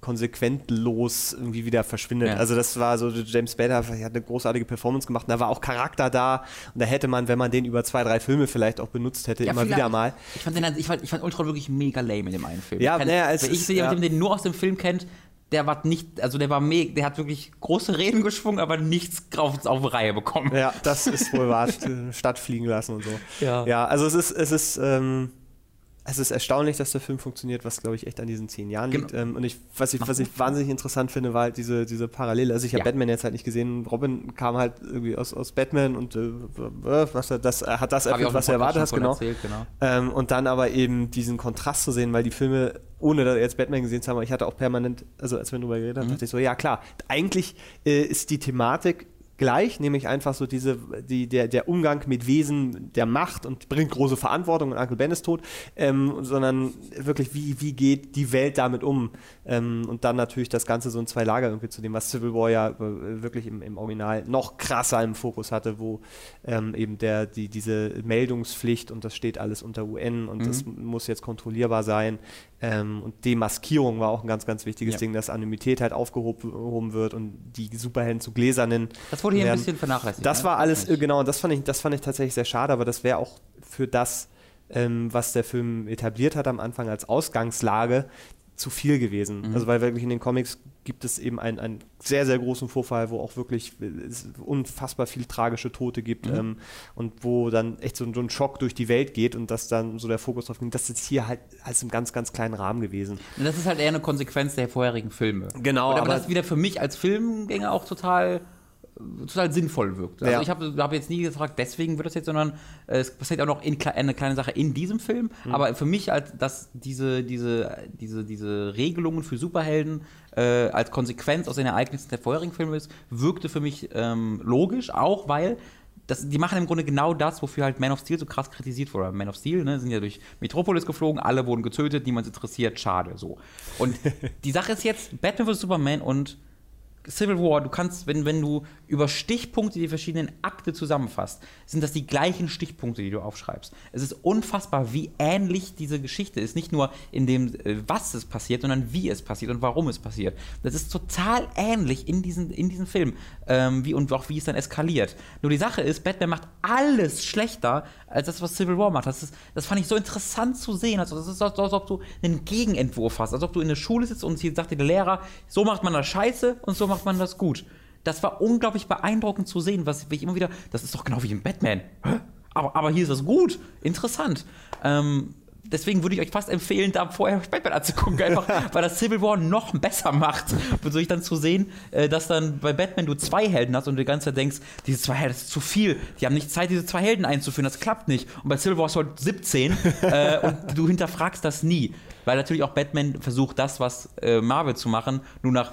konsequentlos irgendwie wieder verschwindet. Ja. Also das war so, James Bader hat eine großartige Performance gemacht und da war auch Charakter da und da hätte man, wenn man den über zwei, drei Filme vielleicht auch benutzt hätte, ja, immer wieder mal. Ich fand, den, ich, fand, ich fand Ultron wirklich mega lame in dem einen Film. Ja, ich naja, es ich sehe ja. den nur aus dem Film kennt, der war nicht, also der war mega, der hat wirklich große Reden geschwungen, aber nichts auf, auf Reihe bekommen. Ja, das ist wohl wahr. Stadt fliegen lassen und so. Ja. Ja, also es ist, es ist, ähm, es ist erstaunlich, dass der Film funktioniert, was glaube ich echt an diesen zehn Jahren genau. liegt. Ähm, und ich, was ich, was ich wahnsinnig interessant finde, war halt diese, diese Parallele. Also ich habe ja. Batman jetzt halt nicht gesehen. Robin kam halt irgendwie aus, aus Batman und äh, was, das, hat das erfüllt, was du erwartet hast, genau. Erzählt, genau. Ähm, und dann aber eben diesen Kontrast zu sehen, weil die Filme, ohne da jetzt Batman gesehen zu haben, ich hatte auch permanent, also als wir darüber geredet haben, mhm. dachte ich so, ja klar, eigentlich äh, ist die Thematik gleich, nämlich einfach so diese, die, der, der Umgang mit Wesen der Macht und bringt große Verantwortung und Uncle Ben ist tot, ähm, sondern wirklich, wie, wie geht die Welt damit um? Ähm, und dann natürlich das Ganze so in zwei Lager irgendwie zu dem, was Civil War ja äh, wirklich im, im Original noch krasser im Fokus hatte, wo ähm, eben der, die, diese Meldungspflicht und das steht alles unter UN und mhm. das muss jetzt kontrollierbar sein. Ähm, und Demaskierung war auch ein ganz, ganz wichtiges ja. Ding, dass Anonymität halt aufgehoben wird und die Superhelden zu gläsernen. Das wurde hier werden. ein bisschen vernachlässigt. Das ne? war alles, das genau, das fand, ich, das fand ich tatsächlich sehr schade, aber das wäre auch für das, ähm, was der Film etabliert hat am Anfang als Ausgangslage, zu viel gewesen. Mhm. Also weil wirklich in den Comics gibt es eben einen, einen sehr, sehr großen Vorfall, wo auch wirklich unfassbar viel tragische Tote gibt mhm. ähm, und wo dann echt so, so, ein Schock durch die Welt geht und dass dann so der Fokus drauf ging, das ist hier halt als im ganz, ganz kleinen Rahmen gewesen. Und das ist halt eher eine Konsequenz der vorherigen Filme. Genau. Und aber, aber das wieder für mich als Filmgänger auch total total sinnvoll wirkt. Also ja. ich habe hab jetzt nie gefragt, deswegen wird das jetzt, sondern äh, es passiert auch noch in, eine kleine Sache in diesem Film. Mhm. Aber für mich, als dass diese, diese, diese, diese Regelungen für Superhelden äh, als Konsequenz aus den Ereignissen der vorherigen Filme ist, wirkte für mich ähm, logisch, auch weil das, die machen im Grunde genau das, wofür halt Man of Steel so krass kritisiert wurde. Man of Steel, ne, sind ja durch Metropolis geflogen, alle wurden getötet, niemand interessiert, schade, so. Und die Sache ist jetzt, Batman vs. Superman und Civil War, du kannst, wenn, wenn du über Stichpunkte die verschiedenen Akte zusammenfasst, sind das die gleichen Stichpunkte, die du aufschreibst. Es ist unfassbar, wie ähnlich diese Geschichte ist. Nicht nur in dem, äh, was es passiert, sondern wie es passiert und warum es passiert. Das ist total ähnlich in diesem in diesen Film ähm, wie, und auch wie es dann eskaliert. Nur die Sache ist, Batman macht alles schlechter als das, was Civil War macht. Das, ist, das fand ich so interessant zu sehen. Also, das ist, als, als ob du einen Gegenentwurf hast. Als ob du in der Schule sitzt und hier sagt dir der Lehrer, so macht man das scheiße und so macht man das gut. Das war unglaublich beeindruckend zu sehen, was ich immer wieder, das ist doch genau wie in Batman. Hä? Aber, aber hier ist das gut, interessant. Ähm, deswegen würde ich euch fast empfehlen, da vorher Batman anzugucken, einfach weil das Civil War noch besser macht. Wodurch dann zu sehen, äh, dass dann bei Batman du zwei Helden hast und du die ganze Zeit denkst, diese zwei Helden, das ist zu viel. Die haben nicht Zeit, diese zwei Helden einzuführen, das klappt nicht. Und bei Civil War ist heute 17 äh, und du hinterfragst das nie. Weil natürlich auch Batman versucht, das, was äh, Marvel zu machen, nur nach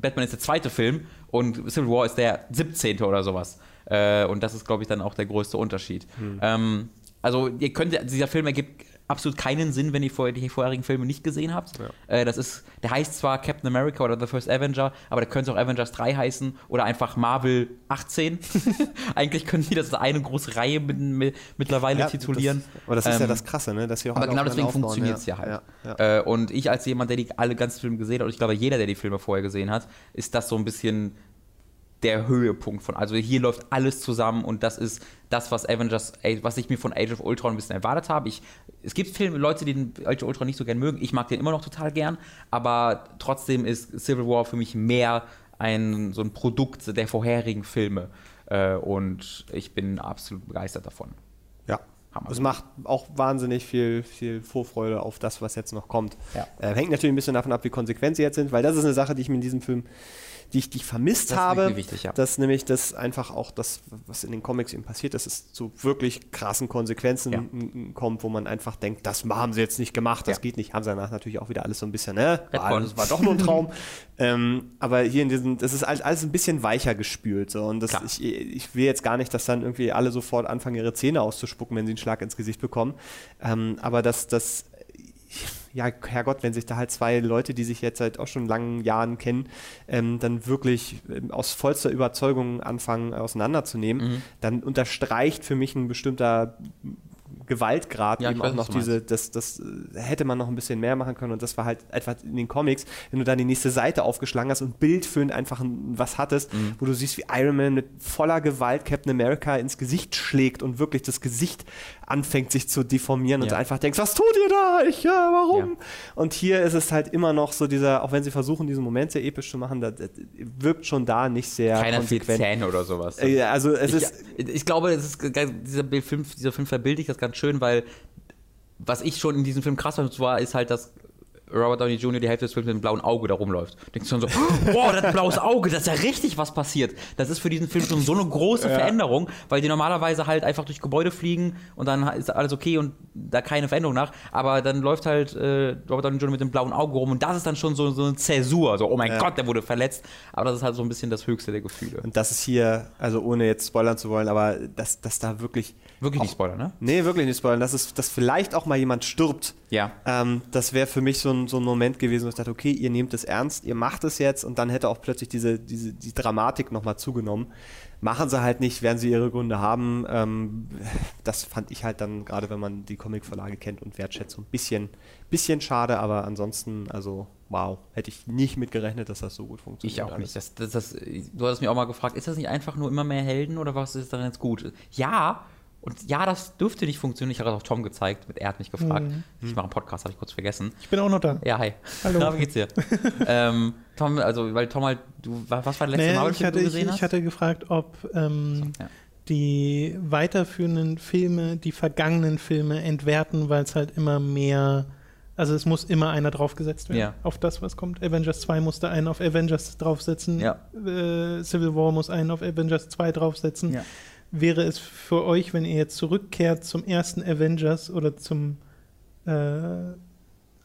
Batman ist der zweite Film und Civil War ist der 17. oder sowas. Äh, und das ist, glaube ich, dann auch der größte Unterschied. Hm. Ähm, also, ihr könnt, dieser Film ergibt absolut keinen Sinn, wenn ihr vorher die vorherigen Filme nicht gesehen habt. Ja. Äh, das ist, der heißt zwar Captain America oder The First Avenger, aber der könnte auch Avengers 3 heißen oder einfach Marvel 18. Eigentlich können die das als eine große Reihe mit, mit, mittlerweile Ja, titulieren. Das, aber das ist ja Ähm, das Krasse, ne? Dass sie auch aber genau deswegen funktioniert es ja halt. Ja, ja. Äh, und ich als jemand, der die alle ganzen Filme gesehen hat, und ich glaube, jeder, der die Filme vorher gesehen hat, ist das so ein bisschen der Höhepunkt von. Also hier läuft alles zusammen und das ist das, was Avengers, was ich mir von Age of Ultron ein bisschen erwartet habe. Ich, es gibt Filme, Leute, die den Age of Ultron nicht so gern mögen. Ich mag den immer noch total gern, aber trotzdem ist Civil War für mich mehr ein so ein Produkt der vorherigen Filme. Äh, und ich bin absolut begeistert davon. Ja. Hammer. Es macht auch wahnsinnig viel, viel Vorfreude auf das, was jetzt noch kommt. Ja. Äh, hängt natürlich ein bisschen davon ab, wie konsequent sie jetzt sind, weil das ist eine Sache, die ich mir in diesem Film, die ich, die ich vermisst Das habe. wichtig, ja. Dass nämlich das einfach auch das, was in den Comics eben passiert, dass es zu wirklich krassen Konsequenzen Ja. kommt, wo man einfach denkt, das haben sie jetzt nicht gemacht, das Ja. geht nicht. Haben sie danach natürlich auch wieder alles so ein bisschen, ne? War, das war doch nur ein Traum. ähm, aber hier in diesem, das ist alles alles ein bisschen weicher gespült. So. Und das, ich, ich will jetzt gar nicht, dass dann irgendwie alle sofort anfangen, ihre Zähne auszuspucken, wenn sie einen Schlag ins Gesicht bekommen. Ähm, aber das, das, ja, Herrgott, wenn sich da halt zwei Leute, die sich jetzt seit auch schon langen Jahren kennen, ähm, dann wirklich ähm, aus vollster Überzeugung anfangen auseinanderzunehmen, Mhm. dann unterstreicht für mich ein bestimmter Gewaltgrad Ja, eben auch noch diese, das, das äh, hätte man noch ein bisschen mehr machen können und das war halt etwa in den Comics, wenn du da die nächste Seite aufgeschlagen hast und bildfüllend einfach ein, was hattest, Mhm. wo du siehst, wie Iron Man mit voller Gewalt Captain America ins Gesicht schlägt und wirklich das Gesicht anfängt sich zu deformieren und Ja. du einfach denkst, was tut ihr da? Ich, ja, warum? Ja. Und hier ist es halt immer noch so dieser, auch wenn sie versuchen, diesen Moment sehr episch zu machen, das, das wirkt schon da nicht sehr Keiner konsequent. Zähne oder sowas. Äh, Also es ich, ist ich glaube, es ist, dieser, Film, dieser Film verbildlicht das ganz schön, weil was ich schon in diesem Film krass fand, war, ist halt, dass Robert Downey Jr. die Hälfte des Films mit einem blauen Auge da rumläuft. Denkst du schon so, boah, das blaues Auge, das ist ja richtig was passiert. Das ist für diesen Film schon so eine große Veränderung, weil die normalerweise halt einfach durch Gebäude fliegen und dann ist alles okay und da keine Veränderung nach. Aber dann läuft halt äh, Robert Downey Jr. mit dem blauen Auge rum und das ist dann schon so, so eine Zäsur. So, oh mein Ja. Gott, der wurde verletzt. Aber das ist halt so ein bisschen das höchste der Gefühle. Und das ist hier, also ohne jetzt spoilern zu wollen, aber dass, dass da wirklich. Wirklich auch, nicht Spoiler, ne? Nee, wirklich nicht spoilern. Dass, es, dass vielleicht auch mal jemand stirbt. Ja. Ähm, das wäre für mich so ein, so ein Moment gewesen, wo ich dachte, okay, ihr nehmt es ernst, ihr macht es jetzt und dann hätte auch plötzlich diese, diese die Dramatik nochmal zugenommen. Machen sie halt nicht, werden sie ihre Gründe haben. Ähm, das fand ich halt dann, gerade wenn man die Comicverlage kennt und wertschätzt, so ein bisschen, bisschen schade, aber ansonsten, also wow, hätte ich nicht mitgerechnet, dass das so gut funktioniert. Ich auch alles. nicht. Das, das, das, du hast mich auch mal gefragt, ist das nicht einfach nur immer mehr Helden oder was ist daran jetzt gut? Ja, und ja, das dürfte nicht funktionieren. Ich habe das auch Tom gezeigt, er hat mich gefragt. Ich mache einen Podcast, habe ich kurz vergessen. Ich bin auch noch da. Ja, hi. Hallo. Na, wie geht's dir? ähm, Tom, also, weil Tom halt, du, was war der letzte Nee, ich, Marvel-Film, hatte, den du ich, gesehen ich hast? hatte gefragt, ob ähm, ja. die weiterführenden Filme die vergangenen Filme entwerten, weil es halt immer mehr, also es muss immer einer draufgesetzt werden Ja. auf das, was kommt. Avengers 2 musste einen auf Avengers draufsetzen, Ja. äh, Civil War muss einen auf Avengers 2 draufsetzen. Ja. Wäre es für euch, wenn ihr jetzt zurückkehrt zum ersten Avengers oder zum äh,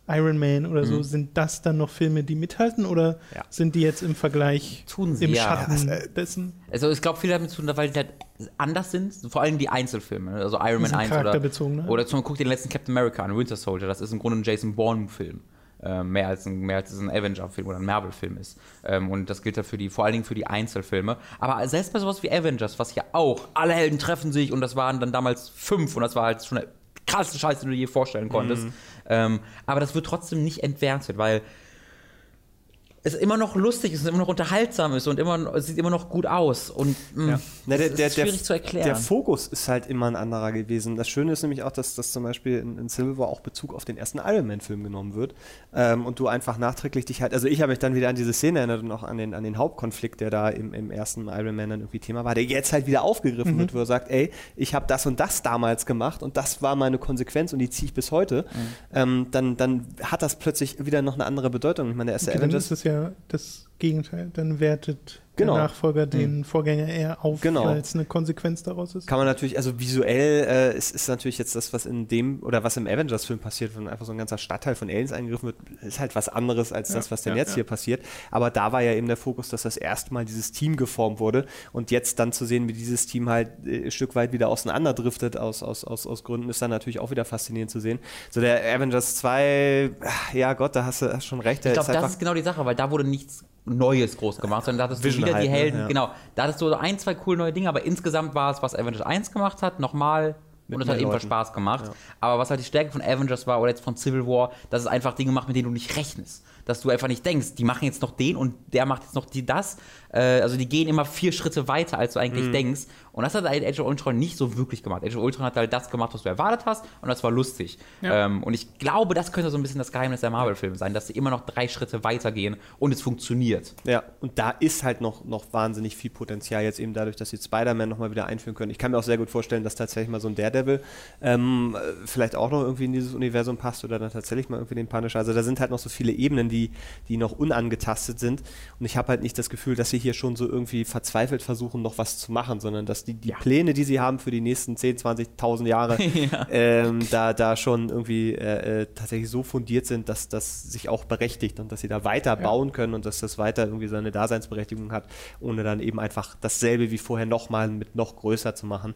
Iron Man oder so, Mhm. sind das dann noch Filme, die mithalten oder Ja. sind die jetzt im Vergleich Tun sie, im ja. Schatten äh, dessen? Also ich glaube, viel damit zu tun, weil die halt anders sind, vor allem die Einzelfilme, ne? also Iron Man sind 1 oder, charakterbezogen, ne? oder zum guck den letzten Captain America an, Winter Soldier, das ist im Grunde ein Jason Bourne-Film. Äh, mehr, als ein, mehr als ein Avenger-Film oder ein Marvel-Film ist. Ähm, und das gilt ja für die, vor allen Dingen für die Einzelfilme. Aber selbst bei sowas wie Avengers, was ja auch, alle Helden treffen sich und das waren dann damals fünf und das war halt schon eine krasse Scheiße, die du dir je vorstellen konntest. Mhm. Ähm, aber das wird trotzdem nicht entwertet, weil es immer noch lustig ist, und immer noch unterhaltsam ist und immer, es sieht immer noch gut aus. Und mh, Na, der, der, ist schwierig der, zu erklären. Der Fokus ist halt immer ein anderer gewesen. Das Schöne ist nämlich auch, dass, dass zum Beispiel in, in Civil War auch Bezug auf den ersten Iron Man-Film genommen wird. Ähm, und du einfach nachträglich dich halt, also ich habe mich dann wieder an diese Szene erinnert und auch an den, an den Hauptkonflikt, der da im, im ersten Iron Man dann irgendwie Thema war, der jetzt halt wieder aufgegriffen Mhm. wird, wo er sagt, ey, ich habe das und das damals gemacht und das war meine Konsequenz und die ziehe ich bis heute. Mhm. Ähm, dann, dann hat das plötzlich wieder noch eine andere Bedeutung. Ich meine, der erste Okay, Avengers ist es das Gegenteil. Dann wertet Genau. der Nachfolger den Vorgänger eher auf, Genau. weil es eine Konsequenz daraus ist. kann man natürlich, also visuell äh, ist, ist natürlich jetzt das, was in dem oder was im Avengers-Film passiert, wenn einfach so ein ganzer Stadtteil von Aliens eingegriffen wird, ist halt was anderes als das, was denn ja, jetzt ja. hier passiert. Aber da war ja eben der Fokus, dass das erste Mal dieses Team geformt wurde und jetzt dann zu sehen, wie dieses Team halt äh, ein Stück weit wieder auseinanderdriftet aus, aus, aus, aus Gründen, ist dann natürlich auch wieder faszinierend zu sehen. So der Avengers 2, ach, ja Gott, da hast du schon recht. Der Ich glaube, das ist genau die Sache, weil da wurde nichts Neues groß gemacht, sondern da hattest du Vision wieder halt, die ne? Helden, Ja. genau. Da hattest du so ein, zwei coole neue Dinge, aber insgesamt war es, was Avengers 1 gemacht hat, nochmal. Und das mehr hat ebenfalls. Spaß gemacht. Aber was halt die Stärke von Avengers war oder jetzt von Civil War, dass es einfach Dinge macht, mit denen du nicht rechnest. Dass du einfach nicht denkst, die machen jetzt noch den und der macht jetzt noch die das. Äh, also die gehen immer vier Schritte weiter, als du eigentlich Mhm. denkst. Und das hat halt Age of Ultron nicht so wirklich gemacht. Age of Ultron hat halt das gemacht, was du erwartet hast und das war lustig. Ja. Ähm, und ich glaube, das könnte so ein bisschen das Geheimnis der Marvel-Filme sein, dass sie immer noch drei Schritte weitergehen und es funktioniert. Ja, und da ist halt noch, noch wahnsinnig viel Potenzial jetzt eben dadurch, dass sie Spider-Man nochmal wieder einführen können. Ich kann mir auch sehr gut vorstellen, dass tatsächlich mal so ein Daredevil ähm, äh, vielleicht auch noch irgendwie in dieses Universum passt oder dann tatsächlich mal irgendwie den Punisher. Also da sind halt noch so viele Ebenen, die, die noch unangetastet sind. Und ich habe halt nicht das Gefühl, dass sie hier schon so irgendwie verzweifelt versuchen, noch was zu machen, sondern dass die, die Pläne, die sie haben für die nächsten 10, 20.000 Jahre, ähm, da, da schon irgendwie äh, äh, tatsächlich so fundiert sind, dass das sich auch berechtigt und dass sie da weiter bauen können und dass das weiter irgendwie seine Daseinsberechtigung hat, ohne dann eben einfach dasselbe wie vorher nochmal mit noch größer zu machen.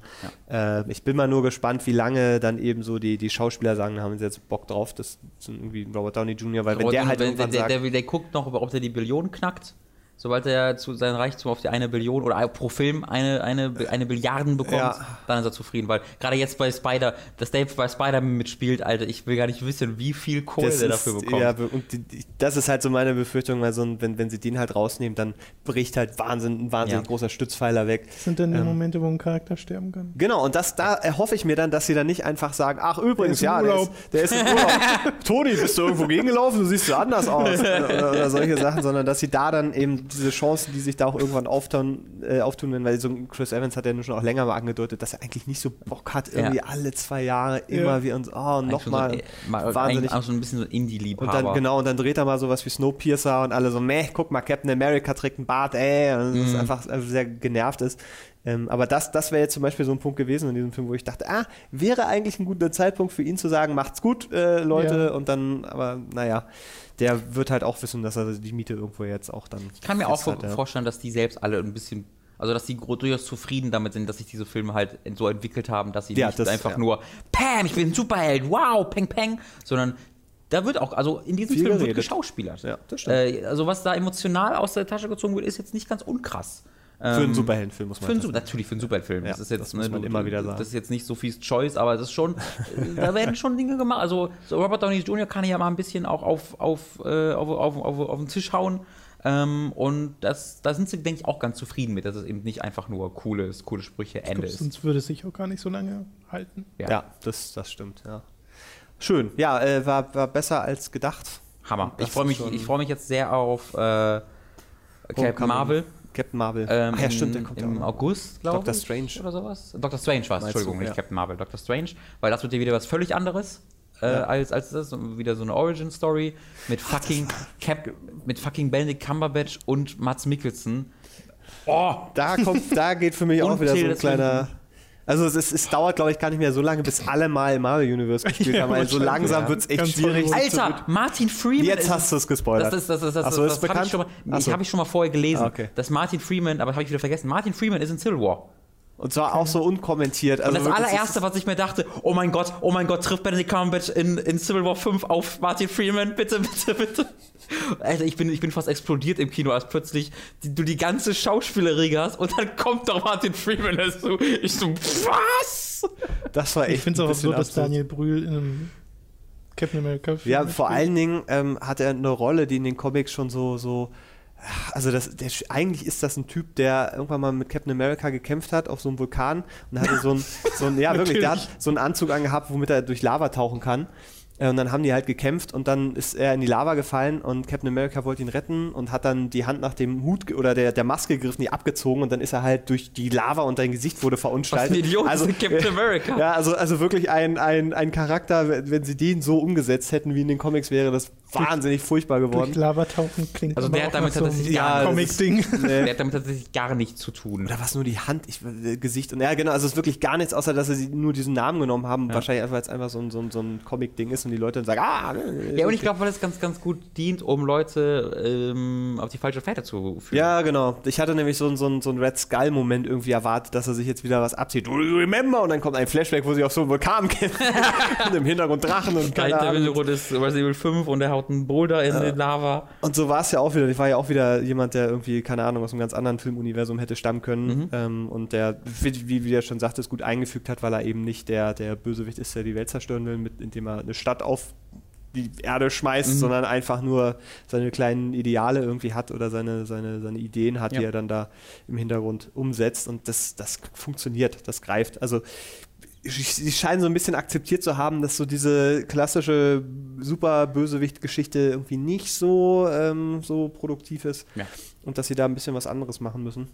Äh, ich bin mal nur gespannt, wie lange dann eben so die, die Schauspieler sagen, da haben sie jetzt Bock drauf, das sind irgendwie Robert Downey Jr., weil wenn der halt wenn, irgendwann der, sagt, der, der, der guckt noch, ob der die Billion knackt. Sobald er zu sein Reichtum auf die eine Billion oder pro Film eine, eine, eine Billiarden bekommt, Ja. dann ist er zufrieden. Weil gerade jetzt bei Spider, dass Dave bei Spider-Man mitspielt, Alter, ich will gar nicht wissen, wie viel Kohle Das der ist, dafür bekommt. Ja, und die, die, das ist halt so meine Befürchtung, weil so ein, wenn, wenn sie den halt rausnehmen, dann bricht halt Wahnsinn, ein wahnsinnig Ja. großer Stützpfeiler weg. Das sind dann die Momente, wo ein Charakter sterben kann. Genau, und das, da erhoffe ich mir dann, dass sie dann nicht einfach sagen, ach übrigens, Der ja, der ist, der ist im Urlaub. Toni, bist du irgendwo gegengelaufen? Du siehst so anders aus. oder, oder solche Sachen, sondern dass sie da dann eben diese Chancen, die sich da auch irgendwann auftun, äh, auftun werden, weil so ein Chris Evans hat ja nun schon auch länger mal angedeutet, dass er eigentlich nicht so Bock hat, irgendwie Ja. alle zwei Jahre immer Ja. wie uns, oh, nochmal So, äh, mal, wahnsinnig. auch so ein bisschen so Und Indie-Liebhaber. dann, genau, und dann dreht er mal sowas wie Snowpiercer und alle so, meh, guck mal, Captain America trägt einen Bart, ey, und das ist einfach einfach sehr genervt ist. Ähm, aber das, das wäre jetzt zum Beispiel so ein Punkt gewesen in diesem Film, wo ich dachte, ah, wäre eigentlich ein guter Zeitpunkt für ihn zu sagen, macht's gut, äh, Leute, Ja. und dann, aber naja, der wird halt auch wissen, dass er die Miete irgendwo jetzt auch dann. Ich kann mir auch hat, ja. vorstellen, dass die selbst alle ein bisschen, also dass die durchaus zufrieden damit sind, dass sich diese Filme halt so entwickelt haben, dass sie Ja, nicht das- einfach ja. nur, Pam, ich bin ein Superheld, wow, peng, peng, sondern da wird auch, also in diesem Viel Film wird geredet. geschauspielert. Ja, das stimmt. Äh, also was da emotional aus der Tasche gezogen wird, ist jetzt nicht ganz unkrass. Für einen Superheldenfilm muss man Für einen, das Su- natürlich für einen Superheldenfilm. Ja, das ist jetzt, das muss man du- immer wieder sagen. Das ist jetzt nicht Sophies Choice, aber es ist schon, äh, da werden schon Dinge gemacht. Also so Robert Downey Jr. kann ja mal ein bisschen auch auf, auf, äh, auf, auf, auf, auf den Tisch hauen. Ähm, und das, da sind sie, denke ich, auch ganz zufrieden mit, dass es eben nicht einfach nur cooles, coole Sprüche, Ende ist. Sonst würde es sich auch gar nicht so lange halten. Ja. Ja, das, das stimmt, ja. Schön, ja, äh, war, war besser als gedacht. Hammer. Das Ich freue mich, ich freu mich jetzt sehr auf äh, Captain. Marvel. Captain Marvel. Ähm, Ach ja, im- stimmt, der kommt ja im noch. August, glaube ich. Doctor Strange. Oder sowas. Dr. Strange war es, Entschuldigung, du, nicht ja. Captain Marvel, Dr. Strange. Weil das wird ja wieder was völlig anderes. Äh, Ja. als, als das, wieder so eine Origin-Story mit fucking Cap, mit fucking Benedict Cumberbatch und Mats Mikkelsen. Oh, Da kommt, da geht für mich auch wieder so ein kleiner. Also es, ist, es dauert, glaube ich, gar nicht mehr so lange, bis alle mal Marvel Universe gespielt Ja, haben. weil so langsam ja. wird es echt Ganz schwierig. Alter, Martin Freeman. Jetzt hast du es gespoilert. Das ist, das ist, das, so, das, ist das habe bekannt? ich, schon mal- ich, so. hab ich schon mal vorher gelesen. Ah, okay. Dass Martin Freeman, aber habe ich wieder vergessen, Martin Freeman ist in Civil War. Und zwar auch so unkommentiert. Also Und das allererste, was ich mir dachte, oh mein Gott, oh mein Gott, trifft Benedict Cumberbatch in, in Civil War 5 auf Martin Freeman, bitte, bitte, bitte. Alter, ich bin, ich bin fast explodiert im Kino, als plötzlich die, du die ganze Schauspieleriege hast und dann kommt doch Martin Freeman dazu. Ich so, was? das war echt Ich finde es auch absurd, dass. Daniel Brühl in einem Captain America Ja, vor mitspielt. allen Dingen ähm, hat er eine Rolle, die in den Comics schon so, so also das, der, eigentlich ist das ein Typ, der irgendwann mal mit Captain America gekämpft hat auf so einem Vulkan und hatte so ein, so ein ja wirklich, der hat so einen Anzug angehabt, womit er durch Lava tauchen kann. Äh, Und dann haben die halt gekämpft und dann ist er in die Lava gefallen und Captain America wollte ihn retten und hat dann die Hand nach dem Hut oder der, der Maske gegriffen, die abgezogen und dann ist er halt durch die Lava und sein Gesicht wurde Was verunstaltet. ein Idiot, also, Captain America. ja, also, also wirklich ein, ein, ein Charakter, wenn sie den so umgesetzt hätten wie in den Comics, wäre das wahnsinnig furchtbar geworden. Lava tauchen klingt Also der hat damit nach so tatsächlich Ja, Comic-Ding. Der Nee. hat damit tatsächlich gar nichts zu tun. Oder was nur die Hand, ich, äh, Gesicht und ja genau, also es ist wirklich gar nichts, außer dass sie nur diesen Namen genommen haben. Wahrscheinlich einfach, weil es einfach so ein, so ein, so ein Comic-Ding ist und die Leute dann sagen, ah, äh, Ja, und ich glaube, weil es ganz, ganz gut dient, um Leute ähm, auf die falsche Fährte zu führen. Ja, genau. Ich hatte nämlich so, einen- so, einen- so einen Red Skull-Moment irgendwie erwartet, dass er sich jetzt wieder was abzieht. Do you remember? Und dann kommt ein Flashback, wo sie auf so einem Vulkan kämpfen. und im Hintergrund Drachen und keine Der Ahnung. Hintergrund ist Resident Evil 5 und der haut einen Boulder in die Lava. Und so war es ja auch wieder. Ich war ja auch wieder jemand, der irgendwie, keine Ahnung, aus einem ganz anderen Filmuniversum hätte stammen können. Mhm. Ähm, und der, wie, wie er schon sagte, es gut eingefügt hat, weil er eben nicht der, der Bösewicht ist, der die Welt zerstören will, mit, indem er eine Stadt auf die Erde schmeißt, Mhm. sondern einfach nur seine kleinen Ideale irgendwie hat oder seine, seine, seine Ideen hat, die Ja. er dann da im Hintergrund umsetzt. Und das, das funktioniert, das greift. Also sie scheinen so ein bisschen akzeptiert zu haben, dass so diese klassische super Bösewicht-Geschichte irgendwie nicht so, ähm, so produktiv ist Ja. und dass sie da ein bisschen was anderes machen müssen.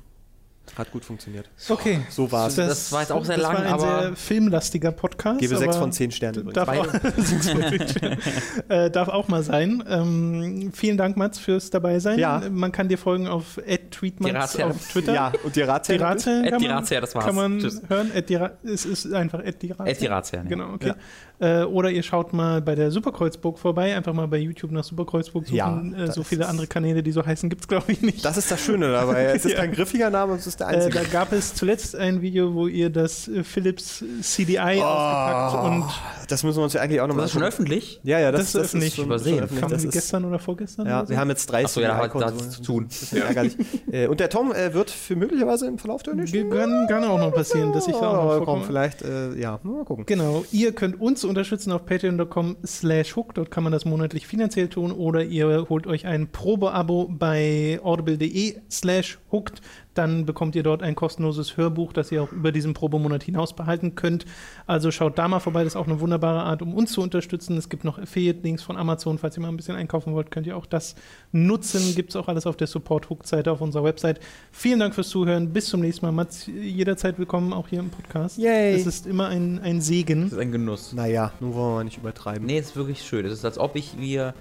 Hat gut funktioniert. Okay. So war es. Das war jetzt auch sehr das lang, war ein aber- sehr filmlastiger Podcast. Gebe sechs aber von zehn Sternen übrigens. Darf auch, äh, darf auch mal sein. Ähm, vielen Dank, Mats, fürs dabei sein. Ja. Man kann dir folgen auf @tweetmats Die auf Twitter. Ja, und die Die Razzia? Razzia Ed kann die man, das war's. kann man Tschüss. hören. Die Ra es ist einfach Ed die. Ed die Razzia, ne? Genau, okay. Äh, oder ihr schaut mal bei der Superkreuzburg vorbei. Einfach mal bei YouTube nach Superkreuzburg suchen. Ja, äh, so viele ist- andere Kanäle, die so heißen, gibt es, glaube ich, nicht. Das ist das Schöne dabei. Es ist Ja. kein griffiger Name, es ist der Äh, einzige. da gab es zuletzt ein Video, wo ihr das äh, Philips CDI Oh, ausgepackt und das müssen wir uns ja eigentlich auch nochmal Das ist schon öffentlich? Ja, ja, das, Das ist öffentlich schon- übersehen. schon öffentlich. kam Das ist, gestern oder vorgestern? ja, oder so? wir haben jetzt drei Achso, ja, da hat zu tun. Das ist ärgerlich. äh, und der Tom äh, wird für möglicherweise im Verlauf der nächsten Kann, kann auch noch passieren, dass ich da auch noch Oh, komm, vorkomme. vielleicht, äh, ja, mal gucken. Genau, ihr könnt uns unterstützen auf patreon.com slash hook, dort kann man das monatlich finanziell tun. Oder ihr holt euch ein Probeabo bei audible.de slash hooked, dann bekommt ihr dort ein kostenloses Hörbuch, das ihr auch über diesen Probemonat hinaus behalten könnt. Also schaut da mal vorbei, das ist auch eine wunderbare Art, um uns zu unterstützen. Es gibt noch Affiliate-Links von Amazon, falls ihr mal ein bisschen einkaufen wollt, könnt ihr auch das nutzen. Gibt es auch alles auf der Support-Hook-Seite auf unserer Website. Vielen Dank fürs Zuhören, bis zum nächsten Mal. Mats, jederzeit willkommen auch hier im Podcast. Yay. Es ist immer ein, ein Segen. Das ist ein Genuss. Naja, nun wollen wir mal nicht übertreiben. Nee, es ist wirklich schön. Es ist, als ob ich mir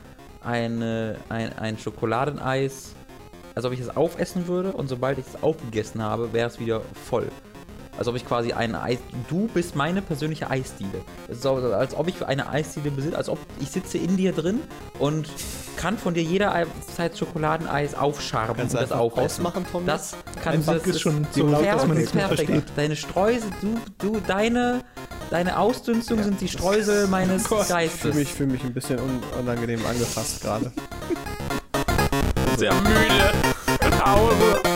eine, ein, ein Schokoladeneis, als ob ich es aufessen würde und sobald ich es aufgegessen habe, wäre es wieder voll. Als ob ich quasi eine Eis. Du bist meine persönliche Eisdiele. Es ist so, als ob ich eine Eisdiele besitze, als ob ich sitze in dir drin und kann von dir jederzeit Schokoladeneis aufscharben Kannst und du das aufessen. ausmachen, Tom? Das kann Einfach das ist schon so laut, dass man perfekt, nichts mehr perfekt. versteht. Deine Streusel, du, du, deine, deine Ausdünstungen sind die Streusel meines Gott. Ich fühle Geistes. mich, fühl mich ein bisschen un unangenehm angefasst gerade. sehr müde. Nach Hause.